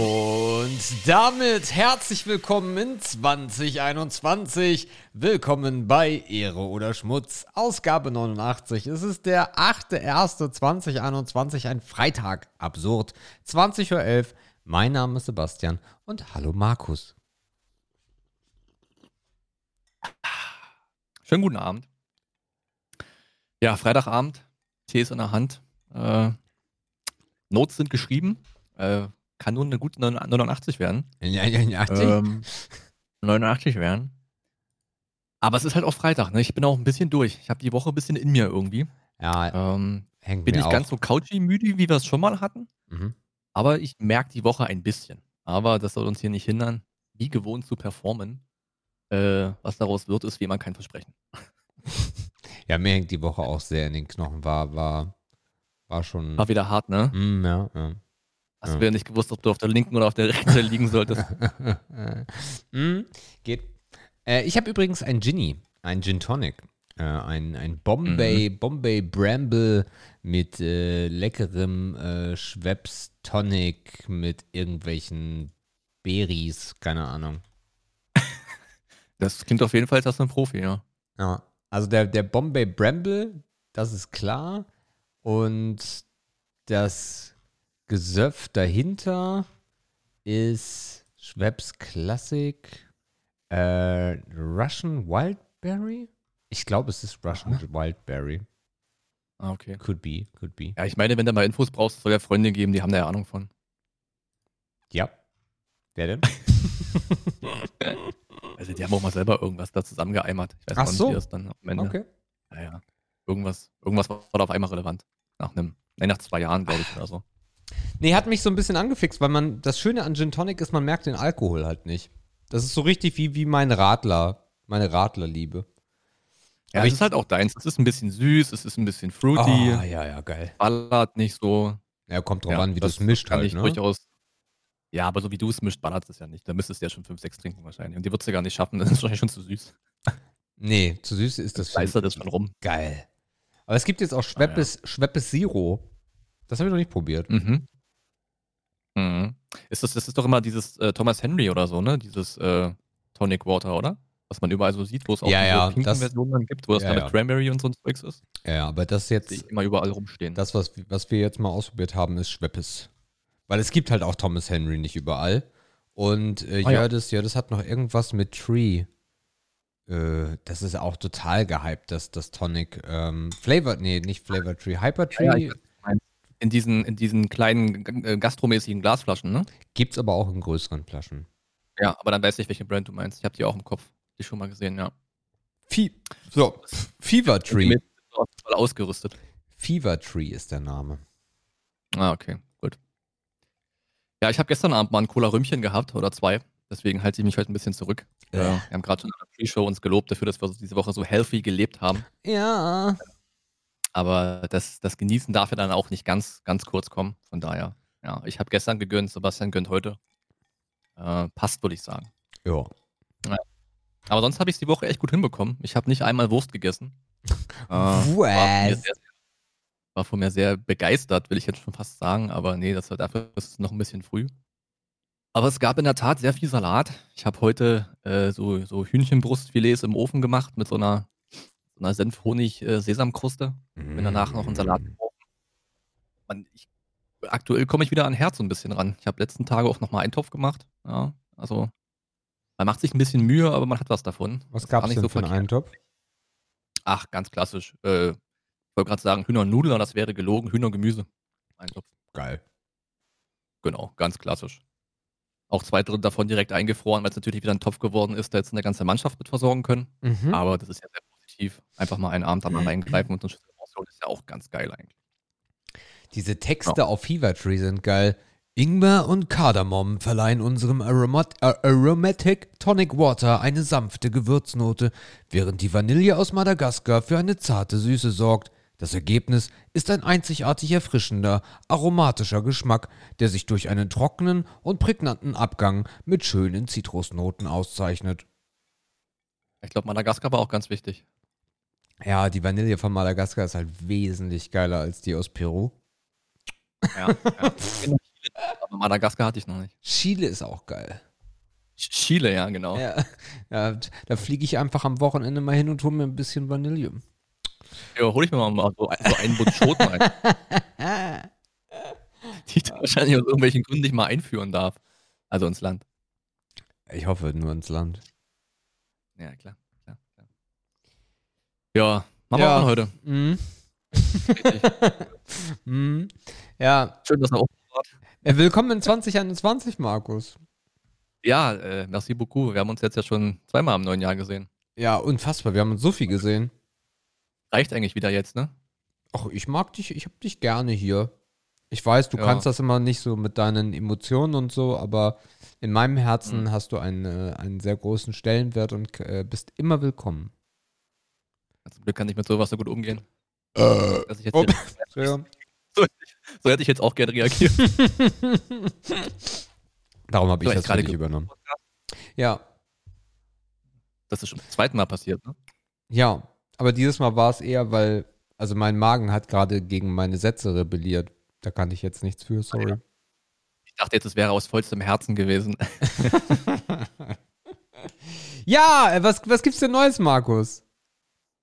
Und damit herzlich willkommen in 2021. Willkommen bei Ehre oder Schmutz, Ausgabe 89. Es ist der 8.1.2021, ein Freitag, absurd, 20.11 Uhr. Mein Name ist Sebastian und hallo Markus. Schönen guten Abend. Ja, Freitagabend, Tee ist in der Hand. Äh, Notes sind geschrieben. Äh, kann nur eine gute 89 werden. 89? Ähm, 89 werden. Aber es ist halt auch Freitag, ne? Ich bin auch ein bisschen durch. Ich habe die Woche ein bisschen in mir irgendwie. Ja, Ähm, hängt bin mir nicht auch. ganz so couchy müde, wie wir es schon mal hatten. Mhm. Aber ich merke die Woche ein bisschen. Aber das soll uns hier nicht hindern, wie gewohnt zu performen. Äh, was daraus wird, ist wie immer kein Versprechen. Ja, mir hängt die Woche auch sehr in den Knochen. War, war, war schon. War wieder hart, ne? Mm, ja, ja. Hast Ja. du ja nicht gewusst, ob du auf der linken oder auf der rechten liegen solltest. mm, geht. Äh, ich habe übrigens ein Ginny, ein Gin Tonic. Äh, ein, ein Bombay, Bombay Bramble mit äh, leckerem äh, Schweppes Tonic mit irgendwelchen Berries, keine Ahnung. Das klingt auf jeden Fall, als hast du ein Profi, ja. Ja, also der, der Bombay Bramble, das ist klar. Und das Gesöff dahinter ist Schweppes Classic äh, Russian Wildberry? Ich glaube, es ist Russian Wildberry. Ah, okay. Could be, could be. Ja, ich meine, wenn du mal Infos brauchst, soll ja Freunde geben, die haben da ja Ahnung von. Ja. Wer denn? Also die haben auch mal selber irgendwas da zusammengeeimert. Ich weiß Ach nicht, so. wie das dann am Ende. Okay. Ja, ja. Irgendwas, irgendwas war da auf einmal relevant. Nach einem, nee, nach zwei Jahren, glaube ich, oder so. Nee, hat mich so ein bisschen angefixt, weil man, das Schöne an Gin Tonic ist, man merkt den Alkohol halt nicht. Das ist so richtig wie, wie mein Radler, meine Radlerliebe. Ja, Aber es ich- ist halt auch deins. Es ist ein bisschen süß, es ist ein bisschen fruity, Ah, ja, ja, geil. ballert nicht so. Ja, kommt drauf ja, an, wie du es mischt kann halt, ich ne? durchaus. Ja, aber so wie du es mischt, ballert es ja nicht. Da müsstest du ja schon 5, 6 trinken wahrscheinlich. Und die würdest du gar nicht schaffen. Das ist wahrscheinlich schon zu süß. Nee, zu süß ist das leistet das schon rum. geil. Aber es gibt jetzt auch Schweppes, Schweppes Zero. Das habe ich noch nicht probiert. Mhm. Mhm. Ist das, das ist doch immer dieses äh, Thomas Henry oder so, ne? Dieses äh, Tonic Water, oder? Was man überall so sieht, wo es auch Ja, diese ja, pinken das- Versionen dann gibt, wo das ja, dann mit ja. Cranberry und so ein Zeugs ist. Ja, aber das jetzt, ich immer überall rumstehen. das, was, was wir jetzt mal ausprobiert haben, ist Schweppes. Weil es gibt halt auch Thomas Henry nicht überall. Und äh, Ah, ja. das, ja, das hat noch irgendwas mit Tree. Äh, das ist auch total gehypt, das, das Tonic. Ähm, Flavor, nee, nicht Flavor Tree, Hyper Tree. Ja, in, diesen, in diesen kleinen äh, gastromäßigen Glasflaschen, ne? Gibt's aber auch in größeren Flaschen. Ja, aber dann weiß ich, welche Brand du meinst. Ich habe die auch im Kopf. Die schon mal gesehen, ja. Fe so, Fever Tree. Voll ausgerüstet. Fever Tree ist der Name. Ah, okay, gut. Ja, ich habe gestern Abend mal ein Cola-Rümmchen gehabt oder zwei. Deswegen halte ich mich heute ein bisschen zurück. Äh. Äh, wir haben gerade schon in der Pre-Show uns gelobt dafür, dass wir diese Woche so healthy gelebt haben. Ja. Aber das, das Genießen darf ja dann auch nicht ganz, ganz kurz kommen. Von daher, ja, ich habe gestern gegönnt, Sebastian gönnt heute. Äh, passt, würde ich sagen. Ja. Aber sonst habe ich es die Woche echt gut hinbekommen. Ich habe nicht einmal Wurst gegessen. Äh, war, von mir Was? sehr, war von mir sehr begeistert, will ich jetzt schon fast sagen. Aber nee, das war dafür ist es noch ein bisschen früh. Aber es gab in der Tat sehr viel Salat. Ich habe heute äh, so, so Hühnchenbrustfilets im Ofen gemacht mit so einer, so einer Senf-Honig-Sesamkruste. Bin danach noch einen Salat Mm. Man, ich, aktuell komme ich wieder an Herz so ein bisschen ran. Ich habe letzten Tage auch nochmal Eintopf gemacht. Ja, also man macht sich ein bisschen Mühe, aber man hat was davon. Was gab's nicht denn so für einen. Eintopf? Ach, ganz klassisch. Äh, ich wollte gerade sagen Hühner und Nudeln, aber das wäre gelogen. Hühner und Gemüse. Eintopf. Geil. Genau, ganz klassisch. Auch zwei Drittel davon direkt eingefroren, weil es natürlich wieder ein Topf geworden ist, da jetzt eine ganze Mannschaft mit versorgen können. Mhm. Aber das ist ja sehr positiv. Einfach mal einen Abend da mal reingreifen und so rausholen, ist ja auch ganz geil eigentlich. Diese Texte auf Fever Tree sind geil. Ingwer und Kardamom verleihen unserem Aromat äh, Aromatic Tonic Water eine sanfte Gewürznote, während die Vanille aus Madagaskar für eine zarte Süße sorgt. Das Ergebnis ist ein einzigartig erfrischender, aromatischer Geschmack, der sich durch einen trockenen und prägnanten Abgang mit schönen Zitrusnoten auszeichnet. Ich glaube, Madagaskar war auch ganz wichtig. Ja, die Vanille von Madagaskar ist halt wesentlich geiler als die aus Peru. Ja, ja. Aber Madagaskar hatte ich noch nicht. Chile ist auch geil. Chile, ja, genau. Ja, ja da fliege ich einfach am Wochenende mal hin und hole mir ein bisschen Vanille. Ja, hol ich mir mal so, so einen Bund Schoten rein. die ich wahrscheinlich aus irgendwelchen Gründen nicht mal einführen darf. Also ins Land. Ich hoffe nur ins Land. Ja, klar. Ja, machen ja. wir heute. Mhm. mhm. Ja. Schön, dass er offen war. Willkommen in 2021, Markus. Ja, äh, merci beaucoup. Wir haben uns jetzt ja schon zweimal im neuen Jahr gesehen. Ja, unfassbar. Wir haben uns so viel gesehen. Reicht eigentlich wieder jetzt, ne? Ach, ich mag dich, ich hab dich gerne hier. Ich weiß, du ja. kannst das immer nicht so mit deinen Emotionen und so, aber in meinem Herzen mhm. hast du einen, äh, einen sehr großen Stellenwert und äh, bist immer willkommen. Zum Glück kann ich mit sowas so gut umgehen. Äh, dass ich jetzt oh, so, so, hätte ich jetzt auch gerne reagiert. Darum habe ich das gerade übernommen. Ja. Das ist schon zum zweiten Mal passiert, ne? Ja, aber dieses Mal war es eher, weil, also mein Magen hat gerade gegen meine Sätze rebelliert. Da kann ich jetzt nichts für, sorry. Ich dachte jetzt, es wäre aus vollstem Herzen gewesen. ja, äh, was, was gibt's denn Neues, Markus?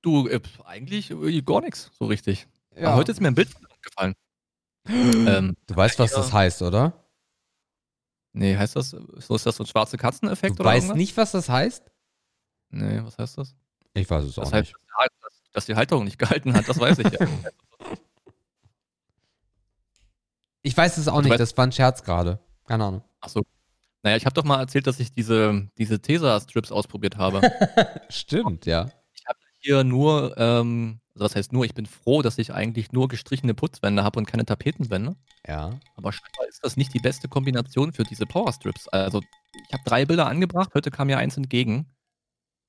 Du, äh, eigentlich äh, gar nichts, so richtig. Ja. Aber heute ist mir ein Bild gefallen. ähm, du weißt, was das heißt, oder? Nee, heißt das, so ist das so ein schwarze Katzeneffekt du oder weißt nicht, was das heißt? Nee, was heißt das? Ich weiß es das auch heißt, nicht. Dass, dass die Halterung nicht gehalten hat, das weiß ich ja. ich weiß es auch du nicht, das war ein Scherz gerade. Keine Ahnung. Ach so. Naja, ich habe doch mal erzählt, dass ich diese, diese Tesa-Strips ausprobiert habe. Stimmt, ja. Hier nur, ähm, also was heißt nur, ich bin froh, dass ich eigentlich nur gestrichene Putzwände habe und keine Tapetenwände. Ja. Aber scheinbar ist das nicht die beste Kombination für diese Powerstrips. Also, ich habe drei Bilder angebracht, heute kam mir eins entgegen.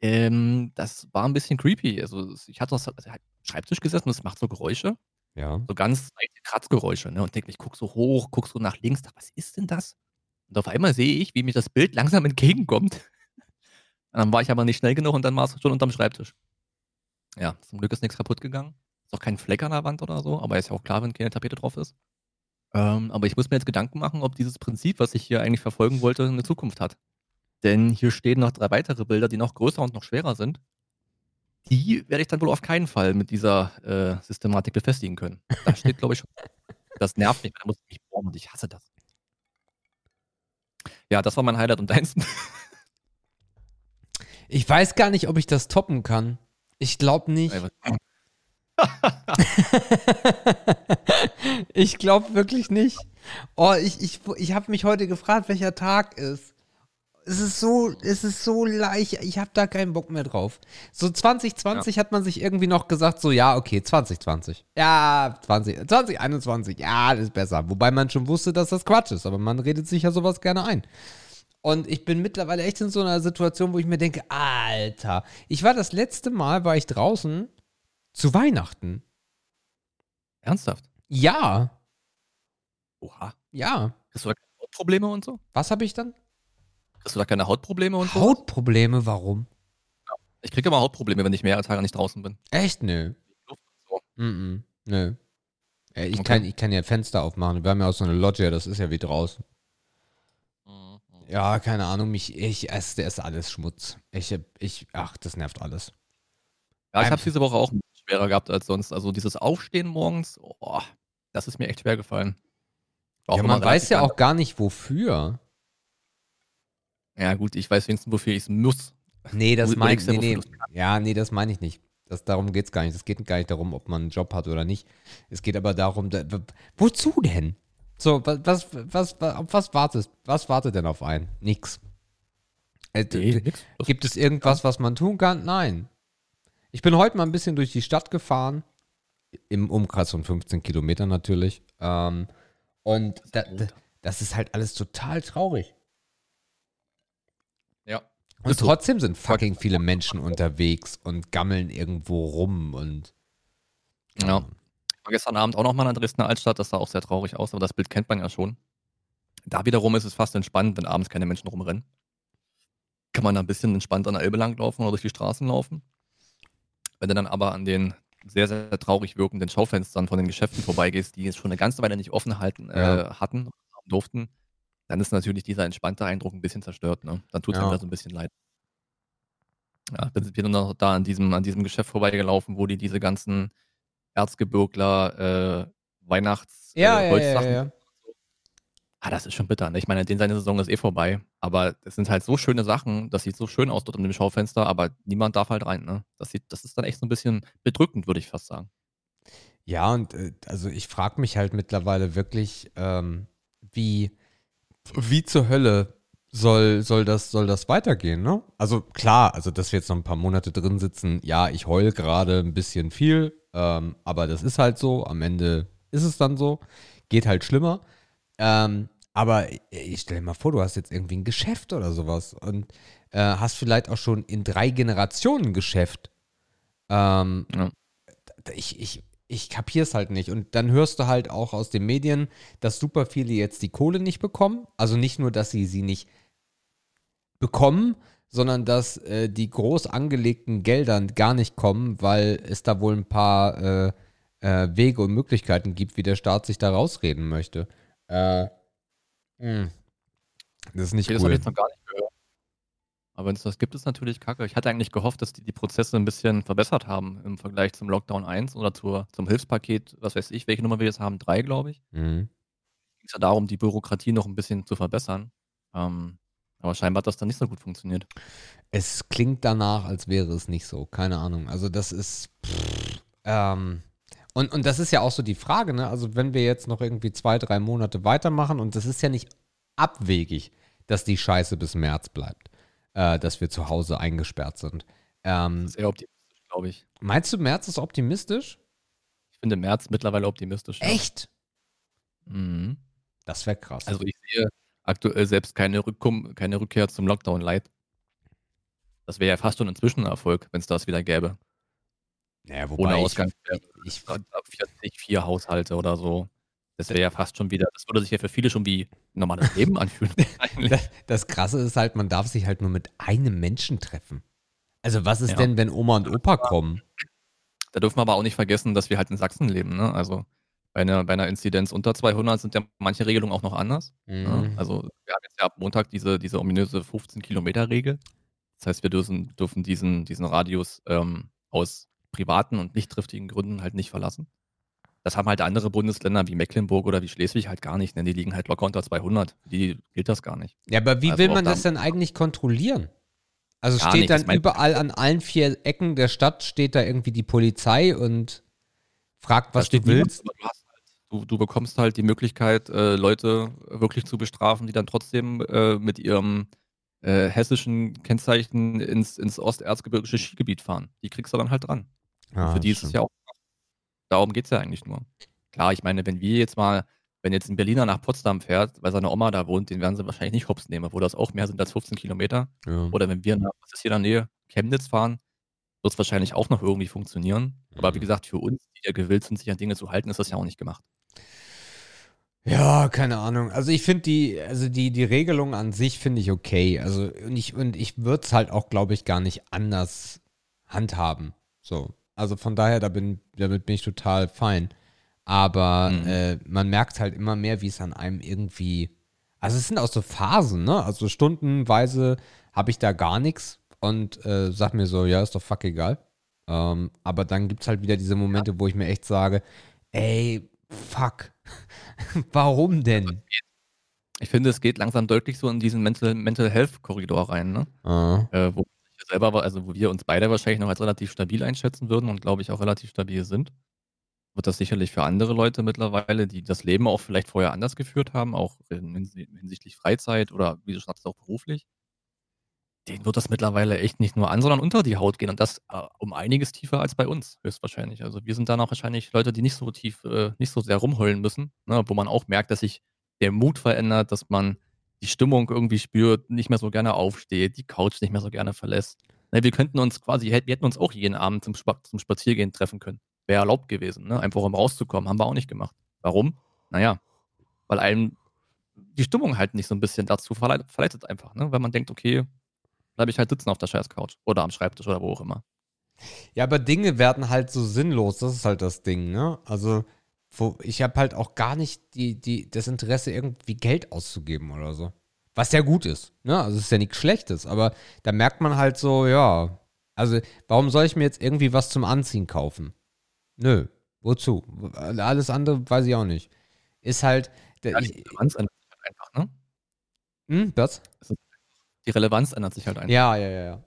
Ähm, das war ein bisschen creepy. Also, ich hatte das also, Schreibtisch gesessen und es macht so Geräusche. Ja. So ganz Kratzgeräusche. Ne? Und denke, ich gucke so hoch, gucke so nach links, dachte, was ist denn das? Und auf einmal sehe ich, wie mir das Bild langsam entgegenkommt. Dann war ich aber nicht schnell genug und dann war es schon unterm Schreibtisch. Ja, zum Glück ist nichts kaputt gegangen. Ist auch kein Fleck an der Wand oder so, aber ist ja auch klar, wenn keine Tapete drauf ist. Ähm, aber ich muss mir jetzt Gedanken machen, ob dieses Prinzip, was ich hier eigentlich verfolgen wollte, eine Zukunft hat. Denn hier stehen noch drei weitere Bilder, die noch größer und noch schwerer sind. Die werde ich dann wohl auf keinen Fall mit dieser äh, Systematik befestigen können. Da steht, glaube ich, schon. Das nervt mich, da muss ich mich bohren und ich hasse das. Ja, das war mein Highlight und deins. Ich weiß gar nicht, ob ich das toppen kann. Ich glaube nicht. ich glaube wirklich nicht. Oh, ich, ich, ich habe mich heute gefragt, welcher Tag ist. Es ist so, es ist so leicht. Ich habe da keinen Bock mehr drauf. So 2020 ja. hat man sich irgendwie noch gesagt, so ja, okay, 2020. Ja, 20, 2021, ja, das ist besser. Wobei man schon wusste, dass das Quatsch ist, aber man redet sich ja sowas gerne ein. Und ich bin mittlerweile echt in so einer Situation, wo ich mir denke, Alter, ich war das letzte Mal, war ich draußen zu Weihnachten. Ernsthaft? Ja. Oha. Ja. Hast du da keine Hautprobleme und so? Was habe ich dann? Hast du da keine Hautprobleme und so? Hautprobleme, warum? Ja. Ich kriege immer Hautprobleme, wenn ich mehrere Tage nicht draußen bin. Echt? Nö. So. Mm -mm. Nö. Ich, okay. kann, ich kann ja Fenster aufmachen. Wir haben ja auch so eine Loggia, das ist ja wie draußen. Ja, keine Ahnung, mich, ich esse, der ist alles Schmutz. Ich, ich, ach, das nervt alles. Ja, ich habe diese Woche auch schwerer gehabt als sonst. Also dieses Aufstehen morgens, oh, das ist mir echt schwer gefallen. ja, man weiß ja auch gar nicht wofür. Ja, gut, ich weiß wenigstens, wofür ich es muss. Nee, das meine ich nee, nee. Ja, nee, das meine ich nicht. Das, darum geht es gar nicht. Es geht gar nicht darum, ob man einen Job hat oder nicht. Es geht aber darum, da, wozu denn? So, was, was, was, auf was wartest? Was wartet denn auf einen? Nix. Äh, nee, nix. Gibt es irgendwas, was man tun kann? Nein. Ich bin heute mal ein bisschen durch die Stadt gefahren. Im Umkreis von 15 Kilometern natürlich. Ähm, und da, das ist halt alles total traurig. Ja. Und trotzdem sind fucking viele Menschen unterwegs und gammeln irgendwo rum und. Ja. War gestern Abend auch nochmal in der Dresdner Altstadt, das sah auch sehr traurig aus, aber das Bild kennt man ja schon. Da wiederum ist es fast entspannt, wenn abends keine Menschen rumrennen. Kann man da ein bisschen entspannt an der Elbe langlaufen oder durch die Straßen laufen. Wenn du dann aber an den sehr, sehr traurig wirkenden Schaufenstern von den Geschäften vorbeigehst, die jetzt schon eine ganze Weile nicht offen halten, äh, hatten, durften, dann ist natürlich dieser entspannte Eindruck ein bisschen zerstört. Ne? Dann tut es ja. mir so ein bisschen leid. Ja, sind wir noch da an diesem, an diesem Geschäft vorbeigelaufen, wo die diese ganzen Erzgebirgler äh, Weihnachts ja, äh, Holzsachen. Ja, ja, ah, das ist schon bitter. Ne? Ich meine, den seine Saison ist eh vorbei. Aber es sind halt so schöne Sachen, das sieht so schön aus dort in dem Schaufenster, aber niemand darf halt rein. Ne? Das, sieht, das ist dann echt so ein bisschen bedrückend, würde ich fast sagen. Ja, und äh, also ich frage mich halt mittlerweile wirklich, ähm, wie, wie zur Hölle soll, soll, das, soll das weitergehen, ne? Also klar, also dass wir jetzt noch ein paar Monate drin sitzen, ja, ich heul gerade ein bisschen viel, ähm, aber das ist halt so, am Ende ist es dann so, geht halt schlimmer. Ähm, aber ich stelle mir vor, du hast jetzt irgendwie ein Geschäft oder sowas und äh, hast vielleicht auch schon in drei Generationen Geschäft. Ähm, ja. Ich, ich, ich kapiere es halt nicht. Und dann hörst du halt auch aus den Medien, dass super viele jetzt die Kohle nicht bekommen. Also nicht nur, dass sie sie nicht bekommen, sondern dass äh, die groß angelegten Gelder gar nicht kommen, weil es da wohl ein paar äh, äh, Wege und Möglichkeiten gibt, wie der Staat sich da rausreden möchte. Äh, mh. Das ist nicht okay, cool. Das habe ich jetzt noch gar nicht gehört. Aber wenn es das gibt, ist natürlich kacke. Ich hatte eigentlich gehofft, dass die die Prozesse ein bisschen verbessert haben im Vergleich zum Lockdown 1 oder zur, zum Hilfspaket, was weiß ich, welche Nummer wir jetzt haben, 3, glaube ich. Mhm. Es ja darum, die Bürokratie noch ein bisschen zu verbessern. Ähm, aber scheinbar hat das dann nicht so gut funktioniert. Es klingt danach, als wäre es nicht so. Keine Ahnung. Also das ist. Pff, ähm, und, und das ist ja auch so die Frage, ne? Also wenn wir jetzt noch irgendwie zwei, drei Monate weitermachen und das ist ja nicht abwegig, dass die Scheiße bis März bleibt äh, dass wir zu Hause eingesperrt sind. Ähm, eher optimistisch, glaube ich. Meinst du, März ist optimistisch? Ich finde März mittlerweile optimistisch. Echt? Mhm. Das wäre krass. Also ich sehe aktuell selbst keine, Rückkum keine Rückkehr zum Lockdown-Light. Das wäre ja fast schon ein Zwischenerfolg, wenn es das wieder gäbe. Naja, wobei Ohne Ausgang. Ich, ich, vier Haushalte oder so. Das wäre ja fast schon wieder, das würde sich ja für viele schon wie normales Leben anfühlen. das, das, Krasse ist halt, man darf sich halt nur mit einem Menschen treffen. Also was ist ja. denn, wenn Oma und Opa kommen? Da dürfen wir aber auch nicht vergessen, dass wir halt in Sachsen leben. Ne? Also bei einer, bei einer Inzidenz unter 200 sind ja manche Regelungen auch noch anders. Ne? Mhm. Ne? Also wir haben jetzt ja ab Montag diese, diese ominöse 15-Kilometer-Regel. Das heißt, wir dürfen, dürfen diesen, diesen Radius ähm, aus privaten und nicht triftigen Gründen halt nicht verlassen. Das haben halt andere Bundesländer wie Mecklenburg oder wie Schleswig halt gar nicht, denn die liegen halt locker unter 200. Die gilt das gar nicht. Ja, aber wie also will man das denn eigentlich kontrollieren? Also steht nicht, dann überall an allen vier Ecken der Stadt steht da irgendwie die Polizei und fragt, was du willst? Niemand, du, halt, du, du, bekommst halt die Möglichkeit, äh, Leute wirklich zu bestrafen, die dann trotzdem äh, mit ihrem äh, hessischen Kennzeichen ins, ins osterzgebirgische Skigebiet fahren. Die kriegst du dann halt dran. Ah, für die ist es ja auch Darum geht es ja eigentlich nur. Klar, ich meine, wenn wir jetzt mal, wenn jetzt ein Berliner nach Potsdam fährt, weil seine Oma da wohnt, den werden sie wahrscheinlich nicht hops nehmen, wo das auch mehr sind als 15 Kilometer. Ja. Oder wenn wir nach, was ist hier in der Nähe, Chemnitz fahren, wird es wahrscheinlich auch noch irgendwie funktionieren. Aber wie mhm. gesagt, für uns, die ja gewillt sind, sich an Dinge zu halten, ist das ja auch nicht gemacht. Ja, keine Ahnung. Also ich finde die, also die, die Regelung an sich finde ich okay. Also und ich, und ich würde es halt auch, glaube ich, gar nicht anders handhaben. So. Also von daher, da bin, damit bin ich total fein. Aber mhm. äh, man merkt halt immer mehr, wie es an einem irgendwie. Also es sind auch so Phasen, ne? Also stundenweise habe ich da gar nichts und äh, sag mir so, ja, ist doch fuck egal. Ähm, aber dann gibt es halt wieder diese Momente, wo ich mir echt sage, ey, fuck, warum denn? Ich finde, es geht langsam deutlich so in diesen Mental, Mental Health Korridor rein, ne? Äh, wo selber, also wo wir uns beide wahrscheinlich noch als relativ stabil einschätzen würden und glaube ich auch relativ stabil sind, wird das sicherlich für andere Leute mittlerweile, die das Leben auch vielleicht vorher anders geführt haben, auch hinsichtlich Freizeit oder wie du schon auch beruflich, denen wird das mittlerweile echt nicht nur an, sondern unter die Haut gehen und das äh, um einiges tiefer als bei uns, höchstwahrscheinlich. Also wir sind dann auch wahrscheinlich Leute, die nicht so tief, äh, nicht so sehr rumheulen müssen, ne, wo man auch merkt, dass sich der Mut verändert, dass man die Stimmung irgendwie spürt, nicht mehr so gerne aufsteht, die Couch nicht mehr so gerne verlässt. Wir könnten uns quasi, wir hätten uns auch jeden Abend zum, zum Spaziergehen treffen können. Wäre erlaubt gewesen, ne? einfach um rauszukommen. Haben wir auch nicht gemacht. Warum? Naja, weil einem die Stimmung halt nicht so ein bisschen dazu verleitet, verleitet einfach, ne? weil man denkt, okay, bleibe ich halt sitzen auf der scheiß Couch oder am Schreibtisch oder wo auch immer. Ja, aber Dinge werden halt so sinnlos, das ist halt das Ding, ne? Also wo ich habe halt auch gar nicht die, die, das Interesse, irgendwie Geld auszugeben oder so. Was ja gut ist, ne? Also es ist ja nichts Schlechtes, aber da merkt man halt so, ja, also warum soll ich mir jetzt irgendwie was zum Anziehen kaufen? Nö, wozu? Alles andere weiß ich auch nicht. Ist halt. Ja, die Relevanz ändert sich halt einfach, ne? Hm, das? Die Relevanz ändert sich halt einfach. Ja, ja, ja, ja.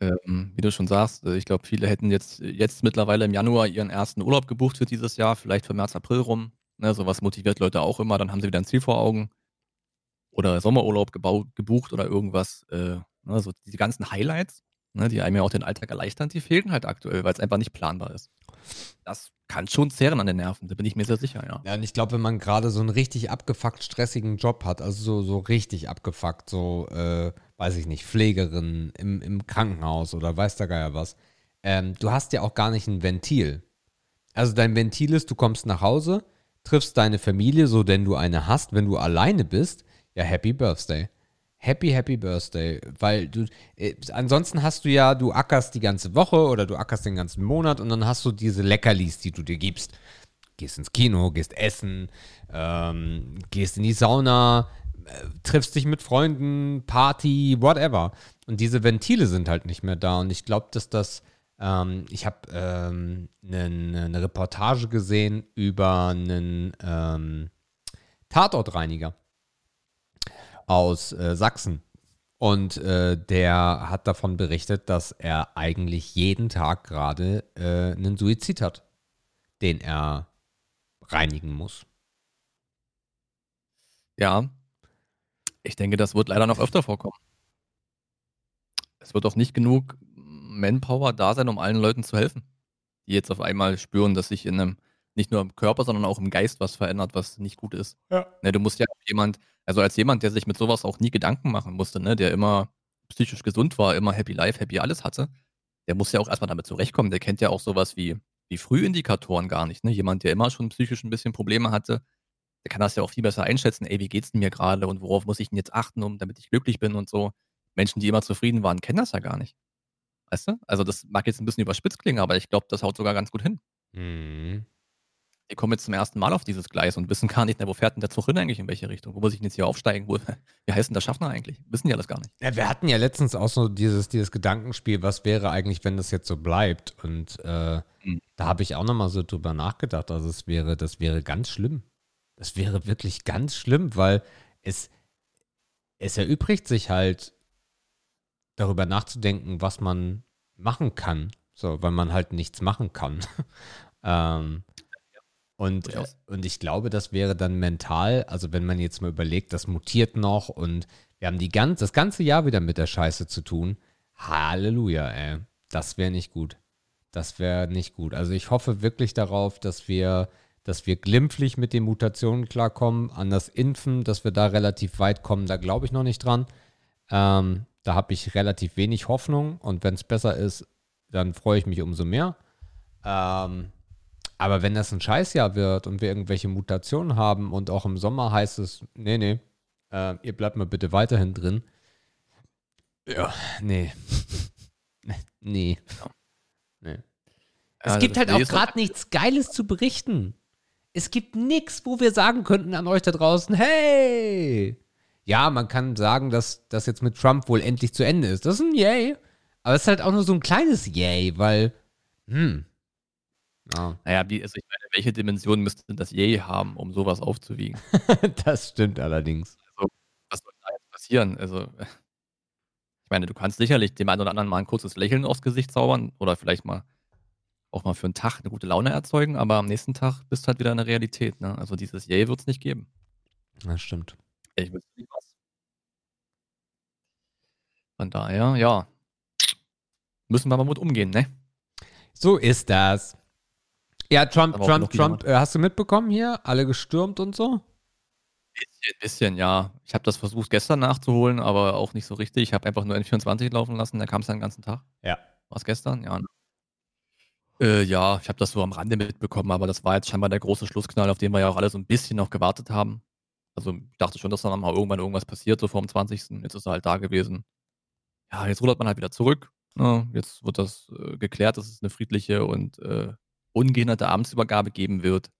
Ähm, wie du schon sagst, äh, ich glaube, viele hätten jetzt, jetzt mittlerweile im Januar ihren ersten Urlaub gebucht für dieses Jahr, vielleicht für März, April rum. Ne, sowas motiviert Leute auch immer, dann haben sie wieder ein Ziel vor Augen. Oder Sommerurlaub gebucht oder irgendwas. Äh, ne, so diese ganzen Highlights, ne, die einem ja auch den Alltag erleichtern, die fehlen halt aktuell, weil es einfach nicht planbar ist. Das kann schon zehren an den Nerven, da bin ich mir sehr sicher, ja. Ja, und ich glaube, wenn man gerade so einen richtig abgefuckt stressigen Job hat, also so, so richtig abgefuckt, so, äh, weiß ich nicht, Pflegerin im, im Krankenhaus oder weiß der Geier was, ähm, du hast ja auch gar nicht ein Ventil. Also dein Ventil ist, du kommst nach Hause, triffst deine Familie, so denn du eine hast, wenn du alleine bist, ja, Happy Birthday. Happy, Happy Birthday. Weil du, äh, ansonsten hast du ja, du ackerst die ganze Woche oder du ackerst den ganzen Monat und dann hast du diese Leckerlis, die du dir gibst. Gehst ins Kino, gehst essen, ähm, gehst in die Sauna, äh, triffst dich mit Freunden, Party, whatever. Und diese Ventile sind halt nicht mehr da. Und ich glaube, dass das, ähm, ich habe ähm, eine ne Reportage gesehen über einen ähm, Tatortreiniger aus äh, Sachsen. Und äh, der hat davon berichtet, dass er eigentlich jeden Tag gerade äh, einen Suizid hat, den er reinigen muss. Ja, ich denke, das wird leider noch öfter vorkommen. Es wird auch nicht genug Manpower da sein, um allen Leuten zu helfen, die jetzt auf einmal spüren, dass sich in einem nicht nur im Körper, sondern auch im Geist was verändert, was nicht gut ist. Ja. Ne, du musst ja jemand, also als jemand, der sich mit sowas auch nie Gedanken machen musste, ne, der immer psychisch gesund war, immer Happy Life, Happy alles hatte, der muss ja auch erstmal damit zurechtkommen. Der kennt ja auch sowas wie, wie Frühindikatoren gar nicht. Ne? Jemand, der immer schon psychisch ein bisschen Probleme hatte, der kann das ja auch viel besser einschätzen. Ey, wie geht's denn mir gerade und worauf muss ich denn jetzt achten, um damit ich glücklich bin und so. Menschen, die immer zufrieden waren, kennen das ja gar nicht. Weißt du? Also das mag jetzt ein bisschen überspitzt klingen, aber ich glaube, das haut sogar ganz gut hin. Mhm die kommen jetzt zum ersten Mal auf dieses Gleis und wissen gar nicht, na, wo fährt denn der Zug hin eigentlich, in welche Richtung? Wo muss ich denn jetzt hier aufsteigen? Wo, wie heißt denn der Schaffner eigentlich? Wissen die alles gar nicht. Ja, wir hatten ja letztens auch so dieses, dieses Gedankenspiel, was wäre eigentlich, wenn das jetzt so bleibt? Und äh, mhm. da habe ich auch nochmal so drüber nachgedacht. Also es wäre, das wäre ganz schlimm. Das wäre wirklich ganz schlimm, weil es, es erübrigt sich halt darüber nachzudenken, was man machen kann. So, weil man halt nichts machen kann. ähm, und, äh, und ich glaube, das wäre dann mental, also wenn man jetzt mal überlegt, das mutiert noch und wir haben die ganz, das ganze Jahr wieder mit der Scheiße zu tun. Halleluja, ey. Das wäre nicht gut. Das wäre nicht gut. Also ich hoffe wirklich darauf, dass wir, dass wir glimpflich mit den Mutationen klarkommen. An das Impfen, dass wir da relativ weit kommen, da glaube ich noch nicht dran. Ähm, da habe ich relativ wenig Hoffnung und wenn es besser ist, dann freue ich mich umso mehr. Ähm, aber wenn das ein Scheißjahr wird und wir irgendwelche Mutationen haben und auch im Sommer heißt es, nee, nee, äh, ihr bleibt mal bitte weiterhin drin. Ja, nee. nee. nee. Es also gibt halt auch gerade nichts Geiles zu berichten. Es gibt nichts, wo wir sagen könnten an euch da draußen, hey! Ja, man kann sagen, dass das jetzt mit Trump wohl endlich zu Ende ist. Das ist ein Yay. Aber es ist halt auch nur so ein kleines Yay, weil, hm, Ah. Naja, wie, also ich meine, welche Dimension müsste das je haben, um sowas aufzuwiegen? das stimmt allerdings. Also, was soll da jetzt passieren? Also, ich meine, du kannst sicherlich dem einen oder anderen mal ein kurzes Lächeln aufs Gesicht zaubern oder vielleicht mal auch mal für einen Tag eine gute Laune erzeugen, aber am nächsten Tag bist du halt wieder in der Realität. Ne? Also dieses Yay wird es nicht geben. Das stimmt. Ich wüsste nicht was. Von daher, ja, müssen wir mal mit umgehen, ne? So ist das. Ja, Trump, Trump, Trump, äh, hast du mitbekommen hier? Alle gestürmt und so? Bisschen, bisschen, ja. Ich habe das versucht gestern nachzuholen, aber auch nicht so richtig. Ich habe einfach nur N24 laufen lassen, da kam es dann den ganzen Tag. Ja. War es gestern? Ja. Ne? Äh, ja, ich habe das so am Rande mitbekommen, aber das war jetzt scheinbar der große Schlussknall, auf den wir ja auch alle so ein bisschen noch gewartet haben. Also ich dachte schon, dass dann mal irgendwann irgendwas passiert, so vor dem 20. Jetzt ist er halt da gewesen. Ja, jetzt rudert man halt wieder zurück. Ne? Jetzt wird das äh, geklärt, dass es eine friedliche und äh, ungehinderte Amtsübergabe geben wird.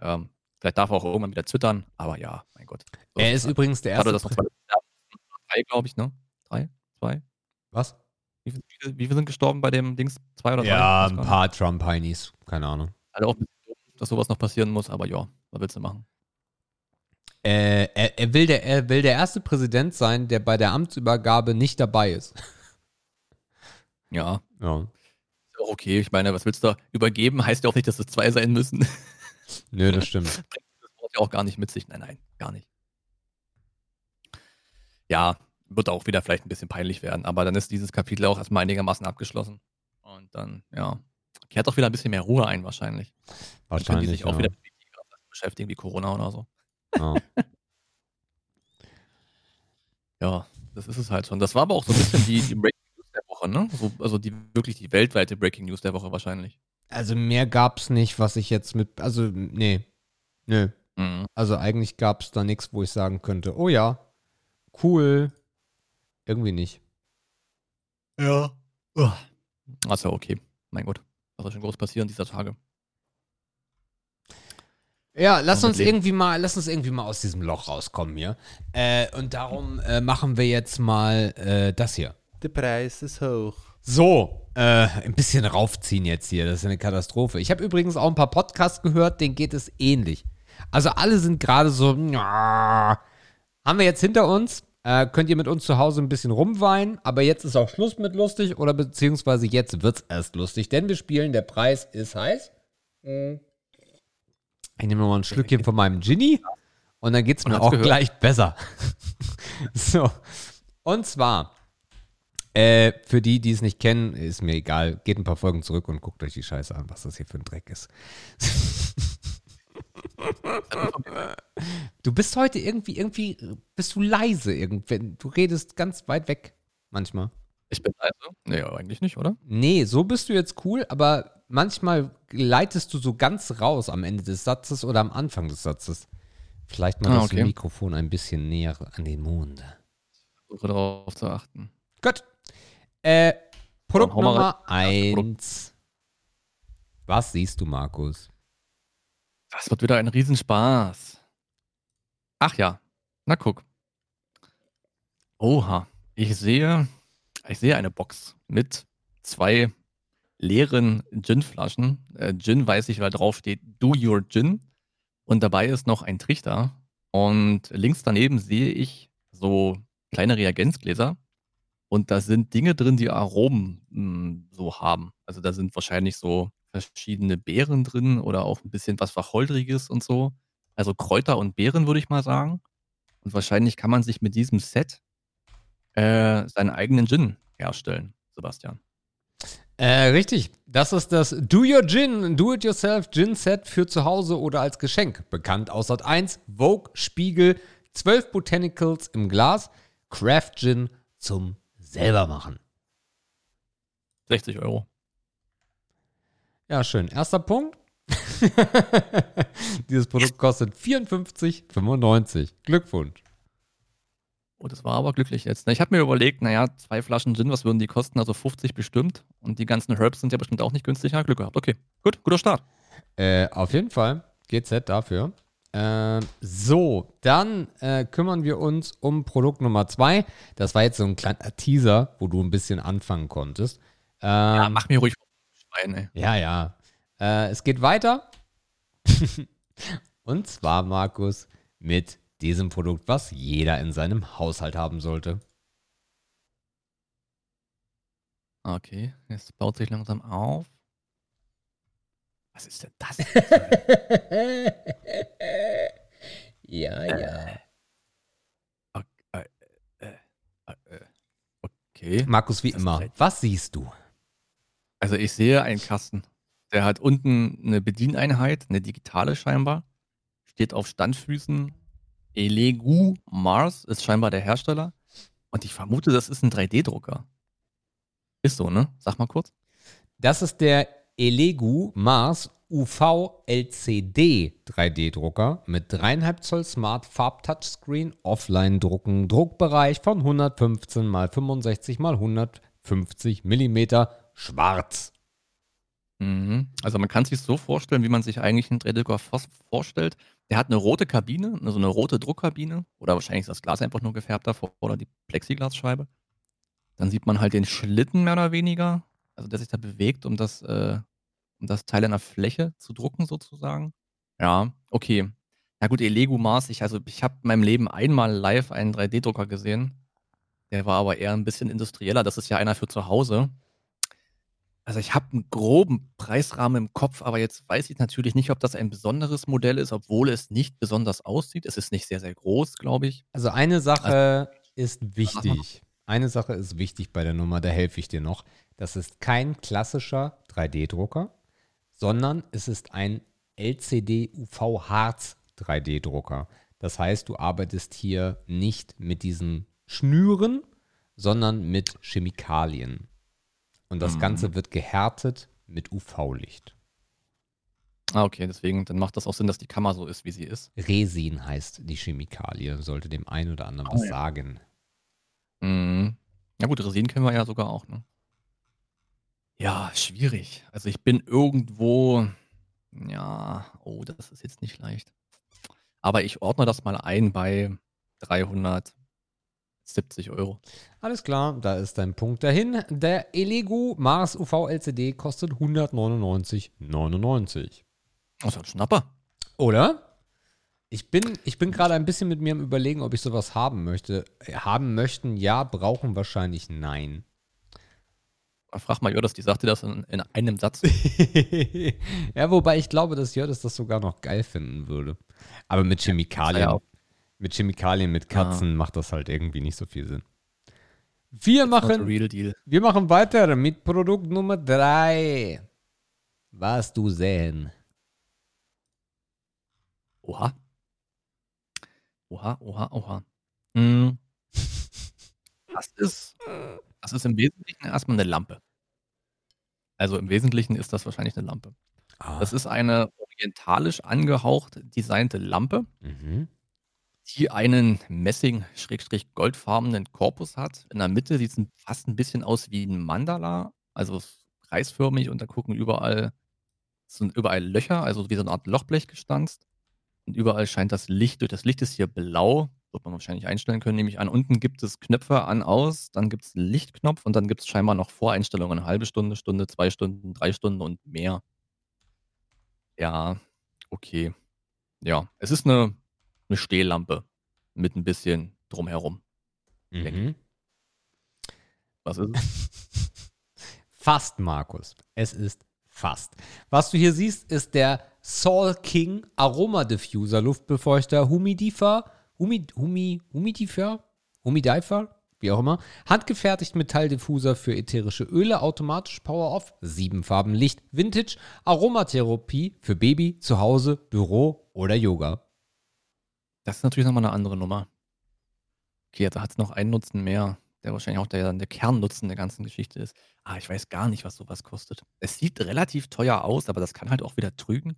Ähm, vielleicht darf er auch irgendwann wieder twittern, aber ja, mein Gott. So er ist halt. übrigens der erste. Das noch zwei, drei, glaube ich, ne? Drei? Zwei? Was? Wie, wie, wie viele sind gestorben bei dem Dings? Zwei oder drei? Ja, ein paar Trump-Heinis. Keine Ahnung. Also auch, dass sowas noch passieren muss, aber ja, was willst du machen? Äh, er, er, will der, er will der erste Präsident sein, der bei der Amtsübergabe nicht dabei ist. Ja. Ja. Auch okay. Ich meine, was willst du übergeben? Heißt ja auch nicht, dass es zwei sein müssen. Nö, das stimmt. Das braucht ja auch gar nicht mit sich. Nein, nein, gar nicht. Ja, wird auch wieder vielleicht ein bisschen peinlich werden, aber dann ist dieses Kapitel auch erstmal einigermaßen abgeschlossen. Und dann, ja, kehrt auch wieder ein bisschen mehr Ruhe ein, wahrscheinlich. Wahrscheinlich. Dann können die sich ja. auch wieder beschäftigen wie Corona oder so. Ja. ja, das ist es halt schon. Das war aber auch so ein bisschen die, die Breaking Woche, ne? So, also die wirklich die weltweite Breaking News der Woche wahrscheinlich. Also mehr gab es nicht, was ich jetzt mit. Also, nee. Nö. Mhm. Also eigentlich gab es da nichts, wo ich sagen könnte, oh ja, cool. Irgendwie nicht. Ja. Oh. Also okay. Mein Gott. Was soll schon groß passieren dieser Tage? Ja, lass uns irgendwie mal, lass uns irgendwie mal aus diesem Loch rauskommen hier. Äh, und darum äh, machen wir jetzt mal äh, das hier. Der Preis ist hoch. So, äh, ein bisschen raufziehen jetzt hier. Das ist eine Katastrophe. Ich habe übrigens auch ein paar Podcasts gehört, denen geht es ähnlich. Also alle sind gerade so, ja, haben wir jetzt hinter uns. Äh, könnt ihr mit uns zu Hause ein bisschen rumweinen, aber jetzt ist auch Schluss mit lustig oder beziehungsweise jetzt wird es erst lustig, denn wir spielen, der Preis ist heiß. Mhm. Ich nehme nochmal ein Schlückchen von meinem Ginny und dann geht es mir auch gehört. gleich besser. so. Und zwar, äh, für die, die es nicht kennen, ist mir egal, geht ein paar Folgen zurück und guckt euch die Scheiße an, was das hier für ein Dreck ist. du bist heute irgendwie, irgendwie, bist du leise irgendwie. Du redest ganz weit weg manchmal. Ich bin leise? Nee, eigentlich nicht, oder? Nee, so bist du jetzt cool, aber manchmal leitest du so ganz raus am Ende des Satzes oder am Anfang des Satzes. Vielleicht mal ah, das Mikrofon ein bisschen näher an den Mond. Versuche darauf zu achten. Gut. Äh, Produkt Nummer 1. Was siehst du, Markus? Das wird wieder ein Riesenspaß. Ach ja. Na guck. Oha. Ich sehe ich sehe eine Box mit zwei leeren Gin-Flaschen. Äh, Gin weiß ich, weil drauf steht Do Your Gin. Und dabei ist noch ein Trichter. Und links daneben sehe ich so kleine Reagenzgläser. Und da sind Dinge drin, die Aromen mh, hm, so haben. Also da sind wahrscheinlich so verschiedene Beeren drin oder auch ein bisschen was Wacholtriges und so. Also Kräuter und Beeren, würde ich mal sagen. Und wahrscheinlich kann man sich mit diesem Set äh, seinen eigenen Gin herstellen, Sebastian. Äh, richtig. Das ist das Do Your Gin, Do-It-Yourself Gin Set für zu Hause oder als Geschenk. Bekannt aus Sat 1, Vogue, Spiegel, 12 Botanicals im Glas, Craft Gin zum selbermachen. 60 Euro. Ja, schön. Erster Punkt. Dieses Produkt kostet 54,95. Glückwunsch. Oh, das war aber glücklich jetzt. Ne? Ich habe mir überlegt, naja, zwei Flaschen Gin, was würden die kosten? Also 50 bestimmt. Und die ganzen Herbs sind ja bestimmt auch nicht günstig. Ja, Glück gehabt. Okay, gut, guter Start. Äh, auf jeden Fall. GZ dafür. Äh, so, dann äh, kümmern wir uns um Produkt Nummer zwei. Das war jetzt so ein kleiner Teaser, wo du ein bisschen anfangen konntest. Ähm, ja, mach mir ruhig Schwein, ey. Ja, ja. Äh, es geht weiter. Und zwar, Markus, mit diesem Produkt, was jeder in seinem Haushalt haben sollte. Okay, jetzt baut sich langsam auf. Was ist denn das? ja, ja. Äh, äh, äh, okay. Markus, wie immer, was siehst du? Also ich sehe einen Kasten. Der hat unten eine Bedieneinheit, eine digitale scheinbar. Steht auf Standfüßen, Elegu Mars ist scheinbar der Hersteller. Und ich vermute, das ist ein 3D-Drucker. Ist so, ne? Sag mal kurz. Das ist der Elegu Mars UV LCD 3D-Drucker mit 3,5 Zoll Smart Farb Touchscreen, Offline-Drucken, Druckbereich von 115 x 65 x 150 mm schwarz. Mhm. Also man kann sich so vorstellen, wie man sich eigentlich einen 3D-Drucker vorstellt. Der hat eine rote Kabine, also eine rote Druckkabine oder wahrscheinlich ist das Glas einfach nur gefärbt davor oder die Plexiglasscheibe. Dann sieht man halt den Schlitten mehr oder weniger, also der sich da bewegt, um das, äh, um das Teil in der Fläche zu drucken sozusagen. Ja, okay. Na gut, Lego Mars, ich also ich habe in meinem Leben einmal live einen 3D-Drucker gesehen. Der war aber eher ein bisschen industrieller. Das ist ja einer für zu Hause. Also ich habe einen groben Preisrahmen im Kopf, aber jetzt weiß ich natürlich nicht, ob das ein besonderes Modell ist, obwohl es nicht besonders aussieht. Es ist nicht sehr, sehr groß, glaube ich. Also eine Sache also, ist wichtig. Eine Sache ist wichtig bei der Nummer, da helfe ich dir noch. Das ist kein klassischer 3D-Drucker, sondern es ist ein LCD-UV-Harz 3D-Drucker. Das heißt, du arbeitest hier nicht mit diesen Schnüren, sondern mit Chemikalien. Und das mhm. Ganze wird gehärtet mit UV-Licht. Ah, okay, deswegen, dann macht das auch Sinn, dass die Kammer so ist, wie sie ist. Resin heißt die Chemikalie, sollte dem einen oder anderen oh, was ja. sagen. Mhm. Ja gut, Resin kennen wir ja sogar auch, ne? Ja, schwierig. Also ich bin irgendwo, ja, oh, das ist jetzt nicht leicht. Aber ich ordne das mal ein bei 300 70 Euro. Alles klar, da ist dein Punkt dahin. Der Elego Mars UV LCD kostet 199,99. Das ist ein Schnapper. Oder? Ich bin, ich bin gerade ein bisschen mit mir am Überlegen, ob ich sowas haben möchte. Haben möchten, ja, brauchen wahrscheinlich nein. Frag mal Jördis, die sagte das in, in einem Satz. ja, wobei ich glaube, dass Jördis das sogar noch geil finden würde. Aber mit Chemikalien. Ja, mit Chemikalien, mit Katzen ah. macht das halt irgendwie nicht so viel Sinn. Wir machen, wir machen weiter mit Produkt Nummer 3. Was du sehen. Oha. Oha, oha, oha. Hm. Das ist, das ist im Wesentlichen erstmal eine Lampe. Also im Wesentlichen ist das wahrscheinlich eine Lampe. Ah. Das ist eine orientalisch angehaucht designte Lampe. Mhm die einen Messing-goldfarbenen Korpus hat. In der Mitte sieht es fast ein bisschen aus wie ein Mandala, also kreisförmig und da gucken überall sind überall Löcher, also wie so eine Art Lochblech gestanzt. Und überall scheint das Licht durch. Das Licht ist hier blau, wird man wahrscheinlich einstellen können, nehme ich an. Unten gibt es Knöpfe an, aus, dann gibt es einen Lichtknopf und dann gibt es scheinbar noch Voreinstellungen. Eine halbe Stunde, Stunde, zwei Stunden, drei Stunden und mehr. Ja, okay. Ja, es ist eine eine Stehlampe mit ein bisschen drumherum. Mhm. Was ist es? fast, Markus. Es ist fast. Was du hier siehst, ist der Sol King Aroma Diffuser Luftbefeuchter Humidifer, Humid, Humi, Humidifer, Humidifer, wie auch immer. Handgefertigt Metalldiffuser für ätherische Öle, automatisch Power-Off, sieben Farben Licht, Vintage, Aromatherapie für Baby, Zuhause, Büro oder Yoga. Das ist natürlich nochmal eine andere Nummer. Okay, da hat es noch einen Nutzen mehr, der wahrscheinlich auch der, der Kernnutzen der ganzen Geschichte ist. Ah, ich weiß gar nicht, was sowas kostet. Es sieht relativ teuer aus, aber das kann halt auch wieder trügen.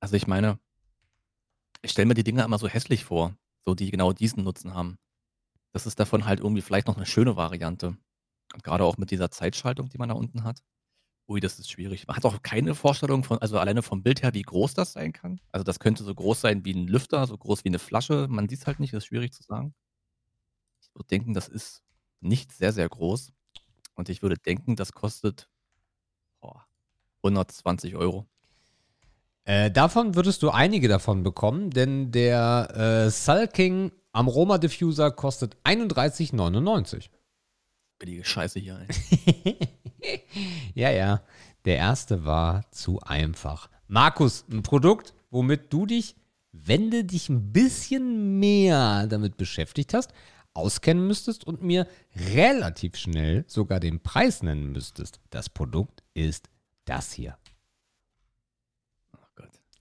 Also ich meine, ich stelle mir die Dinger immer so hässlich vor, so die genau diesen Nutzen haben. Das ist davon halt irgendwie vielleicht noch eine schöne Variante. Gerade auch mit dieser Zeitschaltung, die man da unten hat. Ui, das ist schwierig. Man hat auch keine Vorstellung von, also alleine vom Bild her, wie groß das sein kann. Also das könnte so groß sein wie ein Lüfter, so groß wie eine Flasche. Man sieht es halt nicht, das ist schwierig zu sagen. Ich würde denken, das ist nicht sehr, sehr groß. Und ich würde denken, das kostet oh, 120 Euro. Äh, davon würdest du einige davon bekommen, denn der äh, Sulking Aroma Diffuser kostet 31,99. Billige Scheiße hier. Ey. ja, ja. Der erste war zu einfach. Markus, ein Produkt, womit du dich, wenn du dich ein bisschen mehr damit beschäftigt hast, auskennen müsstest und mir relativ schnell sogar den Preis nennen müsstest. Das Produkt ist das hier.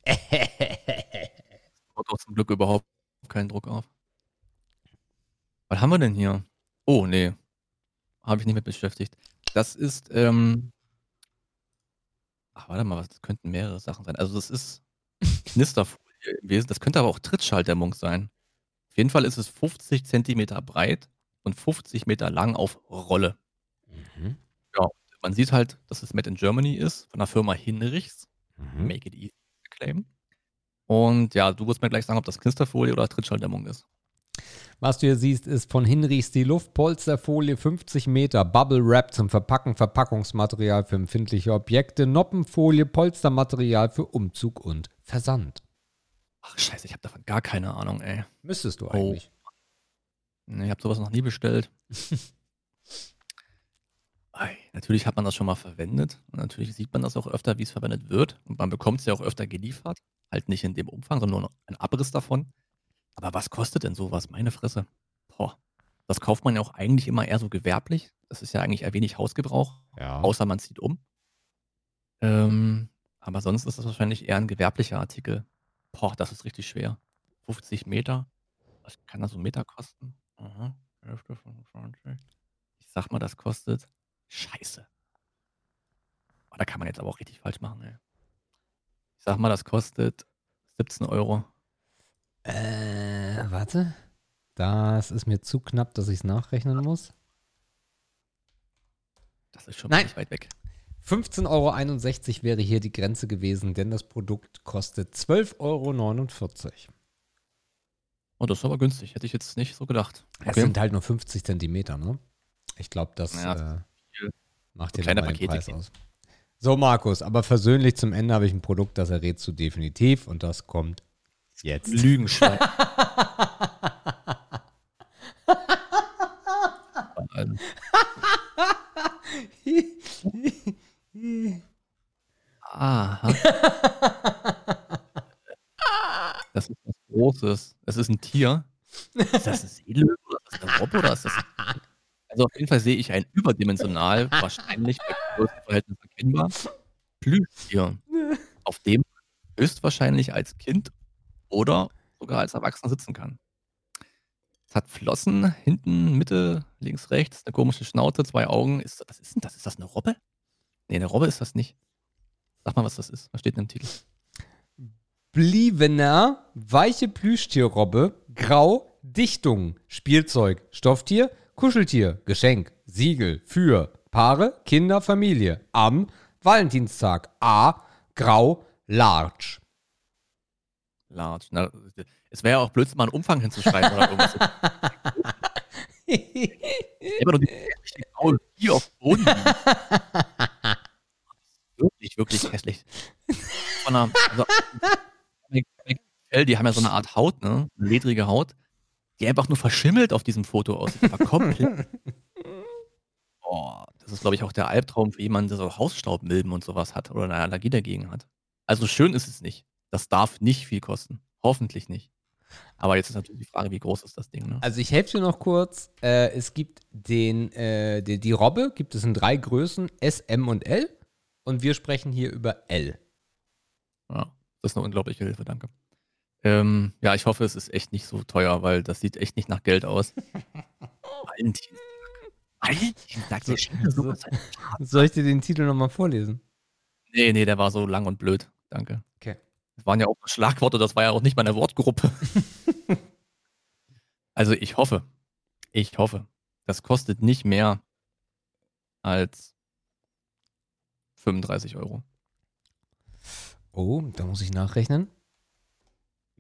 Baut auch zum Glück überhaupt keinen Druck auf. Was haben wir denn hier? Oh, nee. Habe ich nicht mit beschäftigt. Das ist, ähm ach, warte mal, das könnten mehrere Sachen sein. Also, das ist Knisterfolie im Wesen. Das könnte aber auch Trittschalldämmung sein. Auf jeden Fall ist es 50 Zentimeter breit und 50 Meter lang auf Rolle. Mhm. Ja, man sieht halt, dass es Made in Germany ist, von der Firma Hinrichs. Mhm. Make it easy claim. Und ja, du wirst mir gleich sagen, ob das Knisterfolie oder Trittschalldämmung ist. Was du hier siehst, ist von Hinrichs die Luftpolsterfolie 50 Meter, Bubble Wrap zum Verpacken, Verpackungsmaterial für empfindliche Objekte, Noppenfolie, Polstermaterial für Umzug und Versand. Ach, scheiße, ich habe davon gar keine Ahnung, ey. Müsstest du Oh. eigentlich. Nee, ich habe sowas noch nie bestellt. Ei, natürlich hat man das schon mal verwendet. Und natürlich sieht man das auch öfter, wie es verwendet wird. Und man bekommt es ja auch öfter geliefert. Halt nicht in dem Umfang, sondern nur ein Abriss davon. Aber was kostet denn sowas? Meine Fresse. Boah. Das kauft man ja auch eigentlich immer eher so gewerblich. Das ist ja eigentlich eher wenig Hausgebrauch, Ja. außer man zieht um. Ähm, aber sonst ist das wahrscheinlich eher ein gewerblicher Artikel. Boah, das ist richtig schwer. 50 Meter. Was kann das so Meter kosten? Aha. Hälfte 25. Ich sag mal, das kostet. Scheiße. Oh, da kann man jetzt aber auch richtig falsch machen, ey. Ich sag mal, das kostet 17 Euro. Äh, warte. Das ist mir zu knapp, dass ich es nachrechnen muss. Das ist schon Nein. nicht weit weg. 15,61 Euro wäre hier die Grenze gewesen, denn das Produkt kostet 12,49 Euro. Oh, das ist aber günstig. Hätte ich jetzt nicht so gedacht. Es sind halt nur 50 Zentimeter, ne? Ich glaube, das Ja, äh, So dir kleine Pakete Preis aus. So, Markus, aber versöhnlich zum Ende habe ich ein Produkt, das errätst du definitiv und das kommt jetzt. Lügenschwein. Aha. Das ist was Großes. Es ist ein Tier. Ist das ein Seelöwe oder ist das eine Robbe oder ist das. Also auf jeden Fall sehe ich ein überdimensional, wahrscheinlich bei Größenverhältnis erkennbar, Plüschtier, auf dem man höchstwahrscheinlich als Kind oder sogar als Erwachsener sitzen kann. Es hat Flossen, hinten, Mitte, links, rechts, eine komische Schnauze, zwei Augen. Ist, was ist denn das? Ist das eine Robbe? Nee, eine Robbe ist das nicht. Sag mal, was das ist. Was steht denn im Titel? Blievener, weiche Plüschtierrobbe, Grau, Dichtung, Spielzeug, Stofftier, Kuscheltier, Geschenk, Siegel, für Paare, Kinder, Familie, am Valentinstag, A, Grau, Large. Large. Na, es wäre ja auch blöd, mal einen Umfang hinzuschreiben oder irgendwas. Immer nur die graue Vieh auf dem Boden. Wirklich, wirklich hässlich. Von einer, also, die haben ja so eine Art Haut, ne? Ledrige Haut, die einfach nur verschimmelt auf diesem Foto aussieht. Aber komplett. Oh, das ist, glaube ich, auch der Albtraum für jemanden, der so Hausstaubmilben und sowas hat oder eine Allergie dagegen hat. Also schön ist es nicht. Das darf nicht viel kosten. Hoffentlich nicht. Aber jetzt ist natürlich die Frage, wie groß ist das Ding, ne? Also ich helfe dir noch kurz. Äh, es gibt den, äh, die, die Robbe, gibt es in drei Größen, S, M und L. Und wir sprechen hier über L. Ja, das ist eine unglaubliche Hilfe, danke. Ähm, ja, ich hoffe, es ist echt nicht so teuer, weil das sieht echt nicht nach Geld aus. Valentinstag. Valentinstag, So- so-. Soll ich dir den Titel nochmal vorlesen? Nee, nee, der war so lang und blöd. Danke. Okay. Das waren ja auch Schlagworte, das war ja auch nicht meine Wortgruppe. also ich hoffe, ich hoffe, das kostet nicht mehr als 35 Euro. Oh, da muss ich nachrechnen.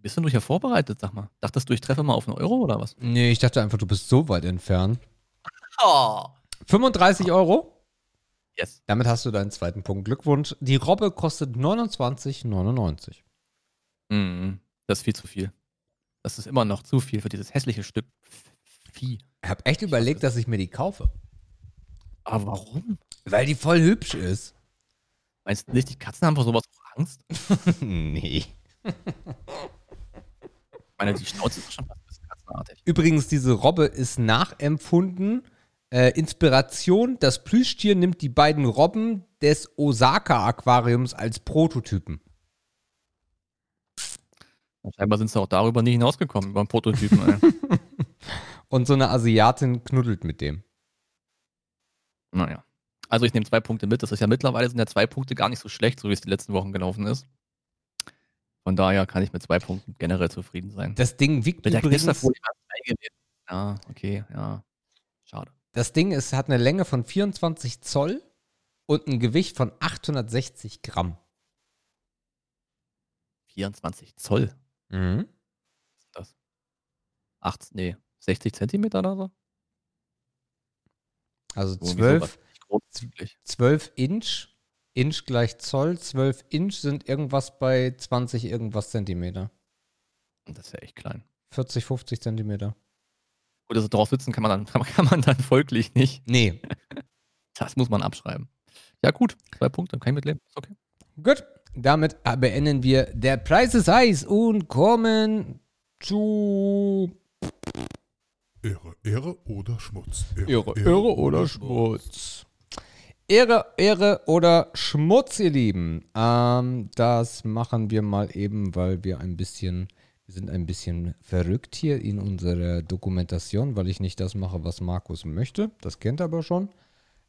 Bist du nur hier vorbereitet, sag mal? Dachtest du, ich treffe mal auf einen Euro oder was? Nee, ich dachte einfach, du bist so weit entfernt. Oh. 35 Euro? Yes. Damit hast du deinen zweiten Punkt. Glückwunsch. Die Robbe kostet 29,99. Mhm. Das ist viel zu viel. Das ist immer noch zu viel für dieses hässliche Stück Vieh. Ich habe echt überlegt, dass ich mir die kaufe. Aber warum? Weil die voll hübsch ist. Meinst du nicht, die Katzen haben vor sowas auch Angst? nee. Ich meine, die Schnauze ist schon fast ein bisschen katzenartig. Übrigens, diese Robbe ist nachempfunden. Äh, Inspiration, das Plüschtier nimmt die beiden Robben des Osaka-Aquariums als Prototypen. Scheinbar sind sie auch darüber nie hinausgekommen, über den Prototypen. Und so eine Asiatin knuddelt mit dem. naja. Also ich nehme zwei Punkte mit. Das ist ja mittlerweile sind ja zwei Punkte gar nicht so schlecht, so wie es die letzten Wochen gelaufen ist. Von daher kann ich mit zwei Punkten generell zufrieden sein. Das Ding wiegt Mit der übrigens. Ja, okay, ja. Schade. das Ding ist, hat eine Länge von 24 Zoll und ein Gewicht von 860 Gramm. 24 Zoll. Mhm. Was ist das? 8, nee, 60 Zentimeter oder so? Also Irgendwie 12, sowas. Nicht groß, wirklich. 12 Inch. Inch gleich Zoll. 12 Inch sind irgendwas bei 20 irgendwas Zentimeter. Das ist ja echt klein. 40, 50 Zentimeter. Gut, also drauf sitzen kann man dann, kann man dann folglich nicht. Nee. Das muss man abschreiben. Ja, gut. Zwei Punkte, kann ich mitleben. Ist okay. Gut. Damit beenden wir der Preis ist heiß und kommen zu Ehre, Ehre oder Schmutz? Ehre, Ehre oder Schmutz. Ehre, Ehre oder Schmutz, ihr Lieben. Ähm, das machen wir mal eben, weil wir ein bisschen, wir sind ein bisschen verrückt hier in unserer Dokumentation, weil ich nicht das mache, was Markus möchte. Das kennt er aber schon.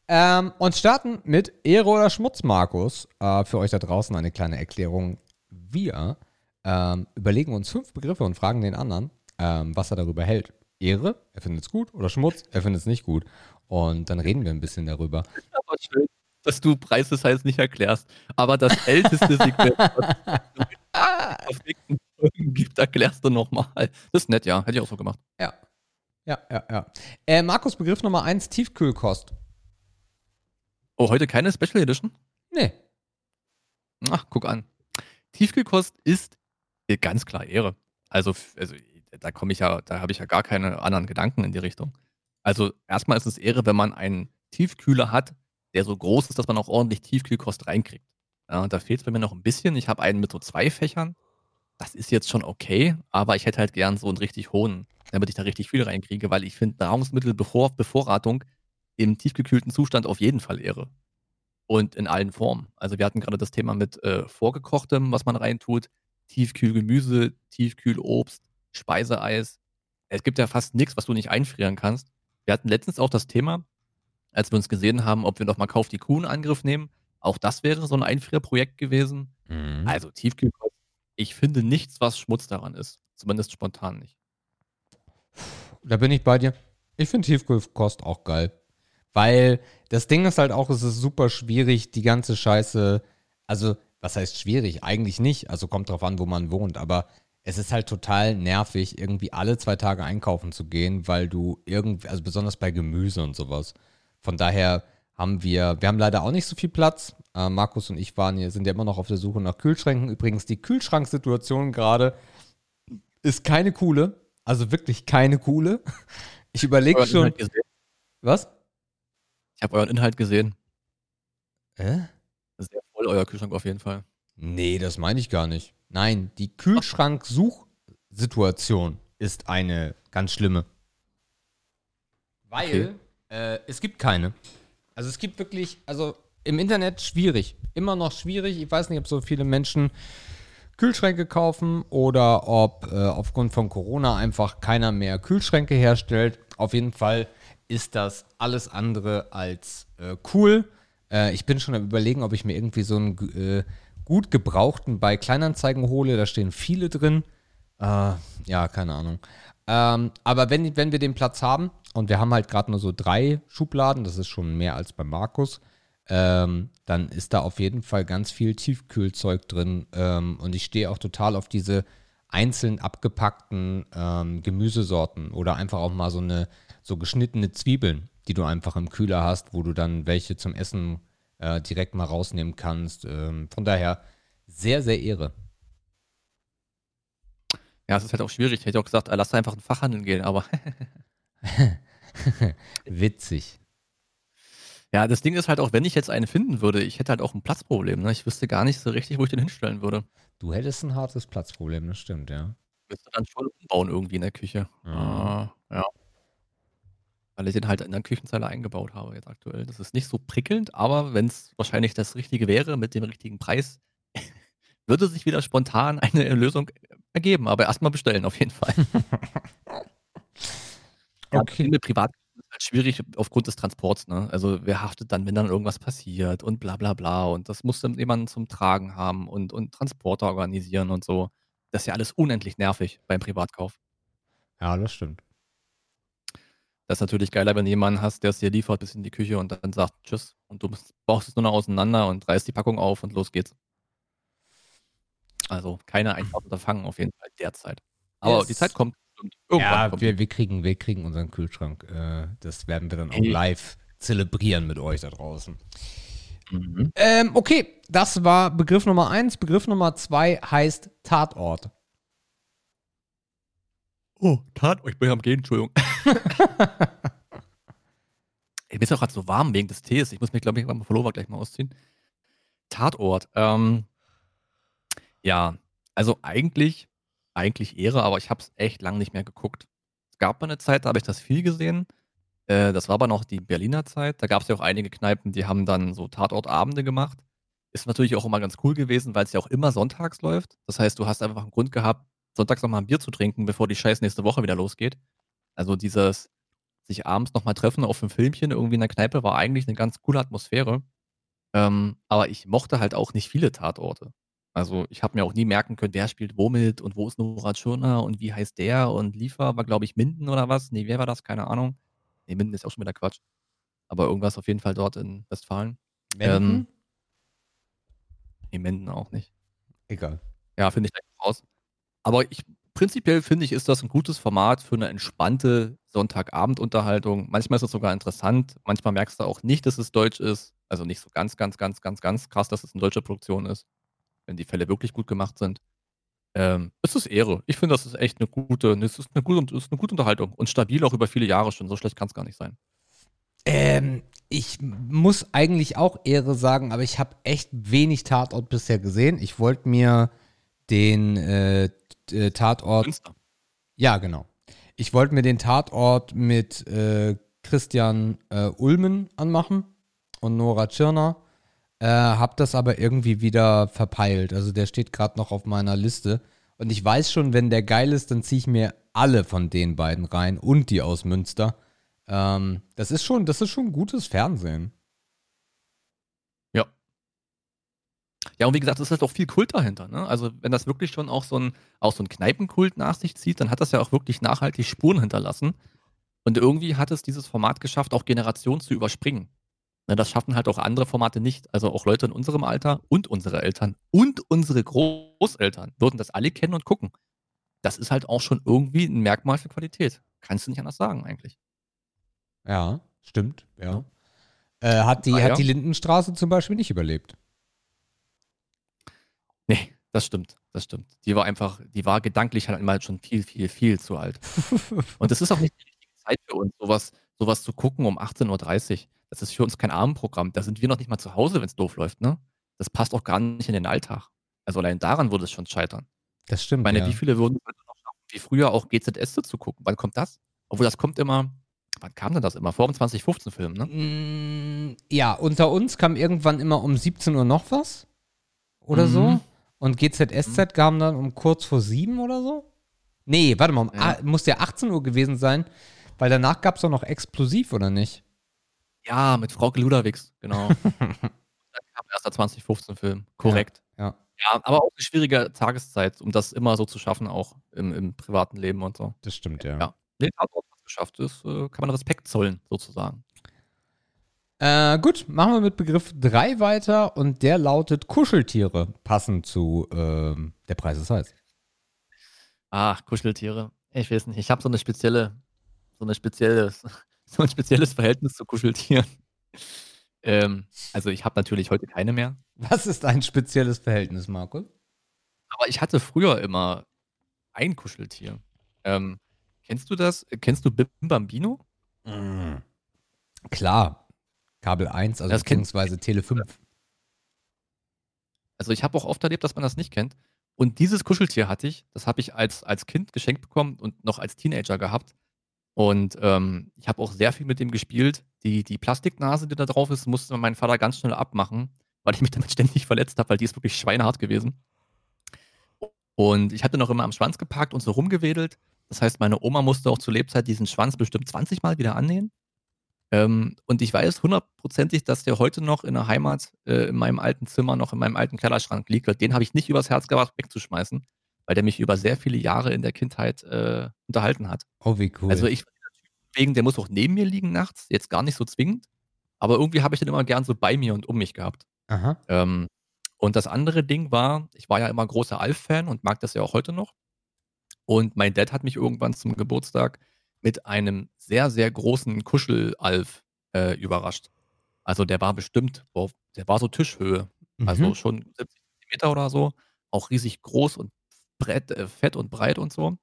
Ähm, und starten mit Ehre oder Schmutz, Markus. Äh, für euch da draußen eine kleine Erklärung. Wir ähm, überlegen uns fünf Begriffe und fragen den anderen, ähm, was er darüber hält. Ehre, er findet es gut, oder Schmutz, er findet es nicht gut. Und dann reden wir ein bisschen darüber. Aber schön, dass du Preis des Heiß nicht erklärst. Aber das älteste Segment, was es auf Folgen gibt, erklärst du nochmal. Das ist nett, ja. Hätte ich auch so gemacht. Ja. Ja, ja, ja. Äh, Markus, Begriff Nummer eins: Tiefkühlkost. Oh, heute keine Special Edition? Nee. Ach, guck an. Tiefkühlkost ist äh, ganz klar Ehre. Also, also da komme ich ja, da habe ich ja gar keine anderen Gedanken in die Richtung. Also erstmal ist es Ehre, wenn man einen Tiefkühler hat, der so groß ist, dass man auch ordentlich Tiefkühlkost reinkriegt. Ja, da fehlt es bei mir noch ein bisschen. Ich habe einen mit so zwei Fächern. Das ist jetzt schon okay, aber ich hätte halt gern so einen richtig hohen, damit ich da richtig viel reinkriege, weil ich finde Nahrungsmittelbevorratung im tiefgekühlten Zustand auf jeden Fall Ehre. Und in allen Formen. Also wir hatten gerade das Thema mit äh, vorgekochtem, was man reintut, Tiefkühlgemüse, Tiefkühlobst, Speiseeis. Es gibt ja fast nichts, was du nicht einfrieren kannst. Wir hatten letztens auch das Thema, als wir uns gesehen haben, ob wir noch mal Kauf die Kuh in Angriff nehmen. Auch das wäre so ein Einfrierprojekt gewesen. Mhm. Also Tiefkühlkost. Ich finde nichts, was Schmutz daran ist. Zumindest spontan nicht. Da bin ich bei dir. Ich finde Tiefkühlkost auch geil. Weil das Ding ist halt auch, es ist super schwierig, die ganze Scheiße. Also, was heißt schwierig? Eigentlich nicht. Also kommt drauf an, wo man wohnt. Aber es ist halt total nervig, irgendwie alle zwei Tage einkaufen zu gehen, weil du irgendwie, also besonders bei Gemüse und sowas. Von daher haben wir, wir haben leider auch nicht so viel Platz. Äh, Markus und ich waren hier, sind ja immer noch auf der Suche nach Kühlschränken. Übrigens, die Kühlschranksituation gerade ist keine coole. Also wirklich keine coole. Ich überlege schon. Was? Ich habe euren Inhalt gesehen. Äh? Sehr voll, euer Kühlschrank auf jeden Fall. Nee, das meine ich gar nicht. Nein, die Kühlschrank-Suchsituation ist eine ganz schlimme. Weil äh, es gibt keine. Also es gibt wirklich, also im Internet schwierig. Immer noch schwierig. Ich weiß nicht, ob so viele Menschen Kühlschränke kaufen oder ob äh, aufgrund von Corona einfach keiner mehr Kühlschränke herstellt. Auf jeden Fall ist das alles andere als äh, cool. Äh, ich bin schon am überlegen, ob ich mir irgendwie so einen äh, gut gebrauchten bei Kleinanzeigen hole. Da stehen viele drin. Äh, ja, keine Ahnung. Ähm, aber wenn, wenn wir den Platz haben und wir haben halt gerade nur so drei Schubladen, das ist schon mehr als bei Markus, ähm, dann ist da auf jeden Fall ganz viel Tiefkühlzeug drin. Ähm, und ich stehe auch total auf diese einzeln abgepackten ähm, Gemüsesorten oder einfach auch mal so eine so geschnittene Zwiebeln, die du einfach im Kühler hast, wo du dann welche zum Essen äh, direkt mal rausnehmen kannst. Ähm, von daher sehr, sehr Ehre. Ja, es ist halt auch schwierig. Ich hätte auch gesagt, äh, lass einfach in den Fachhandel gehen, aber Witzig. ja, das Ding ist halt auch, wenn ich jetzt einen finden würde, ich hätte halt auch ein Platzproblem. Ne? Ich wüsste gar nicht so richtig, wo ich den hinstellen würde. Du hättest ein hartes Platzproblem, das stimmt, ja. Müsste dann schon umbauen irgendwie in der Küche. Mhm. Ah, ja. Weil ich den halt in der Küchenzeile eingebaut habe jetzt aktuell. Das ist nicht so prickelnd, aber wenn es wahrscheinlich das Richtige wäre mit dem richtigen Preis, würde sich wieder spontan eine Lösung ergeben. Aber erstmal bestellen auf jeden Fall. Okay. Ja, mit Privat ist halt schwierig aufgrund des Transports. Ne? Also wer haftet dann, wenn dann irgendwas passiert und bla bla bla. Und das muss dann jemand zum Tragen haben und, und Transporter organisieren und so. Das ist ja alles unendlich nervig beim Privatkauf. Ja, das stimmt. Das ist natürlich geiler, wenn du jemanden hast, der es dir liefert bis in die Küche und dann sagt Tschüss und du baust es nur noch auseinander und reißt die Packung auf und los geht's. Also keine einfache Unterfangen auf jeden Fall derzeit. Aber Yes. die Zeit kommt. Und Ja, kommt wir, wir, kriegen, wir kriegen unseren Kühlschrank. Äh, das werden wir dann auch live zelebrieren mit euch da draußen. Mhm. Ähm, okay, das war Begriff Nummer eins. Begriff Nummer zwei heißt Tatort. Oh, Tat, oh, ich bin am Gehen, Entschuldigung. ich bin auch gerade so warm wegen des Tees. Ich muss mich, glaube ich, beim Pullover gleich mal ausziehen. Tatort. Ähm, ja, also eigentlich, eigentlich Ehre, aber ich habe es echt lang nicht mehr geguckt. Es gab mal eine Zeit, da habe ich das viel gesehen. Äh, das war aber noch die Berliner Zeit. Da gab es ja auch einige Kneipen, die haben dann so Tatortabende gemacht. Ist natürlich auch immer ganz cool gewesen, weil es ja auch immer sonntags läuft. Das heißt, du hast einfach einen Grund gehabt, sonntags nochmal ein Bier zu trinken, bevor die Scheiß nächste Woche wieder losgeht. Also dieses sich abends nochmal treffen auf ein Filmchen irgendwie in der Kneipe war eigentlich eine ganz coole Atmosphäre. Ähm, aber ich mochte halt auch nicht viele Tatorte. Also ich habe mir auch nie merken können, wer spielt womit und wo ist Nora Tschirner und wie heißt der und Liefer war, glaube ich, Minden oder was. Nee, wer war das? Keine Ahnung. Nee, Minden ist auch schon wieder Quatsch. Aber irgendwas auf jeden Fall dort in Westfalen. Wenden? Ähm, Nee, Minden auch nicht. Egal. Ja, finde ich gleich raus. Aber ich, prinzipiell finde ich, ist das ein gutes Format für eine entspannte Sonntagabendunterhaltung. Manchmal ist es sogar interessant. Manchmal merkst du auch nicht, dass es deutsch ist. Also nicht so ganz, ganz, ganz, ganz, ganz krass, dass es eine deutsche Produktion ist. Wenn die Fälle wirklich gut gemacht sind. Ähm, es ist Ehre. Ich finde, das ist echt eine gute, es ist eine gute, ist eine gute Unterhaltung. Und stabil auch über viele Jahre schon. So schlecht kann es gar nicht sein. Ähm, ich muss eigentlich auch Ehre sagen, aber ich habe echt wenig Tatort bisher gesehen. Ich wollte mir den äh, äh, Tatort. Münster. Ja, genau. Ich wollte mir den Tatort mit äh, Christian äh, Ulmen anmachen und Nora Tschirner. Äh, hab das aber irgendwie wieder verpeilt. Also der steht gerade noch auf meiner Liste. Und ich weiß schon, wenn der geil ist, dann ziehe ich mir alle von den beiden rein und die aus Münster. Ähm, das ist schon, das ist schon gutes Fernsehen. Ja. Ja, und wie gesagt, es ist halt auch viel Kult dahinter. Ne? Also, wenn das wirklich schon auch so ein, auch so ein Kneipenkult nach sich zieht, dann hat das ja auch wirklich nachhaltig Spuren hinterlassen. Und irgendwie hat es dieses Format geschafft, auch Generationen zu überspringen. Ne, das schaffen halt auch andere Formate nicht. Also auch Leute in unserem Alter und unsere Eltern und unsere Großeltern würden das alle kennen und gucken. Das ist halt auch schon irgendwie ein Merkmal für Qualität. Kannst du nicht anders sagen, eigentlich. Ja, stimmt, ja. Äh, hat, die, Ah, ja. hat die Lindenstraße zum Beispiel nicht überlebt. Nee, das stimmt, das stimmt. Die war einfach, die war gedanklich halt immer schon viel, viel, viel zu alt. Und das ist auch nicht die richtige Zeit für uns, sowas, sowas zu gucken um 18.30 Uhr. Das ist für uns kein Abendprogramm. Da sind wir noch nicht mal zu Hause, wenn es doof läuft, ne? Das passt auch gar nicht in den Alltag. Also allein daran würde es schon scheitern. Das stimmt. Ich meine, ja. wie viele würden heute noch schaffen, wie früher auch GZS zu gucken? Wann kommt das? Obwohl das kommt immer, wann kam denn das immer? Vor dem 2015-Film, ne? Mm, Ja, unter uns kam irgendwann immer um 17 Uhr noch was. Oder so. Mhm. Und GZSZ kam dann um kurz vor sieben oder so. Nee, warte mal, um, Ja. muss ja 18 Uhr gewesen sein, weil danach gab es doch noch Explosiv, oder nicht? Ja, mit Frau Ludewig, genau. Dann kam erst der 2015-Film. Korrekt. Ja. Ja, aber auch eine schwierige Tageszeit, um das immer so zu schaffen, auch im, im privaten Leben und so. Das stimmt, ja. Ja. Nee, hat es geschafft. Das äh, kann man Respekt zollen, sozusagen. Äh, gut, machen wir mit Begriff 3 weiter und der lautet Kuscheltiere, passend zu ähm, Der Preis ist heiß. Ach, Kuscheltiere. Ich weiß nicht. Ich habe so eine spezielle, so eine spezielle, so ein spezielles Verhältnis zu Kuscheltieren. Ähm, also ich habe natürlich heute keine mehr. Was ist ein spezielles Verhältnis, Marco? Aber ich hatte früher immer ein Kuscheltier. Ähm, kennst du das? Kennst du Bim Bambino? Klar. Kabel 1, also Das beziehungsweise Tele 5. Also ich habe auch oft erlebt, dass man das nicht kennt. Und dieses Kuscheltier hatte ich, das habe ich als, als Kind geschenkt bekommen und noch als Teenager gehabt. Und ähm, ich habe auch sehr viel mit dem gespielt. Die, die Plastiknase, die da drauf ist, musste mein Vater ganz schnell abmachen, weil ich mich damit ständig verletzt habe, weil die ist wirklich schweinehart gewesen. Und ich hatte noch immer am Schwanz gepackt und so rumgewedelt. Das heißt, meine Oma musste auch zur Lebzeit diesen Schwanz bestimmt 20 Mal wieder annähen. Ähm, und ich weiß hundertprozentig, dass der heute noch in der Heimat, äh, in meinem alten Zimmer, noch in meinem alten Kellerschrank liegt. Und Den habe ich nicht übers Herz gebracht, wegzuschmeißen, weil der mich über sehr viele Jahre in der Kindheit äh, unterhalten hat. Oh, wie cool. Also ich wegen, der muss auch neben mir liegen nachts, jetzt gar nicht so zwingend. Aber irgendwie habe ich den immer gern so bei mir und um mich gehabt. Aha. Ähm, und das andere Ding war, ich war ja immer großer Alf-Fan und mag das ja auch heute noch. Und mein Dad hat mich irgendwann zum Geburtstag mit einem sehr, sehr großen Kuschel-Alf äh, überrascht. Also der war bestimmt, boah, der war so Tischhöhe. Also Mhm. schon 70 Zentimeter oder so. Auch riesig groß und brett, äh, fett und breit und so.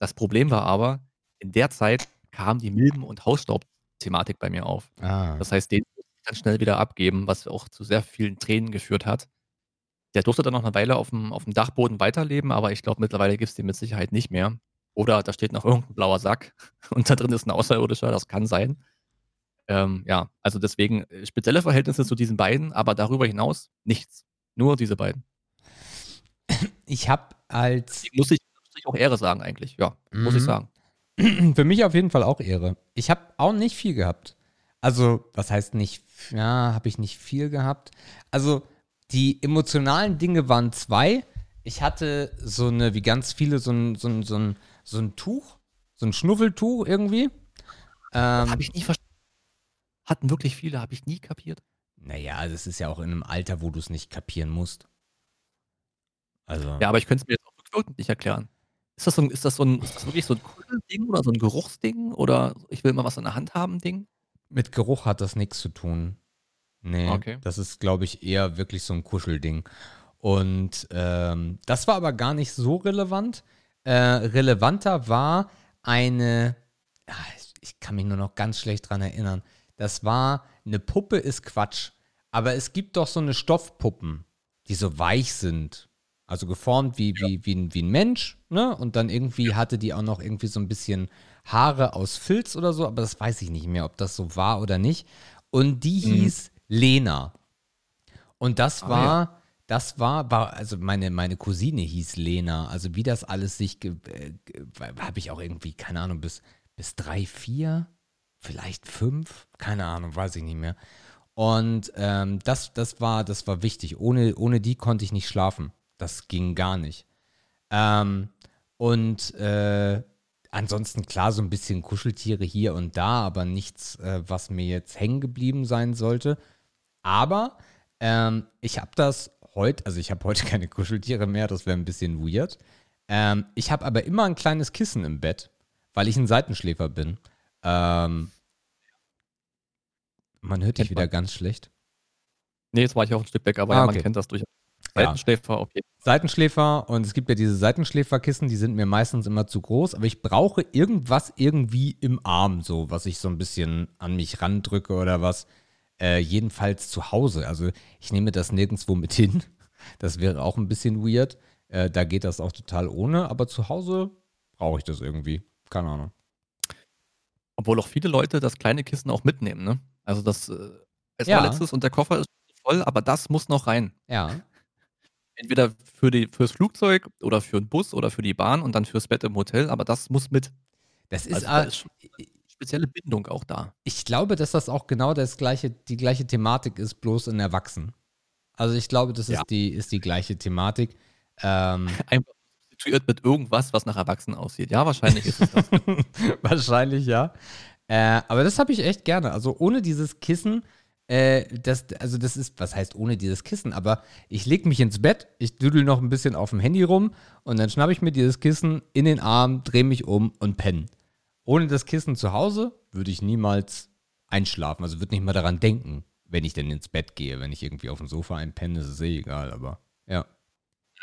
Das Problem war aber, in der Zeit kam die Milben- und Hausstaub-Thematik bei mir auf. Ah. Das heißt, den musste ich dann schnell wieder abgeben, was auch zu sehr vielen Tränen geführt hat. Der durfte dann noch eine Weile auf dem, auf dem Dachboden weiterleben, aber ich glaube, mittlerweile gibt es den mit Sicherheit nicht mehr. Oder da steht noch irgendein blauer Sack und da drin ist ein Außerirdischer, das kann sein. Ähm, ja, also deswegen äh, spezielle Verhältnisse zu diesen beiden, aber darüber hinaus nichts. Nur diese beiden. Ich habe als Die muss ich, muss ich auch Ehre sagen eigentlich, ja, muss ich Mhm. sagen. Für mich auf jeden Fall auch Ehre. Ich habe auch nicht viel gehabt. Also, was heißt nicht, ja, habe ich nicht viel gehabt. Also, die emotionalen Dinge waren zwei. Ich hatte so eine, wie ganz viele, so ein, so ein, so ein, so ein Tuch, so ein Schnuffeltuch irgendwie. Ähm, Habe ich nie verstanden. Hatten wirklich viele, habe ich nie kapiert. naja, das ist ja auch in einem Alter, wo du es nicht kapieren musst. Also, Ja, aber ich könnte es mir jetzt auch rückwirkend nicht erklären. Ist das, so ein, ist, das so ein, ist das wirklich so ein Kuschelding oder so ein Geruchsding oder ich will mal was in der Hand haben Ding? mit Geruch hat das nichts zu tun. Nee, Okay. das ist, glaube ich, eher wirklich so ein Kuschelding. Und ähm, das war aber gar nicht so relevant. Äh, relevanter war eine, ah, ich- kann mich nur noch ganz schlecht dran erinnern. Das war, eine Puppe ist Quatsch. Aber es gibt doch so eine Stoffpuppen, die so weich sind. Also geformt wie, wie, wie, ein, wie ein Mensch, ne? Und dann irgendwie hatte die auch noch irgendwie so ein bisschen Haare aus Filz oder so, aber das weiß ich nicht mehr, ob das so war oder nicht. Und die hieß Lena. Und das Ah, war, das war, war, also meine, meine Cousine hieß Lena. Also wie das alles sich, äh, ge- habe ich auch irgendwie, keine Ahnung, bis, bis drei, vier, vielleicht fünf, keine Ahnung, weiß ich nicht mehr. Und ähm, das, das war, das war wichtig. Ohne, ohne die konnte ich nicht schlafen. Das ging gar nicht. Ähm, und äh, ansonsten klar so ein bisschen Kuscheltiere hier und da, aber nichts, äh, was mir jetzt hängen geblieben sein sollte. Aber ähm, ich habe das heute, also ich habe heute keine Kuscheltiere mehr, das wäre ein bisschen weird. Ähm, ich habe aber immer ein kleines Kissen im Bett, weil ich ein Seitenschläfer bin. Ähm, man hört dich wieder ganz schlecht. Nee, jetzt war ich auch ein Stück weg, aber Ah, ja, man okay. kennt das durchaus. Seitenschläfer, okay. Seitenschläfer und es gibt ja diese Seitenschläferkissen, die sind mir meistens immer zu groß, aber ich brauche irgendwas irgendwie im Arm, so, was ich so ein bisschen an mich randrücke oder was. Äh, jedenfalls zu Hause. Also ich nehme das nirgendwo mit hin. Das wäre auch ein bisschen weird. Äh, da geht das auch total ohne, aber zu Hause brauche ich das irgendwie. Keine Ahnung. Obwohl auch viele Leute das kleine Kissen auch mitnehmen, ne? Also das äh, als Ja. letztes und der Koffer ist voll, aber das muss noch rein. Ja. Entweder für die, fürs Flugzeug oder für den Bus oder für die Bahn und dann fürs Bett im Hotel, aber das muss mit. Das ist, Also da äh, ist spezielle Bindung auch da. ich glaube, dass das auch genau das gleiche, die gleiche Thematik ist, bloß in Erwachsenen. Also ich glaube, das Ja. ist, die, ist die gleiche Thematik. Ähm, Einfach substituiert mit irgendwas, was nach Erwachsenen aussieht. Ja, wahrscheinlich ist es das. Wahrscheinlich, ja. Äh, aber das habe ich echt gerne. Also ohne dieses Kissen, äh, das, also das ist, was heißt ohne dieses Kissen? Aber ich lege mich ins Bett, ich düdel noch ein bisschen auf dem Handy rum und dann schnappe ich mir dieses Kissen in den Arm, drehe mich um und penne. Ohne das Kissen zu Hause würde ich niemals einschlafen. Also würde nicht mal daran denken, wenn ich denn ins Bett gehe. Wenn ich irgendwie auf dem Sofa einpenne, ist es eh egal, aber ja.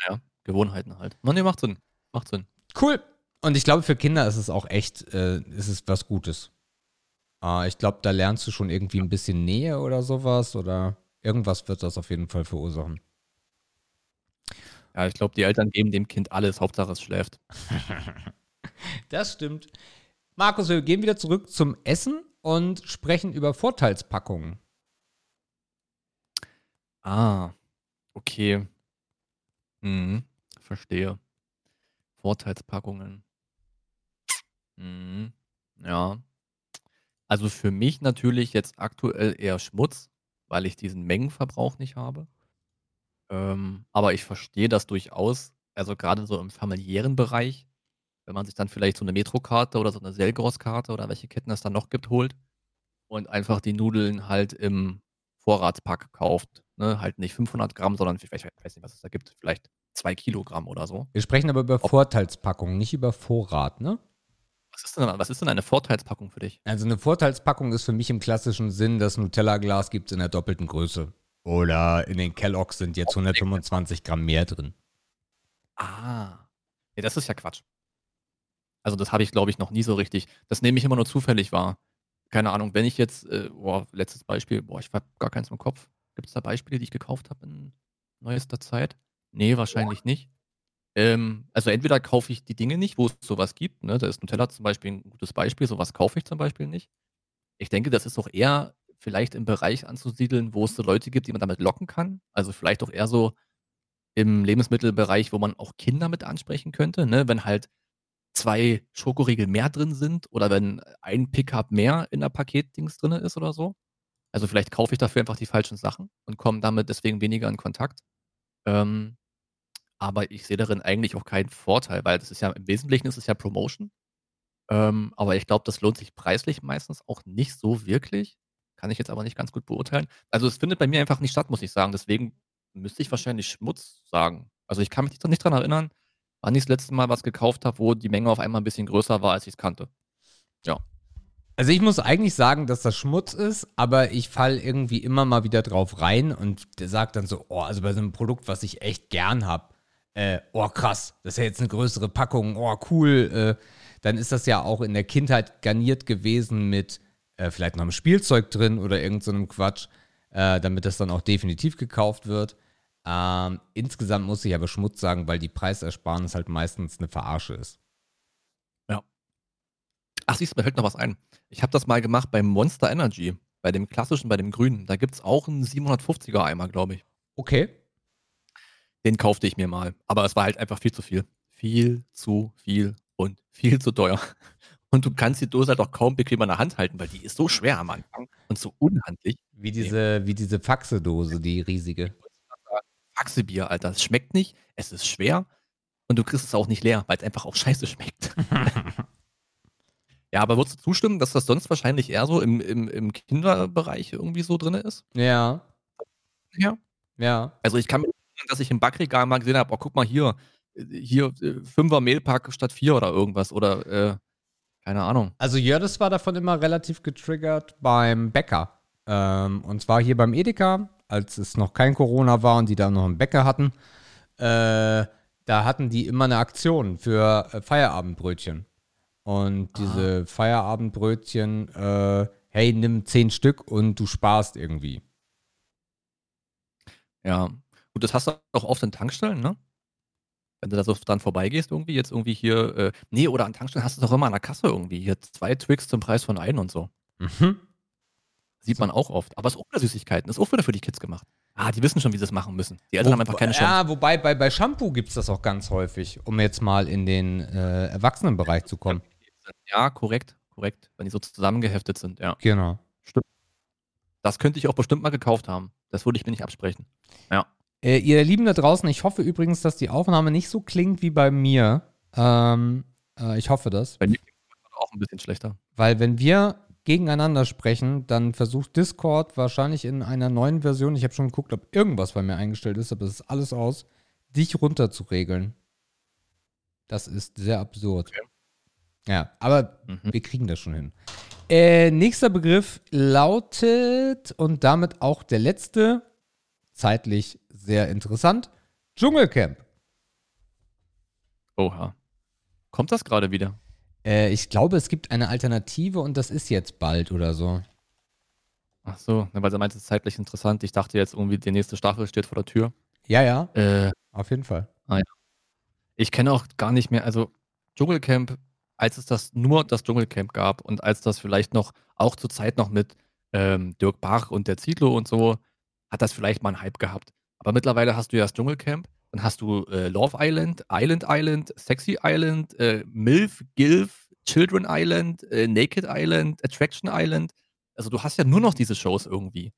ja, Gewohnheiten halt. Man, nee, macht Sinn. Macht Sinn. Cool. Und ich glaube, für Kinder ist es auch echt, äh, ist es was Gutes. Äh, ich glaube, da lernst du schon irgendwie ein bisschen Nähe oder sowas oder irgendwas wird das auf jeden Fall verursachen. Ja, ich glaube, die Eltern geben dem Kind alles, Hauptsache es schläft. Das stimmt. Markus, wir gehen wieder zurück zum Essen und sprechen über Vorteilspackungen. Ah, okay. Mhm, verstehe. Vorteilspackungen. Mhm, ja. Also für mich natürlich jetzt aktuell eher Schmutz, weil ich diesen Mengenverbrauch nicht habe. Ähm, aber ich verstehe das durchaus, also gerade so im familiären Bereich, wenn man sich dann vielleicht so eine Metro-Karte oder so eine Selgros-Karte oder welche Ketten es dann noch gibt, holt und einfach die Nudeln halt im Vorratspack kauft. Ne? Halt nicht 500 Gramm, sondern ich weiß nicht, was es da gibt, vielleicht 2 Kilogramm oder so. Wir sprechen aber über Vorteilspackungen, nicht über Vorrat, ne? Was ist, denn, was ist denn eine Vorteilspackung für dich? Also eine Vorteilspackung ist für mich im klassischen Sinn, das Nutella-Glas gibt es in der doppelten Größe. Oder in den Kelloggs sind jetzt 125 Gramm mehr drin. Ah. Ja, das ist ja Quatsch. Also das habe ich, glaube ich, noch nie so richtig. Das nehme ich immer nur zufällig wahr. Keine Ahnung, wenn ich jetzt, äh, boah, letztes Beispiel, boah, ich habe gar keins im Kopf. Gibt es da Beispiele, die ich gekauft habe in neuester Zeit? Nee, wahrscheinlich nicht. Ähm, also entweder kaufe ich die Dinge nicht, wo es sowas gibt. Ne? Da ist Nutella zum Beispiel ein gutes Beispiel. Sowas kaufe ich zum Beispiel nicht. Ich denke, das ist auch eher vielleicht im Bereich anzusiedeln, wo es so Leute gibt, die man damit locken kann. Also vielleicht auch eher so im Lebensmittelbereich, wo man auch Kinder mit ansprechen könnte. Ne? Wenn halt zwei Schokoriegel mehr drin sind oder wenn ein Pickup mehr in der Paketdings drin ist oder so. Also vielleicht kaufe ich dafür einfach die falschen Sachen und komme damit deswegen weniger in Kontakt. Ähm, aber ich sehe darin eigentlich auch keinen Vorteil, weil das ist ja im Wesentlichen ist es ja Promotion. Ähm, aber ich glaube, das lohnt sich preislich meistens auch nicht so wirklich. Kann ich jetzt aber nicht ganz gut beurteilen. Also es findet bei mir einfach nicht statt, muss ich sagen. Deswegen müsste ich wahrscheinlich Schmutz sagen. Also ich kann mich nicht daran erinnern, wann ich das letzte Mal was gekauft habe, wo die Menge auf einmal ein bisschen größer war, als ich es kannte. Ja. Also ich muss eigentlich sagen, dass das Schmutz ist, aber ich falle irgendwie immer mal wieder drauf rein und sagt dann so, oh, also bei so einem Produkt, was ich echt gern habe, äh, oh krass, das ist ja jetzt eine größere Packung, oh cool, äh, dann ist das ja auch in der Kindheit garniert gewesen mit äh, vielleicht noch einem Spielzeug drin oder irgendeinem so Quatsch, äh, damit das dann auch definitiv gekauft wird. Ähm, insgesamt muss ich aber Schmutz sagen, weil die Preisersparnis halt meistens eine Verarsche ist. Ja. Ach, siehst du, mir fällt noch was ein. Ich habe das mal gemacht beim Monster Energy, bei dem klassischen, bei dem grünen. Da gibt es auch einen 750er Eimer, glaube ich. Okay. Den kaufte ich mir mal. Aber es war halt einfach viel zu viel. Viel zu viel und viel zu teuer. Und du kannst die Dose halt auch kaum bequem an der Hand halten, weil die ist so schwer am Anfang und so unhandlich. Wie diese, wie diese Faxe-Dose, die riesige. Faxe-Bier, Alter. Es schmeckt nicht, es ist schwer und du kriegst es auch nicht leer, weil es einfach auch scheiße schmeckt. ja, aber würdest du zustimmen, dass das sonst wahrscheinlich eher so im, im, im Kinderbereich irgendwie so drin ist? Ja. Ja. Ja. Also ich kann mir erinnern, dass ich im Backregal mal gesehen habe, oh, guck mal hier, hier äh, Fünfer Mehlpack statt vier oder irgendwas oder äh, keine Ahnung. Also Jördes war davon immer relativ getriggert beim Bäcker. Ähm, und zwar hier beim Edeka, als es noch kein Corona war und die da noch einen Bäcker hatten. Äh, da hatten die immer eine Aktion für äh, Feierabendbrötchen. Und diese ah. Feierabendbrötchen, äh, hey, nimm zehn Stück und du sparst irgendwie. Ja, gut, das hast du auch oft in Tankstellen, ne? Wenn du da so dran vorbeigehst, irgendwie, jetzt irgendwie hier, äh, nee, oder an Tankstellen hast du es auch immer an der Kasse irgendwie. Hier zwei Twix zum Preis von einem und so. Mhm. Sieht man auch oft. Aber es ist auch wieder Süßigkeiten. Das ist auch wieder für die Kids gemacht. Ah, die wissen schon, wie sie es machen müssen. Die Eltern Wo, haben einfach keine Chance. Ja, wobei bei, bei Shampoo gibt es das auch ganz häufig, um jetzt mal in den äh, Erwachsenenbereich zu kommen. Ja, korrekt, korrekt. Wenn die so zusammengeheftet sind, ja. Genau. Stimmt. Das könnte ich auch bestimmt mal gekauft haben. Das würde ich mir nicht absprechen. Ja. Äh, ihr Lieben da draußen, ich hoffe übrigens, dass die Aufnahme nicht so klingt wie bei mir. Ähm, äh, ich hoffe das. Bei mir klingt es auch ein bisschen schlechter. Weil wenn wir gegeneinander sprechen, dann versucht Discord wahrscheinlich in einer neuen Version, ich habe schon geguckt, ob irgendwas bei mir eingestellt ist, aber es ist alles aus, dich runter zu regeln. Das ist sehr absurd. Okay. Ja, aber mhm. wir kriegen das schon hin. Äh, nächster Begriff lautet und damit auch der letzte, zeitlich sehr interessant, Dschungelcamp. Oha. Kommt das gerade wieder? Äh, ich glaube, es gibt eine Alternative und das ist jetzt bald oder so. Ach so, weil du meinst, es ist zeitlich interessant. Ich dachte jetzt irgendwie, die nächste Staffel steht vor der Tür. Ja, ja. Äh, auf jeden Fall. Ah, ja. Ich kenne auch gar nicht mehr, also Dschungelcamp, als es das nur das Dschungelcamp gab und als das vielleicht noch, auch zur Zeit noch mit ähm, Dirk Bach und der Zietlow und so, hat das vielleicht mal einen Hype gehabt. Aber mittlerweile hast du ja das Dschungelcamp dann hast du äh, Love Island, Island Island, Sexy Island, äh, MILF, GILF, Children Island, äh, Naked Island, Attraction Island. Also du hast ja nur noch diese Shows irgendwie.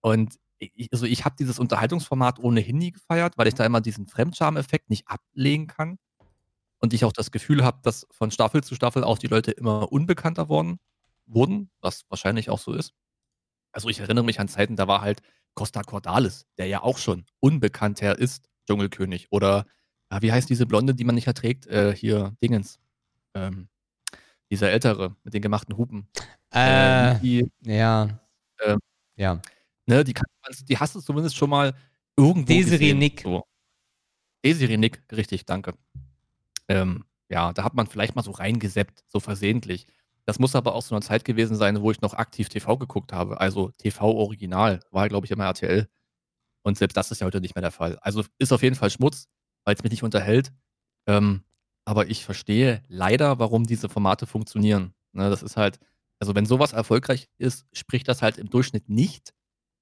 Und ich, also ich habe dieses Unterhaltungsformat ohnehin nie gefeiert, weil ich da immer diesen Fremdscham-Effekt nicht ablegen kann. und ich auch das Gefühl habe, dass von Staffel zu Staffel auch die Leute immer unbekannter worden, wurden, was wahrscheinlich auch so ist. Also ich erinnere mich an Zeiten, da war halt Costa Cordalis, der ja auch schon unbekannter ist, Dschungelkönig. Oder ah, wie heißt diese Blonde, die man nicht erträgt? Äh, hier, Dingens. Ähm, dieser ältere mit den gemachten Hupen. Äh, Ähm, die, ja. Ähm, ja. ne, die, kann, die hast du zumindest schon mal irgendwo Desiree gesehen. Nick. So. Desiree Nick, richtig, danke. Ähm, ja, da hat man vielleicht mal so reingeseppt, so versehentlich. Das muss aber auch so eine Zeit gewesen sein, wo ich noch aktiv TV geguckt habe. Also TV-Original war, glaube ich, immer RTL. Und selbst das ist ja heute nicht mehr der Fall. Also ist auf jeden Fall Schmutz, weil es mich nicht unterhält. Ähm, aber ich verstehe leider, warum diese Formate funktionieren. Ne, das ist halt, also wenn sowas erfolgreich ist, spricht das halt im Durchschnitt nicht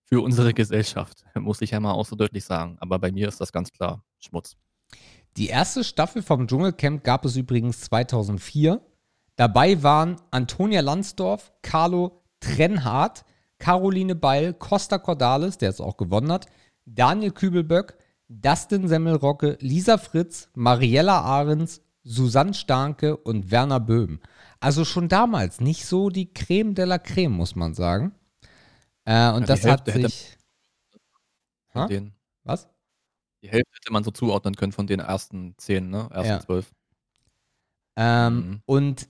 für unsere Gesellschaft. Muss ich ja mal auch so deutlich sagen. Aber bei mir ist das ganz klar Schmutz. Die erste Staffel vom Dschungelcamp gab es übrigens 2004. Dabei waren Antonia Lansdorf, Carlo Trenhardt, Caroline Beil, Costa Cordalis, der es auch gewonnen hat, Daniel Kübelböck, Dustin Semmelrocke, Lisa Fritz, Mariella Ahrens, Susanne Starke und Werner Böhm. Also schon damals nicht so die Creme de la Creme, muss man sagen. Äh, und die das hat Hälfte hätte- sich. Denen. Was? Die Hälfte hätte man so zuordnen können von den ersten zehn, ne? Ersten Ja. zwölf. Ähm, Mhm. Und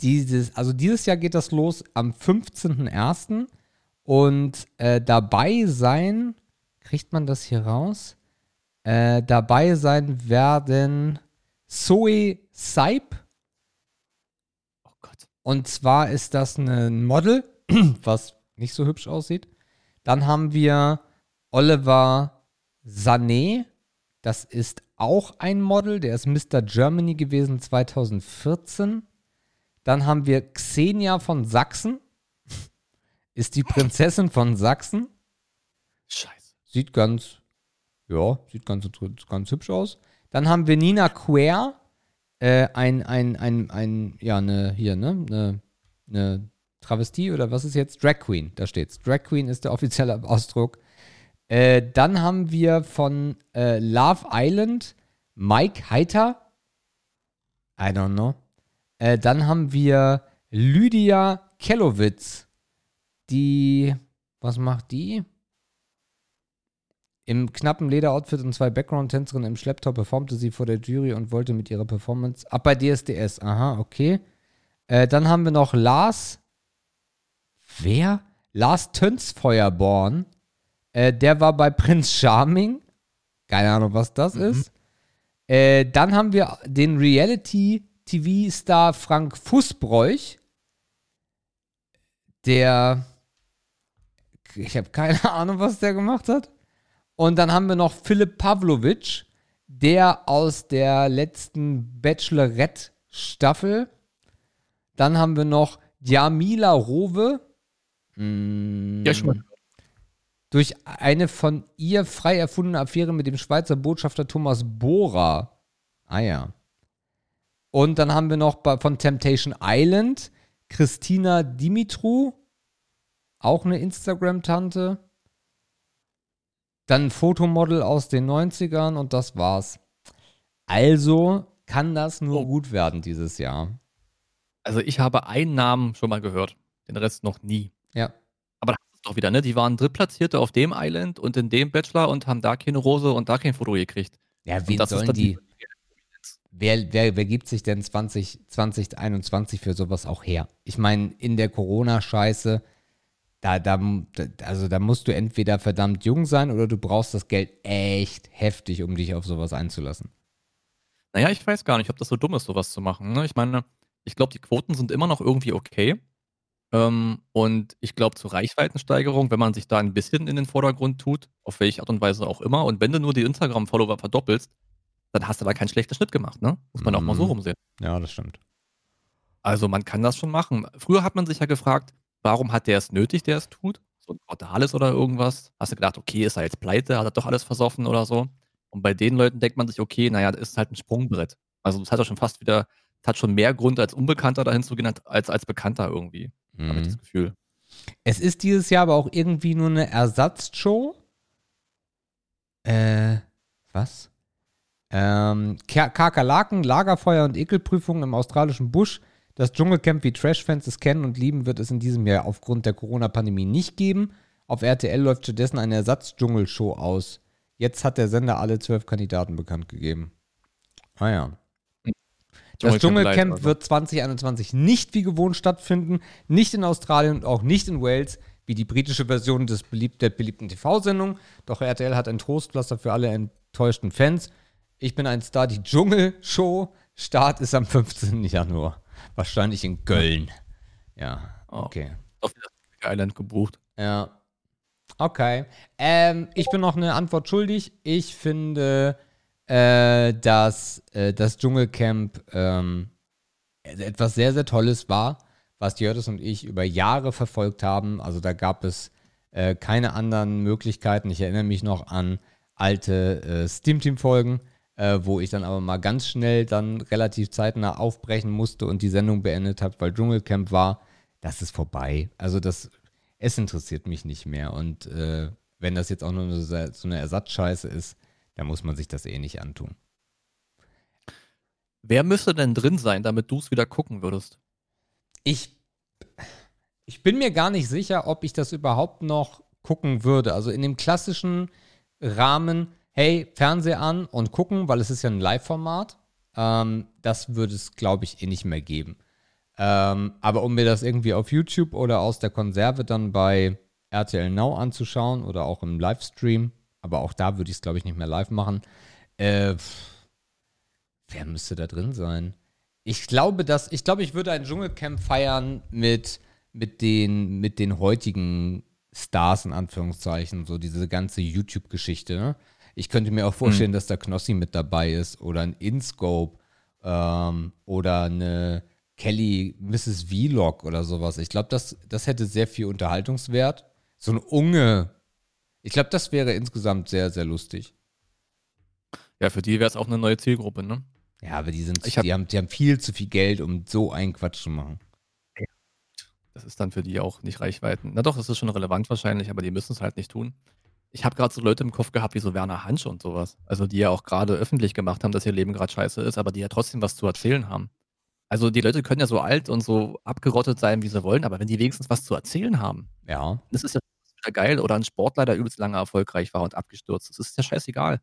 dieses, also dieses Jahr geht das los am 15.01. Und äh, dabei sein, kriegt man das hier raus? Äh, dabei sein werden Zoe Seip. Oh Gott. Und zwar ist das ein Model, was nicht so hübsch aussieht. Dann haben wir Oliver Sané. Das ist auch ein Model. Der ist Mr. Germany gewesen 2014. Dann haben wir Xenia von Sachsen. Ist die Prinzessin von Sachsen. Scheiße. Sieht ganz, ja, sieht ganz, ganz hübsch aus. Dann haben wir Nina Quer, äh, ein, ein, ein, ein, ja, eine, hier, ne, eine, eine Travestie oder was ist jetzt? Drag Queen, da steht's. Drag Queen ist der offizielle Ausdruck. Äh, dann haben wir von äh, Love Island Mike Heiter. I don't know. Äh, dann haben wir Lydia Kellowitz. Die, was macht die? Im knappen Lederoutfit und zwei Background-Tänzerinnen im Schlepptau performte sie vor der Jury und wollte mit ihrer Performance ab bei DSDS. Aha, okay. Äh, dann haben wir noch Lars. Wer? Lars Tönsfeuerborn. Äh, der war bei Prinz Charming. Keine Ahnung, was das ist. Äh, dann haben wir den Reality-TV-Star Frank Fußbräuch. Der. Ich habe keine Ahnung, was der gemacht hat. Und dann haben wir noch Philipp Pavlovic, der aus der letzten Bachelorette-Staffel. Dann haben wir noch Jamila Rowe. Mm, Ja, schon mal. durch eine von ihr frei erfundene Affäre mit dem Schweizer Botschafter Thomas Bohrer. Ah ja. Und dann haben wir noch bei, von Temptation Island Christina Dimitru, auch eine Instagram-Tante. Dann ein Fotomodel aus den 90ern und das war's. Also kann das nur Oh. gut werden dieses Jahr. Also ich habe einen Namen schon mal gehört, den Rest noch nie. Ja. Aber das ist doch wieder, ne? Die waren Drittplatzierte auf dem Island und in dem Bachelor und haben da keine Rose und da kein Foto gekriegt. Ja, ist sollen die. Wer, wer, wer gibt sich denn 20, 2021 für sowas auch her? Ich meine, in der Corona-Scheiße, da, da, also da musst du entweder verdammt jung sein oder du brauchst das Geld echt heftig, um dich auf sowas einzulassen. Naja, ich weiß gar nicht, ob das so dumm ist, sowas zu machen. Ne? Ich meine, ich glaube, die Quoten sind immer noch irgendwie okay. Ähm, und ich glaube, zur Reichweitensteigerung, wenn man sich da ein bisschen in den Vordergrund tut, auf welche Art und Weise auch immer, und wenn du nur die Instagram-Follower verdoppelst, dann hast du da keinen schlechten Schnitt gemacht, ne? Muss man auch mal so Mhm. rumsehen. Ja, das stimmt. Also man kann das schon machen. Früher hat man sich ja gefragt, warum hat der es nötig, der es tut? So ein Portales oder irgendwas. Hast du gedacht, okay, ist er jetzt pleite, hat er doch alles versoffen oder so? Und bei den Leuten denkt man sich, okay, naja, das ist halt ein Sprungbrett. Also das hat doch schon fast wieder, das hat schon mehr Grund als Unbekannter dahin zu gehen, als als Bekannter irgendwie, habe ich das Mhm. Gefühl. Es ist dieses Jahr aber auch irgendwie nur eine Ersatzshow. Äh, was? Ähm, Ka- Kakerlaken, Lagerfeuer und Ekelprüfungen im australischen Busch. Das Dschungelcamp, wie Trash-Fans es kennen und lieben, wird es in diesem Jahr aufgrund der Corona-Pandemie nicht geben. Auf RTL läuft stattdessen eine Ersatz-Dschungelshow aus. Jetzt hat der Sender alle zwölf Kandidaten bekannt gegeben. Ah ja. Das Dschungelcamp also. wird 2021 nicht wie gewohnt stattfinden, nicht in Australien und auch nicht in Wales, wie die britische Version des beliebt, der beliebten TV-Sendung. Doch RTL hat ein Trostpflaster für alle enttäuschten Fans. Ich bin ein Star, die Dschungelshow. Start ist am 15. Januar. Wahrscheinlich in Köln. Ja, Oh. okay. Auf Island gebucht. Ja. Okay. Ähm, ich bin noch eine Antwort schuldig. Ich finde, äh, dass äh, das Dschungelcamp ähm, etwas sehr, sehr Tolles war, was Jördes und ich über Jahre verfolgt haben. Also da gab es äh, keine anderen Möglichkeiten. Ich erinnere mich noch an alte äh, Steam-Team-Folgen, äh, wo ich dann aber mal ganz schnell dann relativ zeitnah aufbrechen musste und die Sendung beendet habe, weil Dschungelcamp war. Das ist vorbei. Also das, es interessiert mich nicht mehr. Und äh, wenn das jetzt auch nur so, so eine Ersatzscheiße ist, dann muss man sich das eh nicht antun. Wer müsste denn drin sein, damit du es wieder gucken würdest? Ich, ich bin mir gar nicht sicher, ob ich das überhaupt noch gucken würde. Also in dem klassischen Rahmen, hey, Fernseher an und gucken, weil es ist ja ein Live-Format. Ähm, das würde es, glaube ich, eh nicht mehr geben. Ähm, aber um mir das irgendwie auf YouTube oder aus der Konserve dann bei RTL Now anzuschauen oder auch im Livestream, aber auch da würde ich es, glaube ich, nicht mehr live machen. Äh, wer müsste da drin sein? Ich glaube, dass, ich glaube, ich würde ein Dschungelcamp feiern mit, mit, den, mit den heutigen Stars, in Anführungszeichen, so diese ganze YouTube-Geschichte. Ne? Ich könnte mir auch vorstellen, dass da Knossi mit dabei ist oder ein InScope ähm, oder eine Kelly Mrs. Vlog oder sowas. Ich glaube, das, das hätte sehr viel Unterhaltungswert. So ein Unge. Ich glaube, das wäre insgesamt sehr, sehr lustig. Ja, für die wäre es auch eine neue Zielgruppe, ne? Ja, aber die sind, hab- die haben, die haben viel zu viel Geld, um so einen Quatsch zu machen. Das ist dann für die auch nicht Reichweiten. Na doch, es ist schon relevant wahrscheinlich, aber die müssen es halt nicht tun. Ich habe gerade so Leute im Kopf gehabt wie so Werner Hansch und sowas. Also die ja auch gerade öffentlich gemacht haben, dass ihr Leben gerade scheiße ist, aber die ja trotzdem was zu erzählen haben. Also die Leute können ja so alt und so abgerottet sein, wie sie wollen, aber wenn die wenigstens was zu erzählen haben, Ja. das ist ja wieder geil. Oder ein Sportler, der übelst lange erfolgreich war und abgestürzt. Das ist ja scheißegal.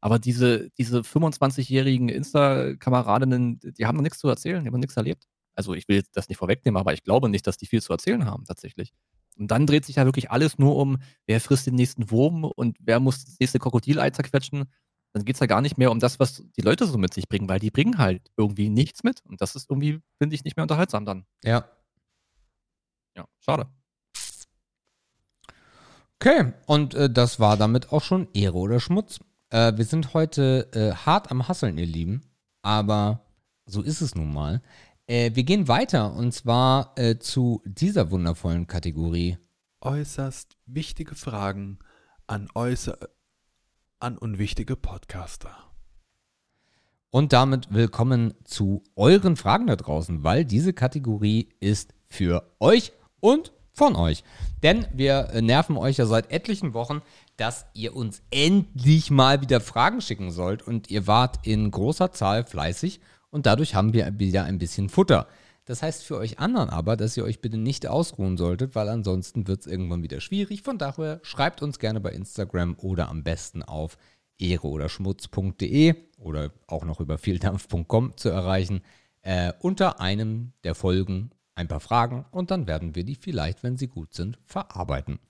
Aber diese, diese 25-jährigen Insta-Kameradinnen, die haben noch nichts zu erzählen, die haben noch nichts erlebt. Also ich will das nicht vorwegnehmen, aber ich glaube nicht, dass die viel zu erzählen haben, tatsächlich. Und dann dreht sich ja wirklich alles nur um, wer frisst den nächsten Wurm und wer muss das nächste Krokodilei zerquetschen. Dann geht es ja gar nicht mehr um das, was die Leute so mit sich bringen, weil die bringen halt irgendwie nichts mit. Und das ist irgendwie, finde ich, nicht mehr unterhaltsam dann. Ja. Ja, schade. Okay, und äh, das war damit auch schon Ehre oder Schmutz. Äh, wir sind heute äh, hart am Hasseln, ihr Lieben, aber so ist es nun mal. Äh, wir gehen weiter und zwar äh, zu dieser wundervollen Kategorie. Äußerst wichtige Fragen an äußer an unwichtige Podcaster. Und damit willkommen zu euren Fragen da draußen, weil diese Kategorie ist für euch und von euch. Denn wir äh, nerven euch ja seit etlichen Wochen, dass ihr uns endlich mal wieder Fragen schicken sollt. Und ihr wart in großer Zahl fleißig und dadurch haben wir wieder ein bisschen Futter. Das heißt für euch anderen aber, dass ihr euch bitte nicht ausruhen solltet, weil ansonsten wird es irgendwann wieder schwierig. Von daher schreibt uns gerne bei Instagram oder am besten auf ehre oder schmutz.de oder auch noch über vieldampf.com zu erreichen. Äh, unter einem der Folgen ein paar Fragen und dann werden wir die vielleicht, wenn sie gut sind, verarbeiten.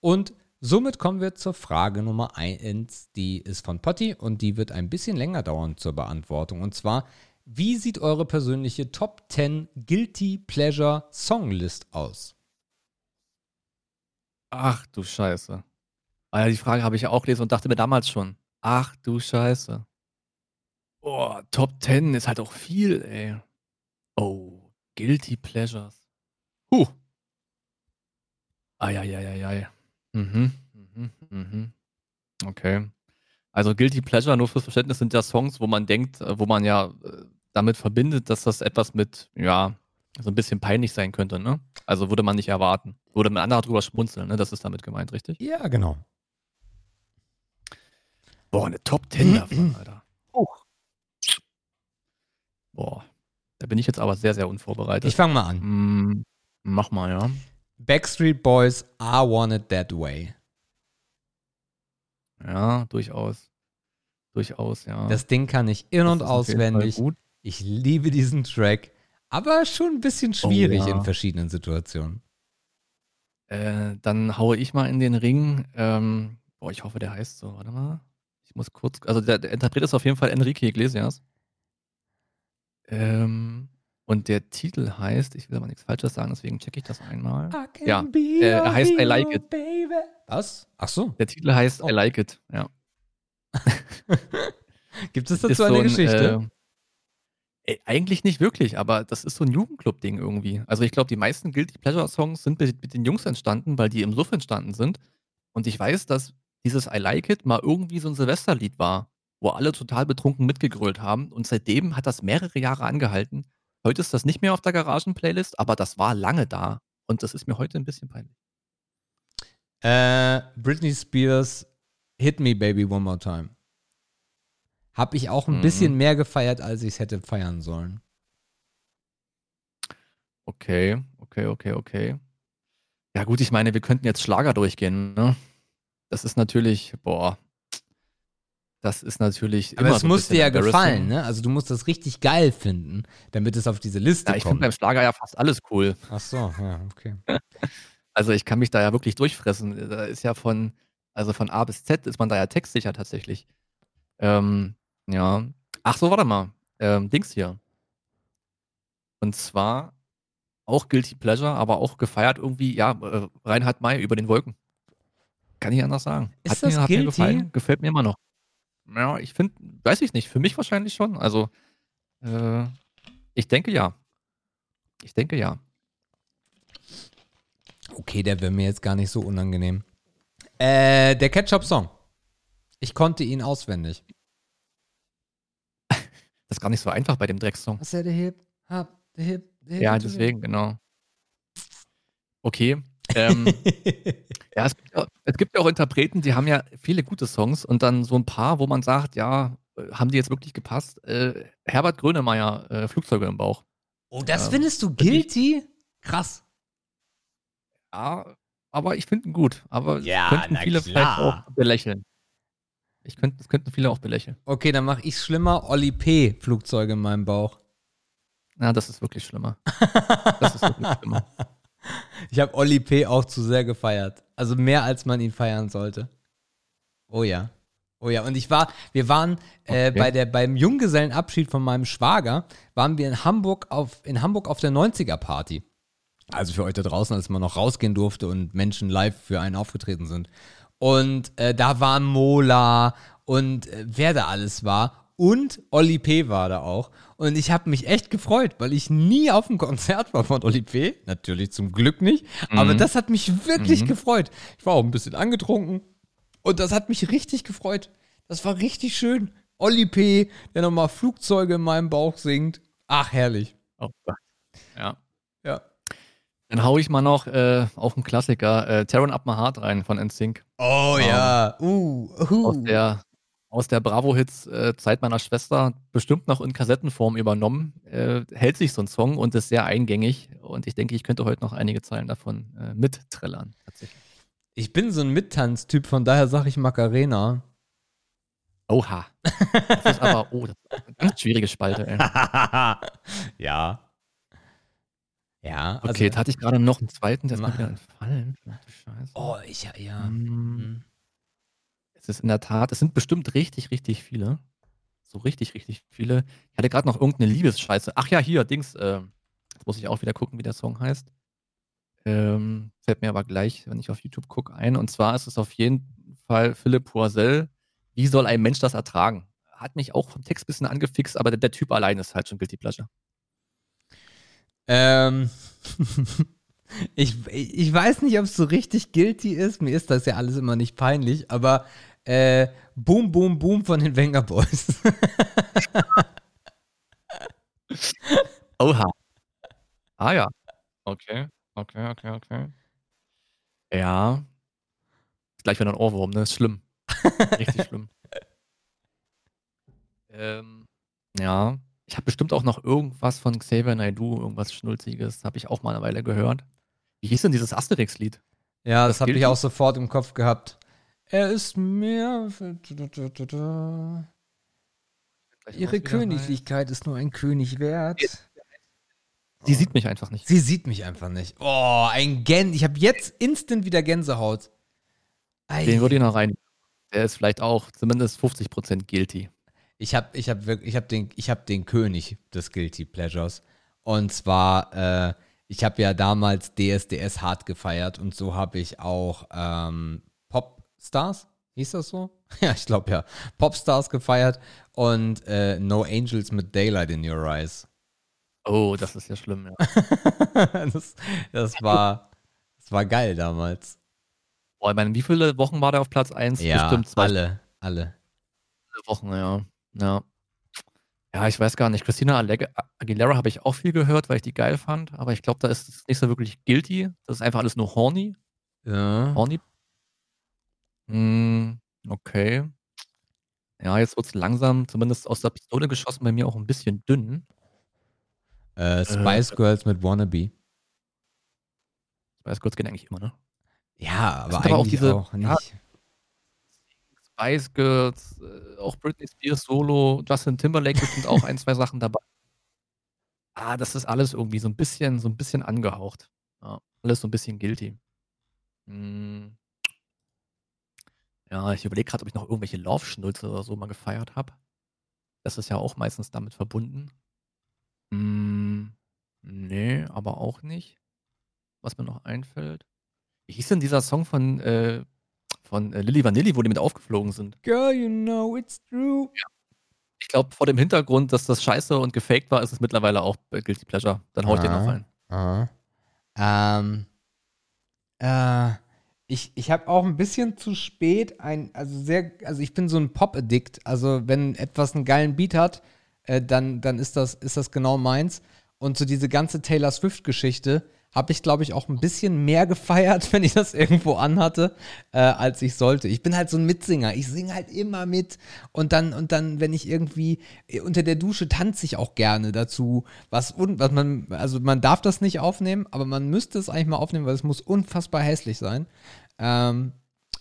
Und somit kommen wir zur Frage Nummer 1, die ist von Potti und die wird ein bisschen länger dauern zur Beantwortung. Und zwar, wie sieht eure persönliche Top 10 Guilty Pleasure Songlist aus? Ach du Scheiße. Ah die Frage habe ich ja auch gelesen und dachte mir damals schon. Ach du Scheiße. Boah, Top 10 ist halt auch viel, ey. Oh, Guilty Pleasures. Huh. Eieieiei. Mhm, mhm, mhm. Okay. Also Guilty Pleasure, nur fürs Verständnis, sind ja Songs, wo man denkt, äh, wo man ja äh, damit verbindet, dass das etwas mit, ja, so ein bisschen peinlich sein könnte, ne? Also würde man nicht erwarten. Würde man anderer drüber schmunzeln, ne? Das ist damit gemeint, richtig? Ja, genau. Boah, eine Top 10 davon, Alter. Oh. Boah, da bin ich jetzt aber sehr, sehr unvorbereitet. Ich fange mal an. Mm, mach mal, ja. Backstreet Boys I Want It That Way. Ja, durchaus. Durchaus, ja. Das Ding kann ich in- und auswendig. Gut. Ich liebe diesen Track, aber schon ein bisschen schwierig Oh, ja. in verschiedenen Situationen. Äh, dann haue ich mal in den Ring. Ähm, boah, ich hoffe, der heißt so. Warte mal. Ich muss kurz. Also, der, der Interpret ist auf jeden Fall Enrique Iglesias. Ähm, und der Titel heißt, ich will aber nichts Falsches sagen, deswegen checke ich das einmal. Ja, äh, er heißt I Like It. Baby. Was? Ach so. Der Titel heißt Oh. I Like It. Ja. Gibt es dazu so eine ein, Geschichte? Äh, ey, eigentlich nicht wirklich, aber das ist so ein Jugendclub-Ding irgendwie. Also ich glaube, die meisten Guilty Pleasure-Songs sind mit, mit den Jungs entstanden, weil die im Suff entstanden sind. Und ich weiß, dass dieses I Like It mal irgendwie so ein Silvesterlied war, wo alle total betrunken mitgegrölt haben. Und seitdem hat das mehrere Jahre angehalten. Heute ist das nicht mehr auf der Garagen-Playlist, aber das war lange da. Und das ist mir heute ein bisschen peinlich. Äh, Britney Spears, Hit Me Baby One More Time. Hab ich auch ein Mhm. bisschen mehr gefeiert, als ich es hätte feiern sollen. Okay, okay, okay, okay. Ja gut, ich meine, wir könnten jetzt Schlager durchgehen, ne? Das ist natürlich, boah, das ist natürlich Aber es so muss dir ja gefallen, ne? Also du musst das richtig geil finden, damit es auf diese Liste Ja, ich finde kommt. beim Schlager ja fast alles cool. Ach so, ja, okay. Also ich kann mich da ja wirklich durchfressen. Da ist ja von, also von A bis Z ist man da ja textsicher tatsächlich. Ähm, ja. Ach so, warte mal. Ähm, Dings hier. Und zwar auch Guilty Pleasure, aber auch gefeiert irgendwie, ja, äh, Reinhard May über den Wolken. Kann ich anders sagen. Ist hat das mir, hat mir guilty? gefallen, gefällt mir immer noch. Ja, ich finde, weiß ich nicht, für mich wahrscheinlich schon. Also, äh, ich denke ja. Ich denke ja. Okay, der wäre mir jetzt gar nicht so unangenehm. Äh, der Ketchup-Song. Ich konnte ihn auswendig. Das ist gar nicht so einfach bei dem Drecksong. Was der Hip, hop, the Hip, the Hip. Ja, deswegen, genau. Okay. Ähm, ja, es gibt, ja, es gibt ja auch Interpreten, die haben ja viele gute Songs und dann so ein paar, wo man sagt, ja, äh, haben die jetzt wirklich gepasst? Äh, Herbert Grönemeyer, äh, Flugzeuge im Bauch. Oh, das Ähm, findest du guilty? Krass. Ja, aber ich finde ihn gut. Aber Ja, könnten viele klar. vielleicht auch belächeln. Ich könnte, das könnten viele auch belächeln. Okay, dann mach ich's schlimmer. Olli P. Flugzeuge in meinem Bauch. Na, das ist wirklich schlimmer. Das ist wirklich schlimmer. Ich habe Olli P. auch zu sehr gefeiert. Also mehr, als man ihn feiern sollte. Oh ja. Oh ja, und ich war, wir waren äh, Okay. bei der, beim Junggesellenabschied von meinem Schwager, waren wir in Hamburg auf, in Hamburg auf der 90er-Party. Also für euch da draußen, als man noch rausgehen durfte und Menschen live für einen aufgetreten sind. Und äh, da war Mola und äh, wer da alles war. Und Olli P. war da auch. Und ich habe mich echt gefreut, weil ich nie auf einem Konzert war von Olli P. Natürlich zum Glück nicht. Aber das hat mich wirklich Mhm. gefreut. Ich war auch ein bisschen angetrunken. Und das hat mich richtig gefreut. Das war richtig schön. Olli P., der nochmal Flugzeuge in meinem Bauch singt. Ach, herrlich. Oh. Ja. Dann hau ich mal noch äh, auf einen Klassiker, äh, Tearing Up My Heart rein von NSYNC. Oh ja. Uh, uh. Aus der, aus der Bravo-Hits äh, Zeit meiner Schwester, bestimmt noch in Kassettenform übernommen. Äh, hält sich so ein Song und ist sehr eingängig. Und ich denke, ich könnte heute noch einige Zeilen davon äh, mittrillern. Tatsächlich. Ich bin so ein Mittanztyp, von daher sage ich Macarena. Oha. Das ist aber, oh, das ist eine ganz schwierige Spalte, ey. ja. Ja, also, Okay, jetzt hatte ich gerade noch einen zweiten, der ist mir Ma- wieder entfallen. Scheiße. Oh, ich ja, ja. Hm. Hm. Es ist in der Tat, es sind bestimmt richtig, richtig viele. So richtig, richtig viele. Ich hatte gerade noch irgendeine Liebesscheiße. Ach ja, hier, Dings. Äh, jetzt muss ich auch wieder gucken, wie der Song heißt. Ähm, fällt mir aber gleich, wenn ich auf YouTube gucke, ein. Und zwar ist es auf jeden Fall Philipp Poisel. Wie soll ein Mensch das ertragen? Hat mich auch vom Text ein bisschen angefixt, aber der, der Typ allein ist halt schon Guilty Pleasure. Ähm, ich, ich weiß nicht, ob es so richtig guilty ist. Mir ist das ja alles immer nicht peinlich, aber äh, Boom, Boom, Boom von den Wenger Boys. Oha. Ah ja. Okay, okay, okay, okay. Ja. Gleich wieder ein Ohrwurm, ne? Ist schlimm. Richtig schlimm. Ähm, ja. Ich habe bestimmt auch noch irgendwas von Xavier Naidoo, irgendwas Schnulziges, habe ich auch mal eine Weile gehört. Wie hieß denn dieses Asterix-Lied? Ja, das, Das habe ich auch sofort im Kopf gehabt. Er ist mehr. Ihre Königlichkeit ist nur ein König wert. Sie sieht mich einfach nicht. Sie sieht mich einfach nicht. Oh, ein Gän. Ich habe jetzt instant wieder Gänsehaut. Ei. Den würde ich noch rein. Der ist vielleicht auch zumindest 50% guilty. Ich habe ich hab wirklich, ich habe den, ich hab den König des Guilty Pleasures. Und zwar, äh, ich habe ja damals DSDS hart gefeiert und so habe ich auch ähm, Popstars, hieß das so? Ja, ich glaube ja. Popstars gefeiert und äh, No Angels mit Daylight in Your Eyes. Oh, das ist ja schlimm, ja. das, das war, das war geil damals. Boah, ich meine, wie viele Wochen war der auf Platz 1? Ja, Bestimmt zwei alle, alle. Wochen, ja. Ja. Ja, ich weiß gar nicht. Christina Aguilera habe ich auch viel gehört, weil ich die geil fand. Aber ich glaube, da ist es nicht so wirklich guilty. Das ist einfach alles nur horny. Ja. Horny. Hm, okay. Ja, jetzt wird es langsam, zumindest aus der Pistole geschossen, bei mir auch ein bisschen dünn. Äh, Spice Girls mit Wannabe. Spice Girls gehen eigentlich immer, ne? Ja, aber sind aber auch diese- auch nicht. ja. Spice Girls, äh, auch Britney Spears Solo, Justin Timberlake bestimmt auch ein, zwei Sachen dabei. Ah, das ist alles irgendwie so ein bisschen, so ein bisschen angehaucht. Ja, alles so ein bisschen guilty. Hm. Ja, ich überlege gerade, ob ich noch irgendwelche Love-Schnulze oder so mal gefeiert habe. Das ist ja auch meistens damit verbunden. Hm, nee, aber auch nicht. Was mir noch einfällt. Wie hieß denn dieser Song von, äh, von äh, Lilly Vanilli, wo die mit aufgeflogen sind? Girl, you know it's true. Ich glaube, vor dem Hintergrund, dass das scheiße und gefaked war, ist es mittlerweile auch äh, Guilty Pleasure. Dann hau ich den noch Ah. rein. Aha. Ähm, äh, ich ich habe auch ein bisschen zu spät ein, also sehr, also ich bin so ein Pop-Addict. Also wenn etwas einen geilen Beat hat, äh, dann, dann ist das, ist das genau meins. Und so diese ganze Taylor Swift-Geschichte habe ich, glaube ich, auch ein bisschen mehr gefeiert, wenn ich das irgendwo anhatte, äh, als ich sollte. Ich bin halt so ein Mitsinger. Ich singe halt immer mit. Und dann, und dann, wenn ich irgendwie äh, unter der Dusche tanze ich auch gerne dazu. Was, un, was man, also man darf das nicht aufnehmen, aber man müsste es eigentlich mal aufnehmen, weil es muss unfassbar hässlich sein. Ähm,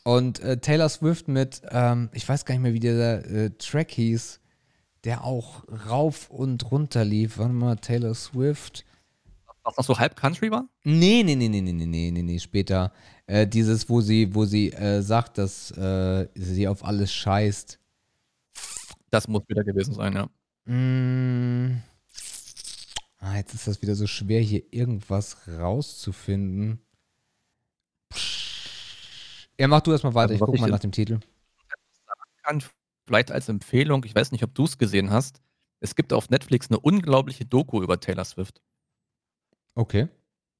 und äh, Taylor Swift mit, ähm, ich weiß gar nicht mehr, wie der äh, Track hieß, der auch rauf und runter lief. Warte mal, Taylor Swift. Was noch so halb Country war? Nee, nee, nee, nee, nee, nee, nee, nee, später. Äh, dieses, wo sie, wo sie äh, sagt, dass äh, sie auf alles scheißt. Das muss wieder gewesen sein, ja. Mm. Ah, jetzt ist das wieder so schwer, hier irgendwas rauszufinden. Ja, mach du erstmal weiter, also, ich guck ich mal nach dem Titel. Kann, vielleicht als Empfehlung, ich weiß nicht, ob du es gesehen hast. Es gibt auf Netflix eine unglaubliche Doku über Taylor Swift. Okay.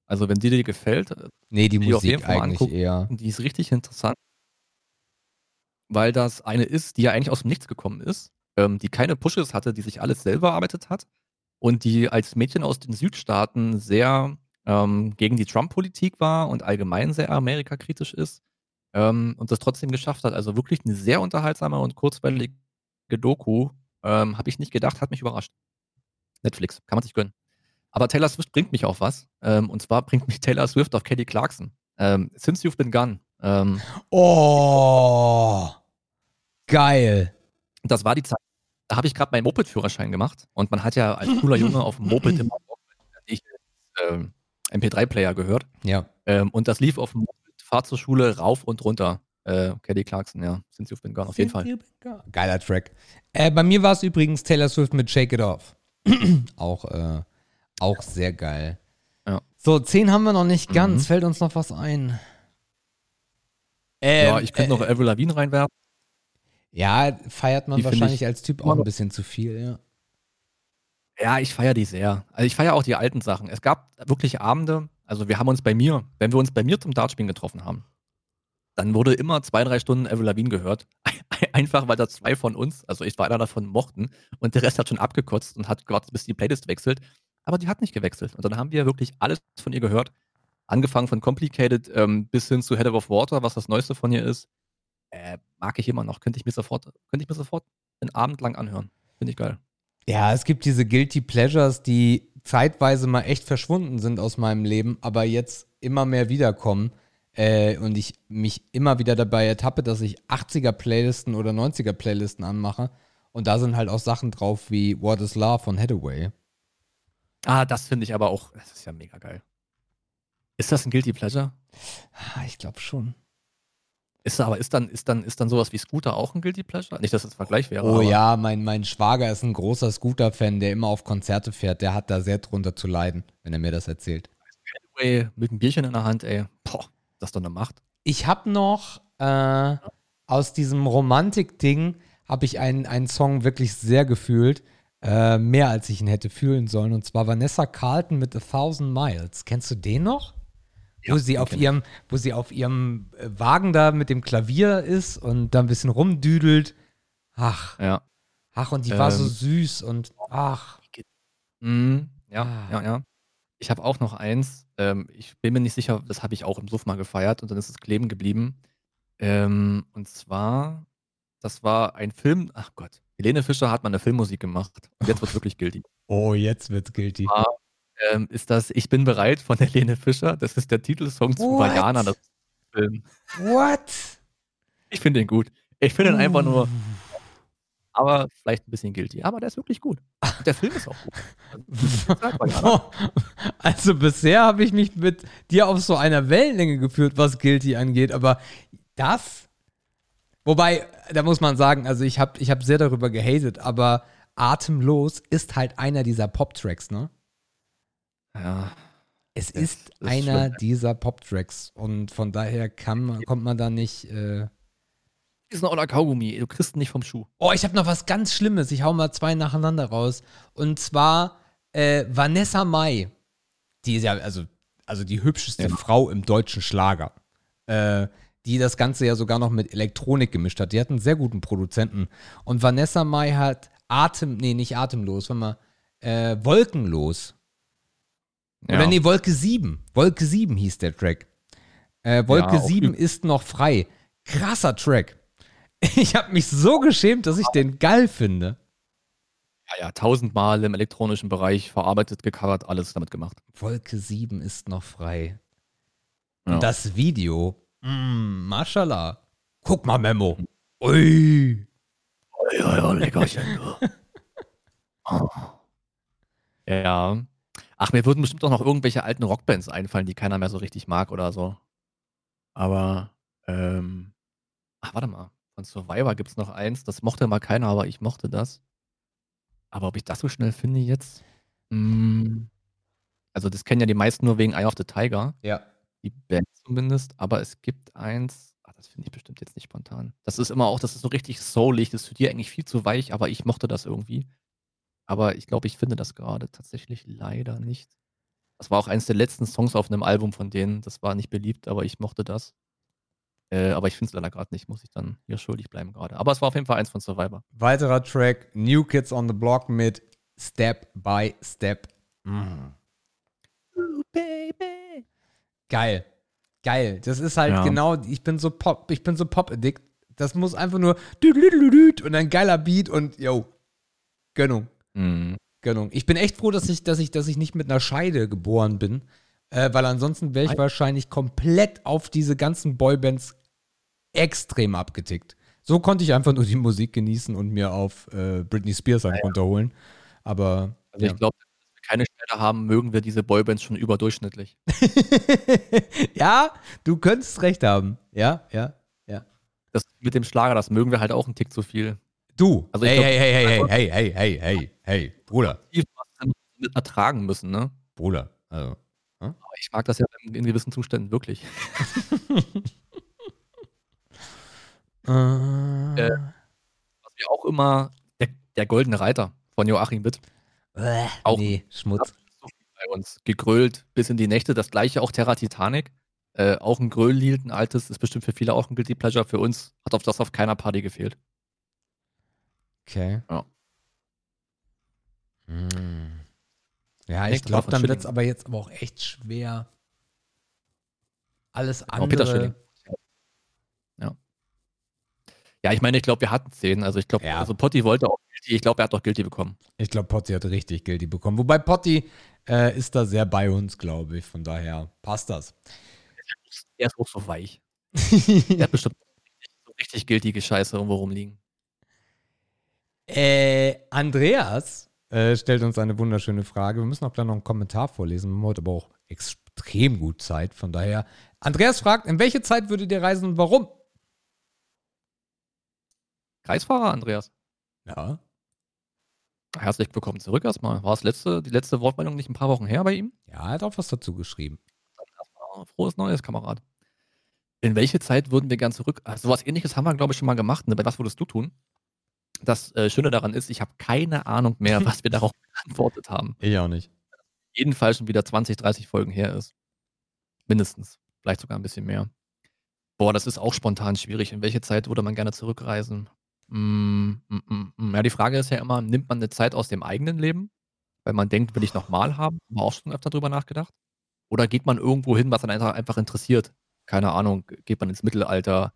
Also, wenn die dir gefällt, äh, Nee, die Die auf jeden Musik Fall eigentlich angucken. eher. die ist richtig interessant. Weil das eine ist, die ja eigentlich aus dem Nichts gekommen ist, ähm, die keine Pushes hatte, die sich alles selber erarbeitet hat und die als Mädchen aus den Südstaaten sehr ähm, gegen die Trump-Politik war und allgemein sehr amerikakritisch ist ähm, und das trotzdem geschafft hat. Also wirklich eine sehr unterhaltsame und kurzweilige Doku. Ähm, Habe ich nicht gedacht, hat mich überrascht. Netflix, kann man sich gönnen. Aber Taylor Swift bringt mich auf was. Ähm, und zwar bringt mich Taylor Swift auf Kelly Clarkson. Ähm, Since You've Been Gone. Ähm, Oh, geil. das war die Zeit. Da habe ich gerade meinen Moped-Führerschein gemacht. Und man hat ja als cooler Junge auf dem Moped immer ich, ähm, MP3-Player gehört. Ja. Ähm, und das lief auf dem Moped, Fahrt zur Schule rauf und runter. Äh, Kelly Clarkson, ja. Since You've Been Gone, auf jeden Fall. Geiler Track. Äh, bei mir war es übrigens Taylor Swift mit Shake It Off. auch, äh, auch sehr geil. Ja. So, 10 haben wir noch nicht ganz. Mhm. Fällt uns noch was ein? Ähm, ja, ich könnte noch äh, Avril Lavigne reinwerfen. Ja, feiert man Die wahrscheinlich ich als Typ auch ein noch- bisschen zu viel, ja. Ja, ich feiere die sehr. Also ich feiere auch die alten Sachen. Es gab wirklich Abende, also wir haben uns bei mir, wenn wir uns bei mir zum Dartspielen getroffen haben, dann wurde immer zwei, drei Stunden Avril Lavigne gehört. Einfach, weil da zwei von uns, also ich war einer davon, mochten und der Rest hat schon abgekotzt und hat gewartet, bis die Playlist wechselt. Aber die hat nicht gewechselt. Und dann haben wir wirklich alles von ihr gehört. Angefangen von Complicated ähm, bis hin zu Head of Water, was das Neueste von ihr ist. Äh, mag ich immer noch. Könnte ich mir sofort, könnte ich mir sofort einen Abend lang anhören. Finde ich geil. Ja, es gibt diese Guilty Pleasures, die zeitweise mal echt verschwunden sind aus meinem Leben, aber jetzt immer mehr wiederkommen. Äh, und ich mich immer wieder dabei ertappe, dass ich 80er-Playlisten oder 90er-Playlisten anmache. Und da sind halt auch Sachen drauf wie What is Love von Hathaway. Ah, das finde ich aber auch, das ist ja mega geil. Ist das ein Guilty Pleasure? Ah, Ich glaube schon. Ist aber ist dann, ist dann, ist dann sowas wie Scooter auch ein Guilty Pleasure? Nicht, dass das ein Vergleich wäre. Oh ja, mein, mein Schwager ist ein großer Scooter-Fan, der immer auf Konzerte fährt. Der hat da sehr drunter zu leiden, wenn er mir das erzählt. Hathaway mit einem Bierchen in der Hand, ey. Boah, das ist doch eine Macht. Ich habe noch äh, aus diesem Romantik-Ding habe ich einen, einen Song wirklich sehr gefühlt. Äh, mehr als ich ihn hätte fühlen sollen. Und zwar Vanessa Carlton mit A Thousand Miles. Kennst du den noch? Ja, wo sie auf ich. ihrem, wo sie auf ihrem äh, Wagen da mit dem Klavier ist und da ein bisschen rumdüdelt. Ach, Ja. ach, und die war so Ähm. süß und ach. Mhm. Ja, Ah. ja, ja. Ich habe auch noch eins. Ähm, ich bin mir nicht sicher, das habe ich auch im Suff mal gefeiert und dann ist es kleben geblieben. Ähm, und zwar, das war ein Film, ach Gott, Helene Fischer hat mal eine Filmmusik gemacht. Und jetzt wird wirklich guilty. Oh, jetzt wird's guilty. Ah. Ähm, ist das Ich bin bereit von Helene Fischer. Das ist der Titelsong zu? Vajana, das Film. What? Ich finde ihn gut. Ich finde ihn einfach nur, aber vielleicht ein bisschen guilty. Aber der ist wirklich gut. Und der Film ist auch gut. Also bisher habe ich mich mit dir auf so einer Wellenlänge geführt, was Guilty angeht, aber das. Wobei, da muss man sagen, also ich habe ich hab sehr darüber gehatet, aber Atemlos ist halt einer dieser Pop-Tracks, ne? Ja, Es ist, ist einer schlimm. dieser Pop-Tracks und von daher kann man, kommt man da nicht. Äh ist ein oller Kaugummi. Du kriegst ihn nicht vom Schuh. Oh, ich habe noch was ganz Schlimmes. Ich hau mal zwei nacheinander raus. Und zwar äh, Vanessa Mai. Die ist ja, also, also die hübscheste Ja. Frau im deutschen Schlager. Äh, die das Ganze ja sogar noch mit Elektronik gemischt hat. Die hat einen sehr guten Produzenten. Und Vanessa Mai hat Atem, nee, nicht atemlos, warte mal, äh, wolkenlos. Oder nee, Wolke 7. Wolke 7 hieß der Track. Äh, Wolke Ja, auch 7 ist noch frei. Krasser Track. Ich habe mich so geschämt, dass ich den geil finde. ja, ja, tausendmal im elektronischen Bereich verarbeitet, gecovert, alles damit gemacht. Wolke 7 ist noch frei. Ja. Und das Video, mm, mashallah. Guck mal, Memo. Ui. Ja, ja, Leckerchen, du. ja. Ach, mir würden bestimmt auch noch irgendwelche alten Rockbands einfallen, die keiner mehr so richtig mag oder so. Aber, ähm, ach, warte mal. Von Survivor gibt es noch eins, das mochte mal keiner, aber ich mochte das. Aber ob ich das so schnell finde jetzt? Hm, also, das kennen ja die meisten nur wegen Eye of the Tiger, Ja. Die Band zumindest, aber es gibt eins, ach, das finde ich bestimmt jetzt nicht spontan. Das ist immer auch, das ist so richtig soulig, das ist für die eigentlich viel zu weich, aber ich mochte das irgendwie. Aber ich glaube, ich finde das gerade tatsächlich leider nicht. Das war auch eins der letzten Songs auf einem Album von denen. Das war nicht beliebt, aber ich mochte das. Äh, aber ich finde es leider gerade nicht, muss ich dann hier schuldig bleiben gerade. Aber es war auf jeden Fall eins von Survivor. Weiterer Track, New Kids on the Block mit Step by Step. Mm. Geil. Geil. Das ist halt Ja. genau, ich bin so Pop, ich bin so Pop-Addict. Das muss einfach nur und ein geiler Beat und yo, Gönnung. Mhm. Gönnung. Ich bin echt froh, dass ich, dass ich, dass ich nicht mit einer Scheide geboren bin, äh, weil ansonsten wäre ich Ei. wahrscheinlich komplett auf diese ganzen Boybands extrem abgetickt. So konnte ich einfach nur die Musik genießen und mir auf äh, Britney Spears einen runterholen. Aber Also ja. ich glaube, keine Stelle haben, mögen wir diese Boybands schon überdurchschnittlich. ja, du könntest recht haben. Ja, ja, ja. Das mit dem Schlager, das mögen wir halt auch einen Tick zu viel. Du. Also hey, glaub- hey, hey, hey, hey, hey, hey, hey, hey, Bruder, mit ertragen müssen, ne? Bruder. Also, Aber ich mag das ja in, in gewissen Zuständen wirklich. äh, Was wir auch immer, der, der Goldene Reiter von Joachim Witt, äh, auch- nee, Schmutz. bei uns. Gegrölt bis in die Nächte. Das gleiche auch Terra Titanic. Äh, auch ein Grölllied, ein altes, ist bestimmt für viele auch ein Guilty Pleasure. Für uns hat auf das auf keiner Party gefehlt. Okay. Ja. Hm. Ja, ich glaube, dann wird es aber jetzt aber auch echt schwer. Alles Genau, Peter Schilling. andere. Ja. Ja, ich meine, ich glaube, wir hatten zehn. Also ich glaube, Ja. also Potti wollte auch Ich glaube, er hat doch Guilty bekommen. Ich glaube, Potti hat richtig Guilty bekommen. Wobei Potti äh, ist da sehr bei uns, glaube ich. Von daher passt das. Er ist auch so weich. er hat bestimmt so richtig guilty Scheiße irgendwo rumliegen. Äh, Andreas äh, stellt uns eine wunderschöne Frage. Wir müssen auch gleich noch einen Kommentar vorlesen. Wir haben heute aber auch extrem gut Zeit. Von daher, Andreas fragt, in welche Zeit würdet ihr reisen und warum? Kreisfahrer, Andreas. Ja. Herzlich willkommen zurück erstmal. War es letzte, die letzte Wortmeldung nicht ein paar Wochen her bei ihm? Ja, er hat auch was dazu geschrieben. Frohes Neues, Kamerad. In welche Zeit würden wir gern zurück? Also was ähnliches haben wir, glaube ich, schon mal gemacht. Ne? Was würdest du tun? Das äh, Schöne daran ist, ich habe keine Ahnung mehr, was wir darauf geantwortet haben. Ich auch nicht. Jedenfalls schon wieder 20, 30 Folgen her ist. Mindestens. Vielleicht sogar ein bisschen mehr. Boah, das ist auch spontan schwierig. In welche Zeit würde man gerne zurückreisen? Mm, mm, mm, mm. Ja, die Frage ist ja immer, nimmt man eine Zeit aus dem eigenen Leben? Weil man denkt, will ich nochmal haben? Haben wir auch schon öfter drüber nachgedacht? Oder geht man irgendwo hin, was einfach, einfach interessiert? Keine Ahnung, geht man ins Mittelalter?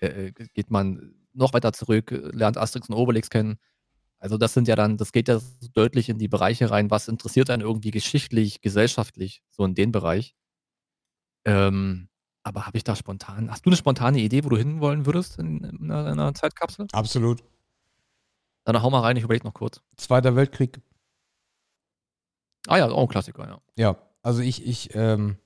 Äh, äh geht man noch weiter zurück, lernt Asterix und Obelix kennen? Also das sind ja dann, das geht ja so deutlich in die Bereiche rein, was interessiert einen irgendwie geschichtlich, gesellschaftlich, so in den Bereich. Ähm, aber habe ich da spontan, hast du eine spontane Idee, wo du hinwollen würdest in, in, einer, in einer Zeitkapsel? Absolut. Dann hau mal rein, ich überlege noch kurz. Zweiter Weltkrieg. Ah ja, auch ein Klassiker, ja. Ja, also ich, ich, ähm,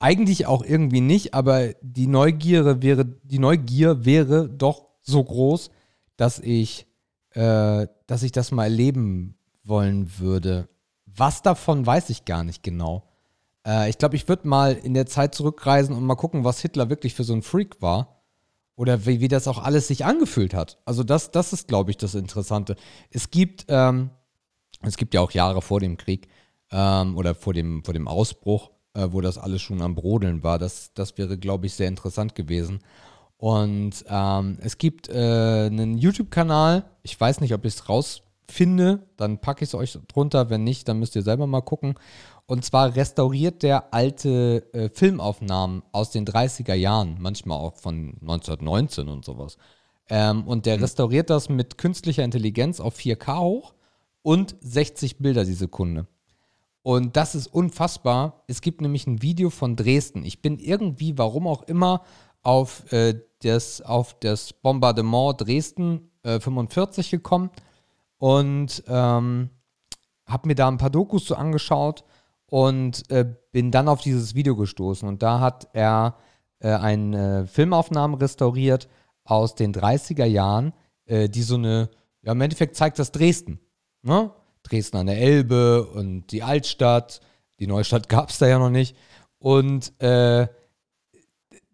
eigentlich auch irgendwie nicht, aber die Neugier wäre, die Neugier wäre doch so groß, dass ich, äh, dass ich das mal erleben wollen würde. Was davon weiß ich gar nicht genau. Äh, ich glaube, ich würde mal in der Zeit zurückreisen und mal gucken, was Hitler wirklich für so ein Freak war. Oder wie, wie das auch alles sich angefühlt hat. Also das, das ist, glaube ich, das Interessante. Es gibt, ähm, es gibt ja auch Jahre vor dem Krieg ähm, oder vor dem, vor dem Ausbruch, äh, wo das alles schon am Brodeln war. Das, das wäre, glaube ich, sehr interessant gewesen. Und ähm, es gibt äh, einen YouTube-Kanal, ich weiß nicht, ob ich es rausfinde, dann packe ich es euch drunter. Wenn nicht, dann müsst ihr selber mal gucken. Und zwar restauriert der alte äh, Filmaufnahmen aus den 30er Jahren, manchmal auch von 1919 und sowas. Ähm, und der mhm. restauriert das mit künstlicher Intelligenz auf 4K hoch und 60 Bilder die Sekunde. Und das ist unfassbar. Es gibt nämlich ein Video von Dresden. Ich bin irgendwie, warum auch immer, auf, äh, das, auf das Bombardement Dresden äh, 45 gekommen und ähm, habe mir da ein paar Dokus so angeschaut und äh, bin dann auf dieses Video gestoßen. Und da hat er äh, eine Filmaufnahme restauriert aus den 30er Jahren, äh, die so eine, ja, im Endeffekt zeigt das Dresden. Ne? Dresden an der Elbe und die Altstadt. Die Neustadt gab es da ja noch nicht. Und äh,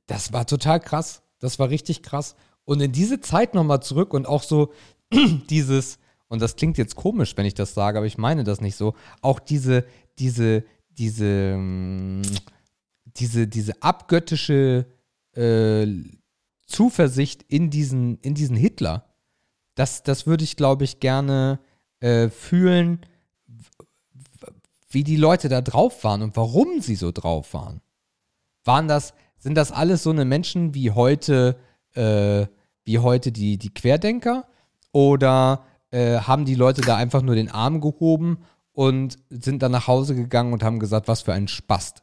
das war total krass. Das war richtig krass. Und in diese Zeit nochmal zurück und auch so dieses, und das klingt jetzt komisch, wenn ich das sage, aber ich meine das nicht so, auch diese, diese, diese, mm, diese, diese abgöttische äh, Zuversicht in diesen, in diesen Hitler, das, das würde ich, glaube ich, gerne äh, fühlen, wie die Leute da drauf waren und warum sie so drauf waren. Waren das, sind das alles so eine Menschen wie heute, äh, wie heute die, die Querdenker? Oder äh, haben die Leute da einfach nur den Arm gehoben und sind dann nach Hause gegangen und haben gesagt, was für ein Spast.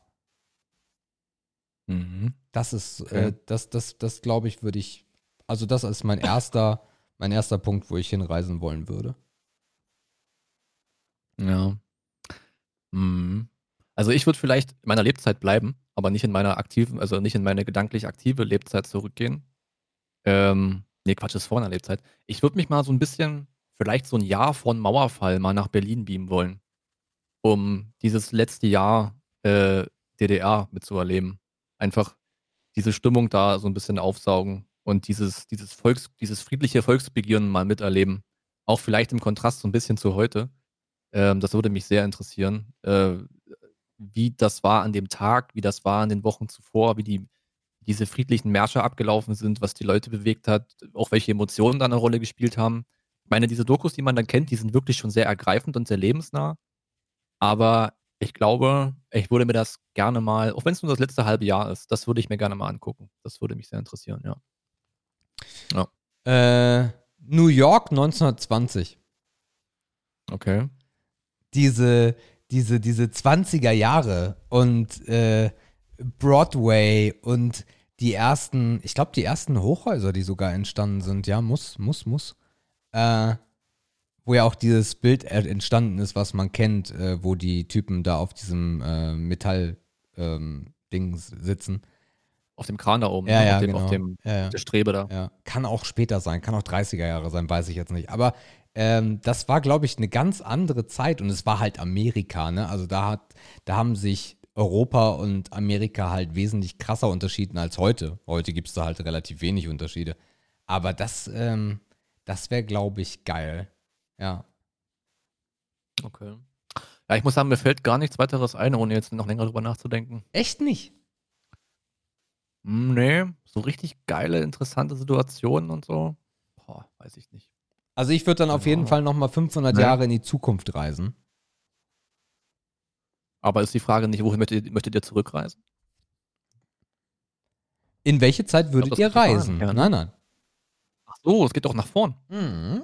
Mhm. Das ist, äh, okay. äh, das, das, das glaube ich, würde ich, also das ist mein erster, mein erster Punkt, wo ich hinreisen wollen würde. Ja. Mhm. Also ich würde vielleicht in meiner Lebzeit bleiben, aber nicht in meiner aktiven, also nicht in meine gedanklich aktive Lebzeit zurückgehen. Ähm, nee, Quatsch, ist vor einer Lebzeit. Ich würde mich mal so ein bisschen, vielleicht so ein Jahr dem Mauerfall mal nach Berlin beamen wollen um dieses letzte Jahr äh, DDR mitzuerleben. Einfach diese Stimmung da so ein bisschen aufsaugen und dieses, dieses Volks, dieses friedliche Volksbegieren mal miterleben. Auch vielleicht im Kontrast so ein bisschen zu heute. Ähm, das würde mich sehr interessieren, äh, wie das war an dem Tag, wie das war in den Wochen zuvor, wie die, diese friedlichen Märsche abgelaufen sind, was die Leute bewegt hat, auch welche Emotionen da eine Rolle gespielt haben. Ich meine, diese Dokus, die man dann kennt, die sind wirklich schon sehr ergreifend und sehr lebensnah. Aber ich glaube, ich würde mir das gerne mal, auch wenn es nur das letzte halbe Jahr ist, das würde ich mir gerne mal angucken. Das würde mich sehr interessieren, ja. ja. Äh, New York 1920. Okay. Diese, diese, diese 20er Jahre und äh, Broadway und die ersten, ich glaube, die ersten Hochhäuser, die sogar entstanden sind. Ja, muss, muss, muss. Äh, wo ja auch dieses Bild entstanden ist, was man kennt, äh, wo die Typen da auf diesem äh, Metall ähm, sitzen. Auf dem Kran da oben. Ja, ne? ja, auf dem, genau. auf dem Ja, ja. der Strebe da. Ja, kann auch später sein, kann auch 30er Jahre sein, weiß ich jetzt nicht. Aber ähm, das war, glaube ich, eine ganz andere Zeit und es war halt Amerika, ne? Also da hat, da haben sich Europa und Amerika halt wesentlich krasser unterschieden als heute. Heute gibt es da halt relativ wenig Unterschiede. Aber das, ähm, das wäre, glaube ich, geil. Ja. Okay. Ja, ich muss sagen, mir fällt gar nichts weiteres ein, ohne jetzt noch länger drüber nachzudenken. Echt nicht? Hm, nee, so richtig geile, interessante Situationen und so. Boah, weiß ich nicht. Also ich würde dann auf jeden. Fall nochmal 500 Nee. Jahre in die Zukunft reisen. Aber ist die Frage nicht, wohin möchtet, ihr- möchtet ihr zurückreisen? In welche Zeit würdet ihr reisen? ja, ne? Nein, nein. So, es geht doch nach vorn. Mhm.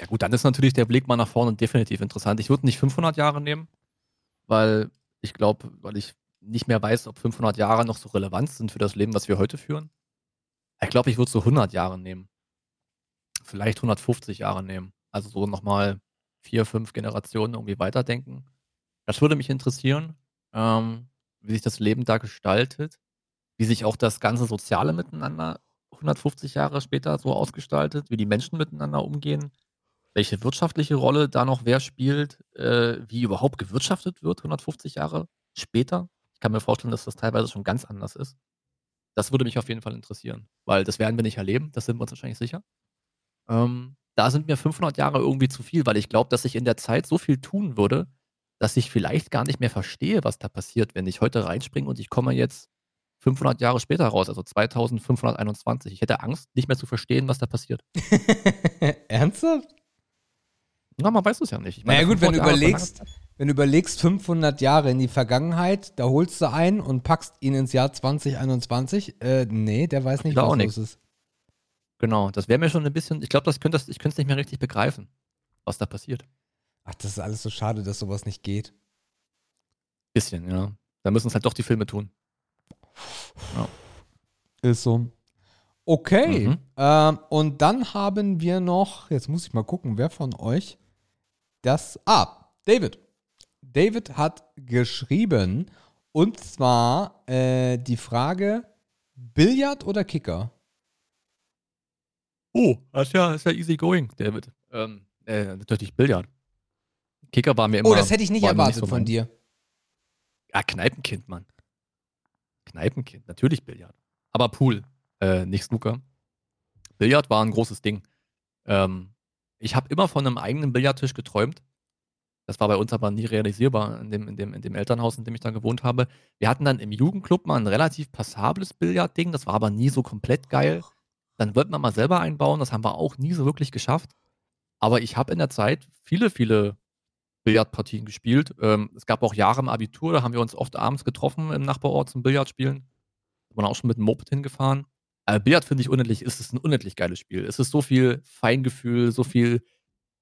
Ja gut, dann ist natürlich der Blick mal nach vorne definitiv interessant. Ich würde nicht 500 Jahre nehmen, weil ich glaube, weil ich nicht mehr weiß, ob 500 Jahre noch so relevant sind für das Leben, was wir heute führen. Ich glaube, ich würde so 100 Jahre nehmen. Vielleicht 150 Jahre nehmen. Also so nochmal vier, fünf Generationen irgendwie weiterdenken. Das würde mich interessieren, ähm, wie sich das Leben da gestaltet, wie sich auch das ganze Soziale miteinander 150 Jahre später so ausgestaltet, wie die Menschen miteinander umgehen, welche wirtschaftliche Rolle da noch wer spielt, äh, wie überhaupt gewirtschaftet wird 150 Jahre später. Ich kann mir vorstellen, dass das teilweise schon ganz anders ist. Das würde mich auf jeden Fall interessieren, weil das werden wir nicht erleben, das sind wir uns wahrscheinlich sicher. Ähm, da sind mir 500 Jahre irgendwie zu viel, weil ich glaube, dass ich in der Zeit so viel tun würde, dass ich vielleicht gar nicht mehr verstehe, was da passiert, wenn ich heute reinspringe und ich komme jetzt 500 Jahre später raus, also 2521. Ich hätte Angst, nicht mehr zu verstehen, was da passiert. Ernsthaft? Na, man weiß es ja nicht. Ich Naja gut, wenn du 500 Jahre ist eine überlegst, wenn du überlegst 500 Jahre in die Vergangenheit, da holst du einen und packst ihn ins Jahr 2021. Äh, nee, der weiß nicht, was los ist. Genau, das wäre mir schon ein bisschen, ich glaube, das könnte ich könnte es nicht mehr richtig begreifen, was da passiert. Ach, das ist alles so schade, dass sowas nicht geht. Bisschen, ja. Da müssen es halt doch die Filme tun. Ist so. Okay. Mhm. Ähm, und dann haben wir noch, jetzt muss ich mal gucken, wer von euch das. Ah, David. David hat geschrieben, und zwar äh, die Frage: Billard oder Kicker? Oh, das ist ja, das ist ja easy going, David. Ähm, äh, natürlich Billard. Kicker war mir immer. Oh, das hätte ich nicht erwartet so von dir. Ja, Kneipenkind, Mann. Kneipenkind, natürlich Billard. Aber Pool, äh, nicht Snooker. Billard war ein großes Ding. Ähm, ich habe immer von einem eigenen Billardtisch geträumt. Das war bei uns aber nie realisierbar in dem, in, dem, in dem Elternhaus, in dem ich da gewohnt habe. Wir hatten dann im Jugendclub mal ein relativ passables Billardding, das war aber nie so komplett geil. Dann wollten wir mal selber einbauen, das haben wir auch nie so wirklich geschafft. Aber ich habe in der Zeit viele, viele Billardpartien gespielt. Ähm, es gab auch Jahre im Abitur, da haben wir uns oft abends getroffen im Nachbarort zum Billardspielen. Da waren auch schon mit dem Moped hingefahren. Äh, Billard finde ich unendlich, ist es ein unendlich geiles Spiel. Es ist so viel Feingefühl, so viel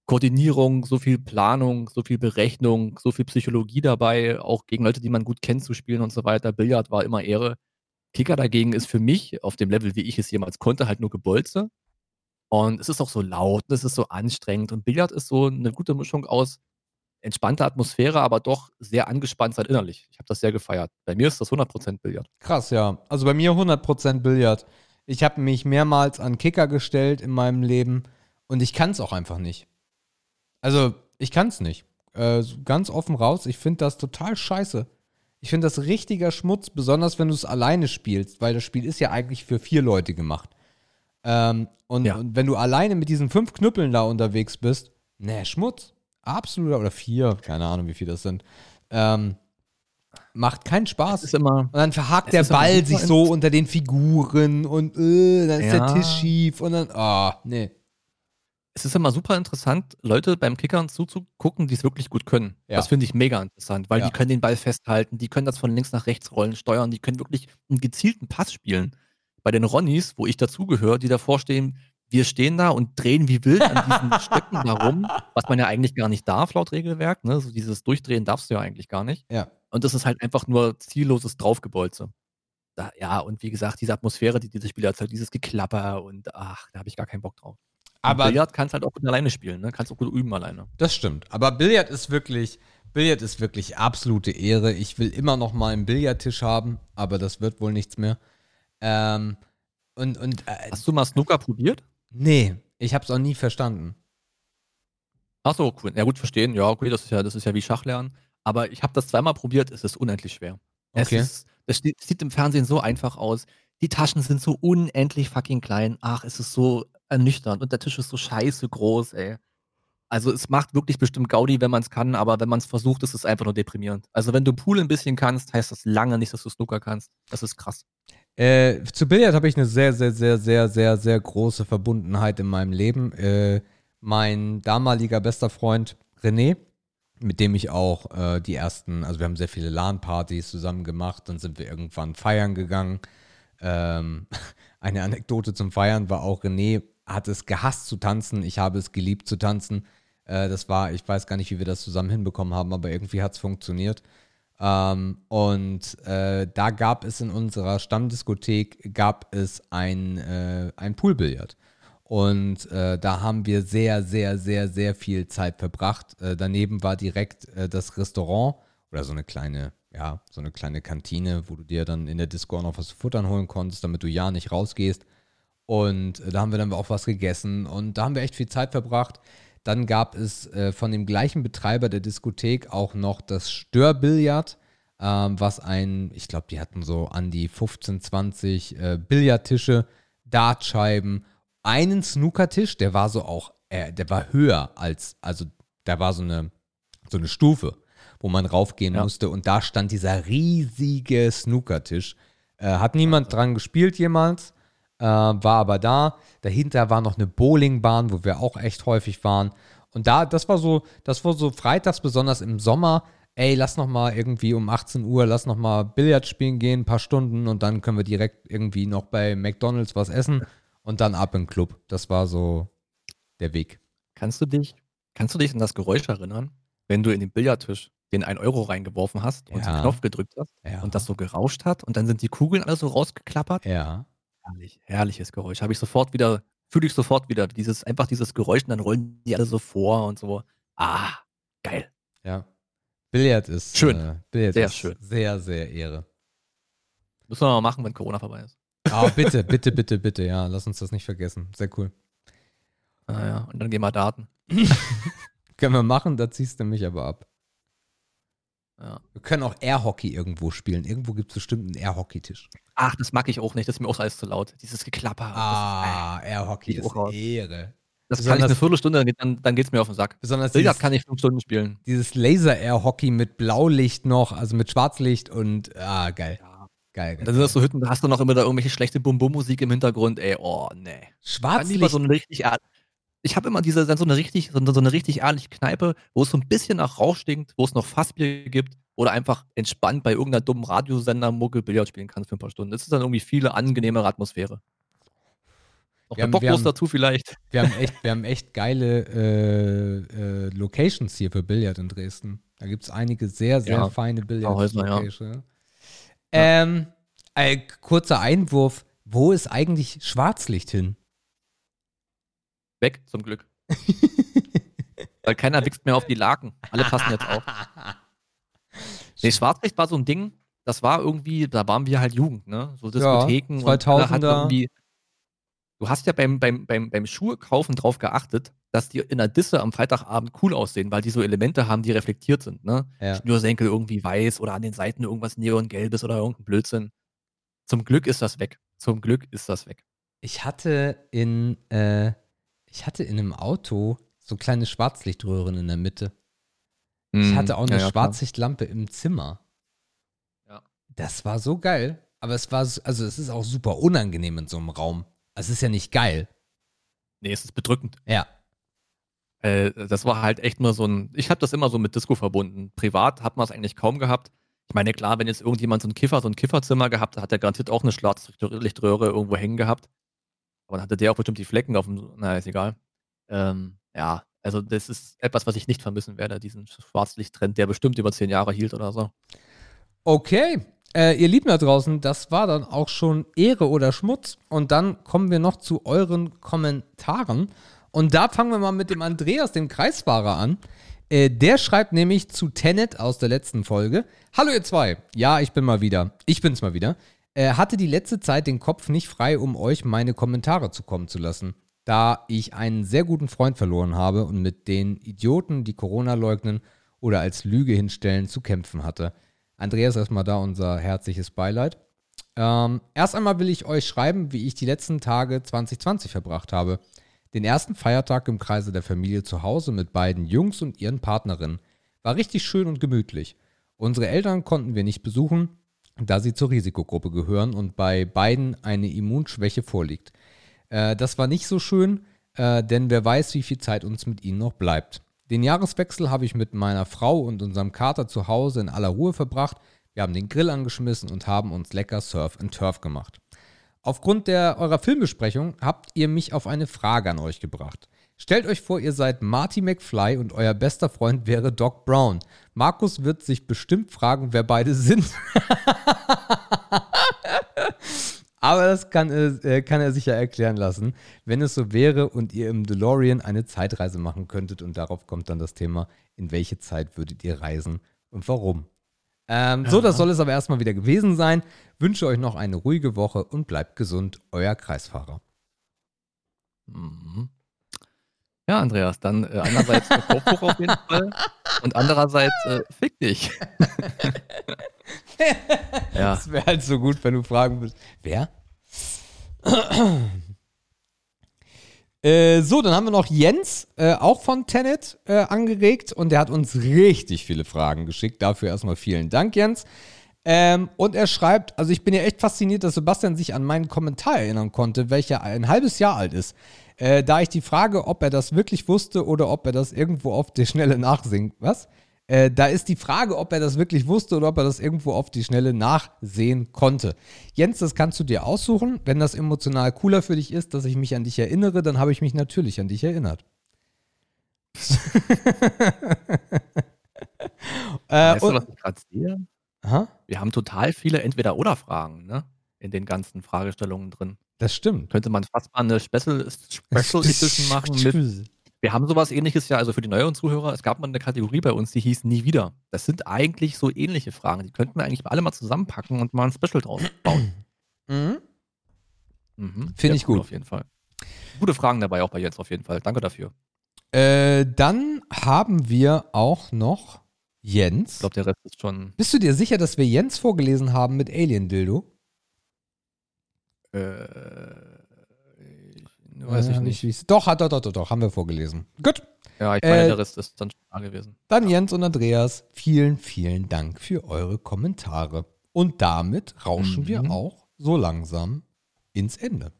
Koordinierung, so viel Planung, so viel Berechnung, so viel Psychologie dabei, auch gegen Leute, die man gut kennt, zu spielen und so weiter. Billard war immer Ehre. Kicker dagegen ist für mich auf dem Level, wie ich es jemals konnte, halt nur Gebolze. Und es ist auch so laut, es ist so anstrengend. Und Billard ist so eine gute Mischung aus entspannter Atmosphäre, aber doch sehr angespannt sein innerlich. Ich habe das sehr gefeiert. Bei mir ist das 100% Billard. Krass, ja. Also bei mir 100% Billard. Ich habe mich mehrmals an Kicker gestellt in meinem Leben und ich kann es auch einfach nicht. Also, ich kann es nicht. Äh, ganz offen raus, ich finde das total scheiße. Ich finde das richtiger Schmutz, besonders wenn du es alleine spielst, weil das Spiel ist ja eigentlich für vier Leute gemacht. Ähm, und, Ja. und wenn du alleine mit diesen fünf Knüppeln da unterwegs bist, ne, Schmutz. Absoluter, oder vier, keine Ahnung, wie viel das sind. Ähm, macht keinen Spaß. Es ist immer, Und dann verhakt der Ball sich so unter den Figuren und äh, dann ist Ja. der Tisch schief und dann, ah, nee. es ist immer super interessant, Leute beim Kickern zuzugucken, die es wirklich gut können. Ja. Das finde ich mega interessant, weil Ja. die können den Ball festhalten, die können das von links nach rechts rollen, steuern, die können wirklich einen gezielten Pass spielen. Bei den Ronnies, wo ich dazugehöre, die davor stehen, wir stehen da und drehen wie wild an diesen Stöcken darum, was man ja eigentlich gar nicht darf laut Regelwerk. Ne? So dieses Durchdrehen darfst du ja eigentlich gar nicht. Ja. Und das ist halt einfach nur zielloses Draufgebolze. Da, ja, und wie gesagt, diese Atmosphäre, die dieses Spiel erzeugt, dieses Geklapper und ach, da habe ich gar keinen Bock drauf. Aber Billard kannst halt auch gut alleine spielen, ne? Kannst auch gut üben alleine. Das stimmt. Aber Billard ist wirklich, Billard ist wirklich absolute Ehre. Ich will immer noch mal einen Billardtisch haben, aber das wird wohl nichts mehr. Ähm, und, und äh, Hast du mal Snooker probiert? Nee, ich hab's auch nie verstanden. Ach so, cool. Ja, gut, verstehen. Ja, okay, das ist ja, das ist ja wie Schachlernen. Aber ich habe das zweimal probiert, es ist unendlich schwer. Okay. Es ist, das sieht im Fernsehen so einfach aus. Die Taschen sind so unendlich fucking klein. Ach, es ist so ernüchternd. Und der Tisch ist so scheiße groß, ey. Also es macht wirklich bestimmt Gaudi, wenn man es kann, aber wenn man es versucht, ist es einfach nur deprimierend. Also wenn du Pool ein bisschen kannst, heißt das lange nicht, dass du Snooker kannst. Das ist krass. Äh, zu Billard habe ich eine sehr, sehr, sehr, sehr, sehr, sehr große Verbundenheit in meinem Leben. Äh, mein damaliger bester Freund René, mit dem ich auch äh, die ersten, also wir haben sehr viele LAN-Partys zusammen gemacht, dann sind wir irgendwann feiern gegangen. Ähm, eine Anekdote zum Feiern war auch, René hat es gehasst zu tanzen, ich habe es geliebt zu tanzen. Äh, das war, ich weiß gar nicht, wie wir das zusammen hinbekommen haben, aber irgendwie hat es funktioniert. Ähm, und äh, da gab es in unserer Stammdiskothek gab es ein, äh, ein Poolbillard. Und äh, da haben wir sehr, sehr, sehr, sehr viel Zeit verbracht. Äh, daneben war direkt äh, das Restaurant oder so eine kleine, ja, so eine kleine Kantine, wo du dir dann in der Disco auch noch was zu futtern holen konntest, damit du ja nicht rausgehst. Und äh, da haben wir dann auch was gegessen und da haben wir echt viel Zeit verbracht. Dann gab es äh, von dem gleichen Betreiber der Diskothek auch noch das Störbillard, ähm, was ein, ich glaube, die hatten so an die 15, 20 äh, Billardtische, Dartscheiben, einen Snookertisch, der war so auch, äh, der war höher als, also da war so eine, so eine Stufe, wo man raufgehen Ja. musste und da stand dieser riesige Snookertisch. Äh, hat niemand dran gespielt jemals, äh, war aber da. Dahinter war noch eine Bowlingbahn, wo wir auch echt häufig waren. Und da, das war so, das war so freitags, besonders im Sommer, ey, lass noch mal irgendwie um 18 Uhr, lass noch mal Billard spielen gehen, ein paar Stunden und dann können wir direkt irgendwie noch bei McDonalds was essen und dann ab in den Club. Das war so der Weg. Kannst du dich, kannst du dich an das Geräusch erinnern, wenn du in den Billardtisch den 1 Euro reingeworfen hast und Ja. den Knopf gedrückt hast Ja. und das so gerauscht hat und dann sind die Kugeln alle so rausgeklappert? Ja. Herrlich, herrliches Geräusch. Habe ich sofort wieder, fühle ich sofort wieder. Dieses, einfach dieses Geräusch und dann rollen die alle so vor und so. Ah, geil. Ja. Billard ist Schön. Äh, Billard Sehr ist schön. sehr, sehr Ehre. Müssen wir mal machen, wenn Corona vorbei ist. Ah, bitte, bitte, bitte, bitte, ja, lass uns das nicht vergessen. Sehr cool. Ah, ja. Und dann gehen wir Daten. Können wir machen, da ziehst du mich aber ab. Ja. Wir können auch Airhockey irgendwo spielen. Irgendwo gibt es bestimmt einen Airhockey-Tisch. Ach, das mag ich auch nicht. Das ist mir auch alles zu laut. Dieses Geklapper. Ah, Airhockey geht ist auch raus. Ehre. das, das kann ich besonders- eine Viertelstunde, dann, geht- dann, dann geht's mir auf den Sack. Besonders Billard dieses, kann ich fünf Stunden spielen. dieses Laser-Air-Hockey mit Blaulicht noch, also mit Schwarzlicht und ah, geil. Ja. Geil, geil. Dann sind das so Hütten, da hast du noch immer da irgendwelche schlechte Bum-Bum-Musik im Hintergrund. Ey, oh, nee. Dann lieber Schwarzlicht. so eine richtig Ich habe immer diese so eine richtig so eine, so eine richtig ehrliche Kneipe, wo es so ein bisschen nach Rauch stinkt, wo es noch Fassbier gibt oder einfach entspannt bei irgendeiner dummen Radiosender Mucke Billard spielen kannst für ein paar Stunden. Das ist dann irgendwie viele angenehmere Atmosphäre. Noch Wir haben- haben- dazu vielleicht. Wir haben echt, wir haben echt geile äh, äh, Locations hier für Billard in Dresden. Da gibt es einige sehr, sehr Ja, feine Häuser, ja. Billard-Locations. Ähm, äh, kurzer Einwurf. Wo ist eigentlich Schwarzlicht hin? Weg, zum Glück. Weil keiner wächst mehr auf die Laken. Alle passen jetzt auf. Nee, Schwarzlicht war so ein Ding, das war irgendwie, da waren wir halt Jugend, ne? So Diskotheken und hatten 2000er. irgendwie. Du hast ja beim, beim, beim, beim Schuhe kaufen drauf geachtet, dass die in der Disse am Freitagabend cool aussehen, weil die so Elemente haben, die reflektiert sind, ne? Ja. Schnürsenkel irgendwie weiß oder an den Seiten irgendwas neongelbes oder irgendein Blödsinn. Zum Glück ist das weg. Zum Glück ist das weg. Ich hatte in, äh, ich hatte in einem Auto so kleine Schwarzlichtröhren in der Mitte. Ich hatte auch eine Mhm. Ja, klar. Schwarzlichtlampe im Zimmer. Ja. Das war so geil. Aber es war, so- also es ist auch super unangenehm in so einem Raum. Es ist ja nicht geil. Nee, es ist bedrückend. Ja. Äh, das war halt echt nur so ein. Ich habe das immer so mit Disco verbunden. Privat hat man es eigentlich kaum gehabt. Ich meine, klar, wenn jetzt irgendjemand so ein Kiffer, so ein Kifferzimmer gehabt hat, hat er garantiert auch eine Schwarzlichtröhre irgendwo hängen gehabt. Aber dann hatte der auch bestimmt die Flecken auf dem, naja, ist egal. Ähm, ja, also das ist etwas, was ich nicht vermissen werde, diesen Schwarzlichttrend, der bestimmt über zehn Jahre hielt oder so. Okay, äh, ihr Lieben da draußen, das war dann auch schon Ehre oder Schmutz. Und dann kommen wir noch zu euren Kommentaren. Und da fangen wir mal mit dem Andreas, dem Kreisfahrer, an. Äh, der schreibt nämlich zu Tenet aus der letzten Folge. Hallo ihr zwei. Ja, ich bin mal wieder. Ich bin's mal wieder. Äh, hatte die letzte Zeit den Kopf nicht frei, um euch meine Kommentare zukommen zu lassen. Da ich einen sehr guten Freund verloren habe und mit den Idioten, die Corona leugnen oder als Lüge hinstellen, zu kämpfen hatte. Andreas, erstmal da unser herzliches Beileid. Ähm, erst einmal will ich euch schreiben, wie ich die letzten Tage 2020 verbracht habe. Den ersten Feiertag im Kreise der Familie zu Hause mit beiden Jungs und ihren Partnerinnen. War richtig schön und gemütlich. Unsere Eltern konnten wir nicht besuchen, da sie zur Risikogruppe gehören und bei beiden eine Immunschwäche vorliegt. Äh, das war nicht so schön, äh, denn wer weiß, wie viel Zeit uns mit ihnen noch bleibt. Den Jahreswechsel habe ich mit meiner Frau und unserem Kater zu Hause in aller Ruhe verbracht. Wir haben den Grill angeschmissen und haben uns lecker Surf and Turf gemacht. Aufgrund der, eurer Filmbesprechung habt ihr mich auf eine Frage an euch gebracht. Stellt euch vor, ihr seid Marty McFly und euer bester Freund wäre Doc Brown. Markus wird sich bestimmt fragen, wer beide sind. Aber das kann, äh, kann er sich ja erklären lassen, wenn es so wäre und ihr im DeLorean eine Zeitreise machen könntet. Und darauf kommt dann das Thema, in welche Zeit würdet ihr reisen und warum. Ähm, ja. So, das soll es aber erstmal wieder gewesen sein. Wünsche euch noch eine ruhige Woche und bleibt gesund, euer Kreisfahrer. Mhm. Ja, Andreas, dann äh, einerseits Kopfbuch auf jeden Fall und andererseits äh, fick dich. ja. Das wäre halt so gut, wenn du fragen würdest, wer? Äh, so, dann haben wir noch Jens, äh, auch von Tenet, äh, angeregt und der hat uns richtig viele Fragen geschickt. Dafür erstmal vielen Dank, Jens. Ähm, und er schreibt, also ich bin ja echt fasziniert, dass Sebastian sich an meinen Kommentar erinnern konnte, welcher ein halbes Jahr alt ist. Äh, da ich die Frage, ob er das wirklich wusste oder ob er das irgendwo auf die Schnelle nachsingt, was? Äh, da ist die Frage, ob er das wirklich wusste oder ob er das irgendwo auf die Schnelle nachsehen konnte. Jens, das kannst du dir aussuchen. Wenn das emotional cooler für dich ist, dass ich mich an dich erinnere, dann habe ich mich natürlich an dich erinnert. äh, weißt du, was ich gerade sehe? Aha? Wir haben total viele Entweder-Oder-Fragen ne? in den ganzen Fragestellungen drin. Das stimmt. Könnte man fast mal eine Special, Special Edition machen mit wir haben sowas ähnliches ja, also für die neueren Zuhörer, es gab mal eine Kategorie bei uns, die hieß Nie wieder. Das sind eigentlich so ähnliche Fragen. Die könnten wir eigentlich alle mal zusammenpacken und mal ein Special draus bauen. Mhm. Mhm. Finde ich gut. Auf jeden Fall. Gute Fragen dabei auch bei Jens auf jeden Fall. Danke dafür. Äh, dann haben wir auch noch Jens. Ich glaube, der Rest ist schon. Bist du dir sicher, dass wir Jens vorgelesen haben mit Alien Dildo? Äh. Weiß ich nicht. nicht doch, hat, doch, doch, doch, doch, haben wir vorgelesen. Gut. Ja, ich meine, äh, der Rest ist dann schon da gewesen. Dann Jens und Andreas, vielen, vielen Dank für eure Kommentare. Und damit rauschen mhm. wir auch so langsam ins Ende.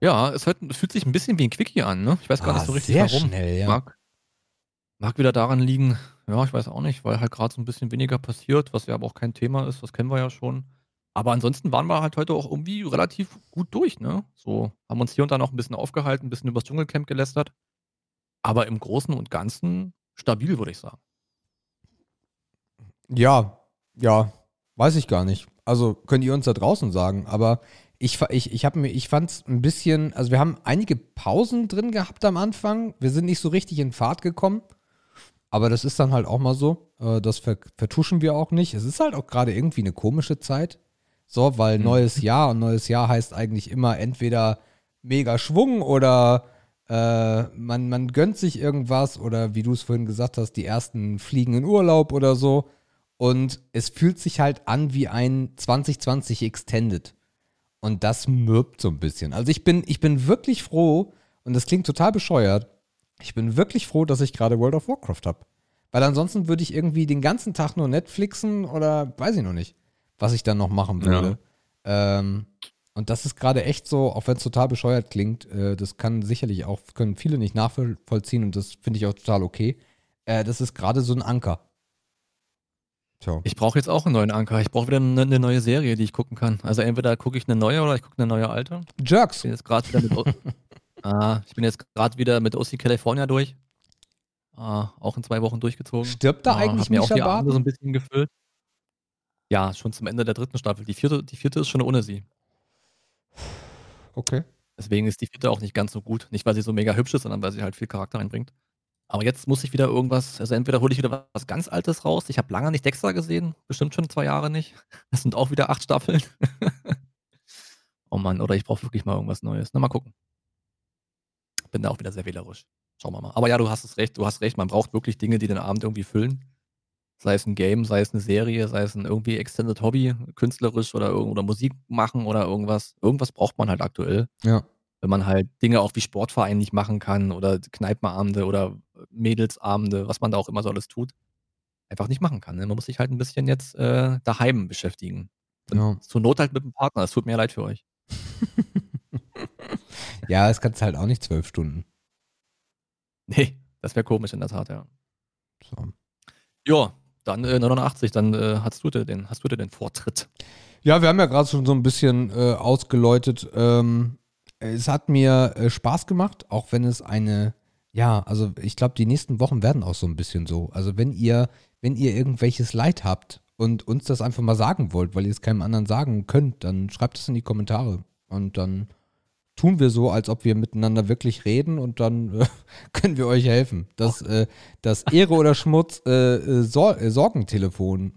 Ja, es, hört, es, fühlt sich ein bisschen wie ein Quickie an, ne? Ich weiß gar ah, nicht so richtig sehr warum. Schnell, ja. mag, mag wieder daran liegen, ja, ich weiß auch nicht, weil halt gerade so ein bisschen weniger passiert, was ja aber auch kein Thema ist, das kennen wir ja schon. Aber ansonsten waren wir halt heute auch irgendwie relativ gut durch, ne? So, haben uns hier und da noch ein bisschen aufgehalten, ein bisschen übers Dschungelcamp gelästert. Aber im Großen und Ganzen stabil, würde ich sagen. Ja, ja, weiß ich gar nicht. Also könnt ihr uns da draußen sagen, aber ich, ich, ich, ich fand es ein bisschen, also wir haben einige Pausen drin gehabt am Anfang. Wir sind nicht so richtig in Fahrt gekommen. Aber das ist dann halt auch mal so. Äh, das vertuschen wir auch nicht. Es ist halt auch gerade irgendwie eine komische Zeit. So, weil mhm. neues Jahr und neues Jahr heißt eigentlich immer entweder mega Schwung oder äh, man, man gönnt sich irgendwas oder wie du es vorhin gesagt hast, die ersten fliegen in Urlaub oder so. Und es fühlt sich halt an wie ein 2020 Extended. Und das mürbt so ein bisschen. Also ich bin, ich bin wirklich froh, und das klingt total bescheuert, ich bin wirklich froh, dass ich gerade World of Warcraft habe. Weil ansonsten würde ich irgendwie den ganzen Tag nur Netflixen oder weiß ich noch nicht was ich dann noch machen würde. Ja. Ähm, und das ist gerade echt so, auch wenn es total bescheuert klingt, äh, das kann sicherlich auch, können viele nicht nachvollziehen und das finde ich auch total okay. Äh, das ist gerade so ein Anker. Tja. Ich brauche jetzt auch einen neuen Anker. Ich brauche wieder eine, eine, neue Serie, die ich gucken kann. Also entweder gucke ich eine neue oder ich gucke eine neue alte. Jerks. Ich bin jetzt gerade wieder mit, ah, ich bin jetzt gerade wieder mit OC California durch. Ah, auch in zwei Wochen durchgezogen. Stirbt da ah, eigentlich mir auch die Abende so ein bisschen gefüllt. Ja, schon zum Ende der dritten Staffel. Die vierte, die vierte ist schon ohne sie. Okay. Deswegen ist die vierte auch nicht ganz so gut. Nicht, weil sie so mega hübsch ist, sondern weil sie halt viel Charakter reinbringt. Aber jetzt muss ich wieder irgendwas, also entweder hole ich wieder was ganz Altes raus. Ich habe lange nicht Dexter gesehen, bestimmt schon zwei Jahre nicht. Das sind auch wieder acht Staffeln. oh Mann, oder ich brauche wirklich mal irgendwas Neues. Na, mal gucken. Bin da auch wieder sehr wählerisch. Schauen wir mal. Aber ja, du hast es recht, du hast recht, man braucht wirklich Dinge, die den Abend irgendwie füllen. Sei es ein Game, sei es eine Serie, sei es ein irgendwie Extended Hobby, künstlerisch oder, oder Musik machen oder irgendwas. Irgendwas braucht man halt aktuell. Ja wenn man halt Dinge auch wie Sportverein nicht machen kann oder Kneipenabende oder Mädelsabende, was man da auch immer so alles tut, einfach nicht machen kann. Ne? Man muss sich halt ein bisschen jetzt äh, daheim beschäftigen. Ja. Zur Not halt mit dem Partner. Es tut mir leid für euch. ja, es kannst halt auch nicht zwölf Stunden. Nee, das wäre komisch in der Tat, ja. So. Ja, dann äh, 89, dann äh, hast, du den, hast du den Vortritt. Ja, wir haben ja gerade schon so ein bisschen äh, ausgeläutet, ähm, es hat mir äh, Spaß gemacht, auch wenn es eine, ja, also ich glaube, die nächsten Wochen werden auch so ein bisschen so. Also wenn ihr, wenn ihr irgendwelches Leid habt und uns das einfach mal sagen wollt, weil ihr es keinem anderen sagen könnt, dann schreibt es in die Kommentare und dann tun wir so, als ob wir miteinander wirklich reden und dann äh, können wir euch helfen. Das, äh, das Ehre oder Schmutz äh, äh Sor äh, Sorgentelefon.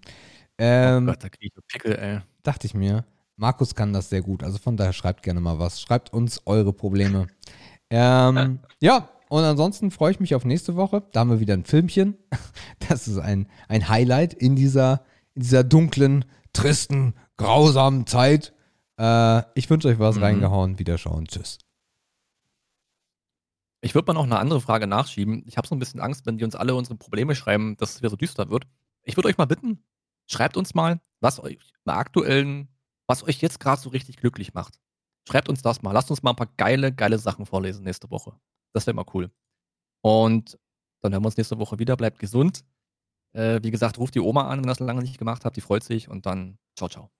Ähm, oh Gott, da kriege ich Pickel, ey. Dachte ich mir. Markus kann das sehr gut. Also von daher schreibt gerne mal was. Schreibt uns eure Probleme. Ähm, ja, und ansonsten freue ich mich auf nächste Woche. Da haben wir wieder ein Filmchen. Das ist ein, ein Highlight in dieser, in dieser dunklen, tristen, grausamen Zeit. Äh, ich wünsche euch was mhm. reingehauen. Wiederschauen. Tschüss. Ich würde mal noch eine andere Frage nachschieben. Ich habe so ein bisschen Angst, wenn die uns alle unsere Probleme schreiben, dass es wieder so düster wird. Ich würde euch mal bitten, schreibt uns mal, was euch in der aktuellen was euch jetzt gerade so richtig glücklich macht. Schreibt uns das mal. Lasst uns mal ein paar geile, geile Sachen vorlesen nächste Woche. Das wäre mal cool. Und dann hören wir uns nächste Woche wieder. Bleibt gesund. Äh, wie gesagt, ruft die Oma an, wenn ihr das lange nicht gemacht habt. Die freut sich. Und dann ciao, ciao.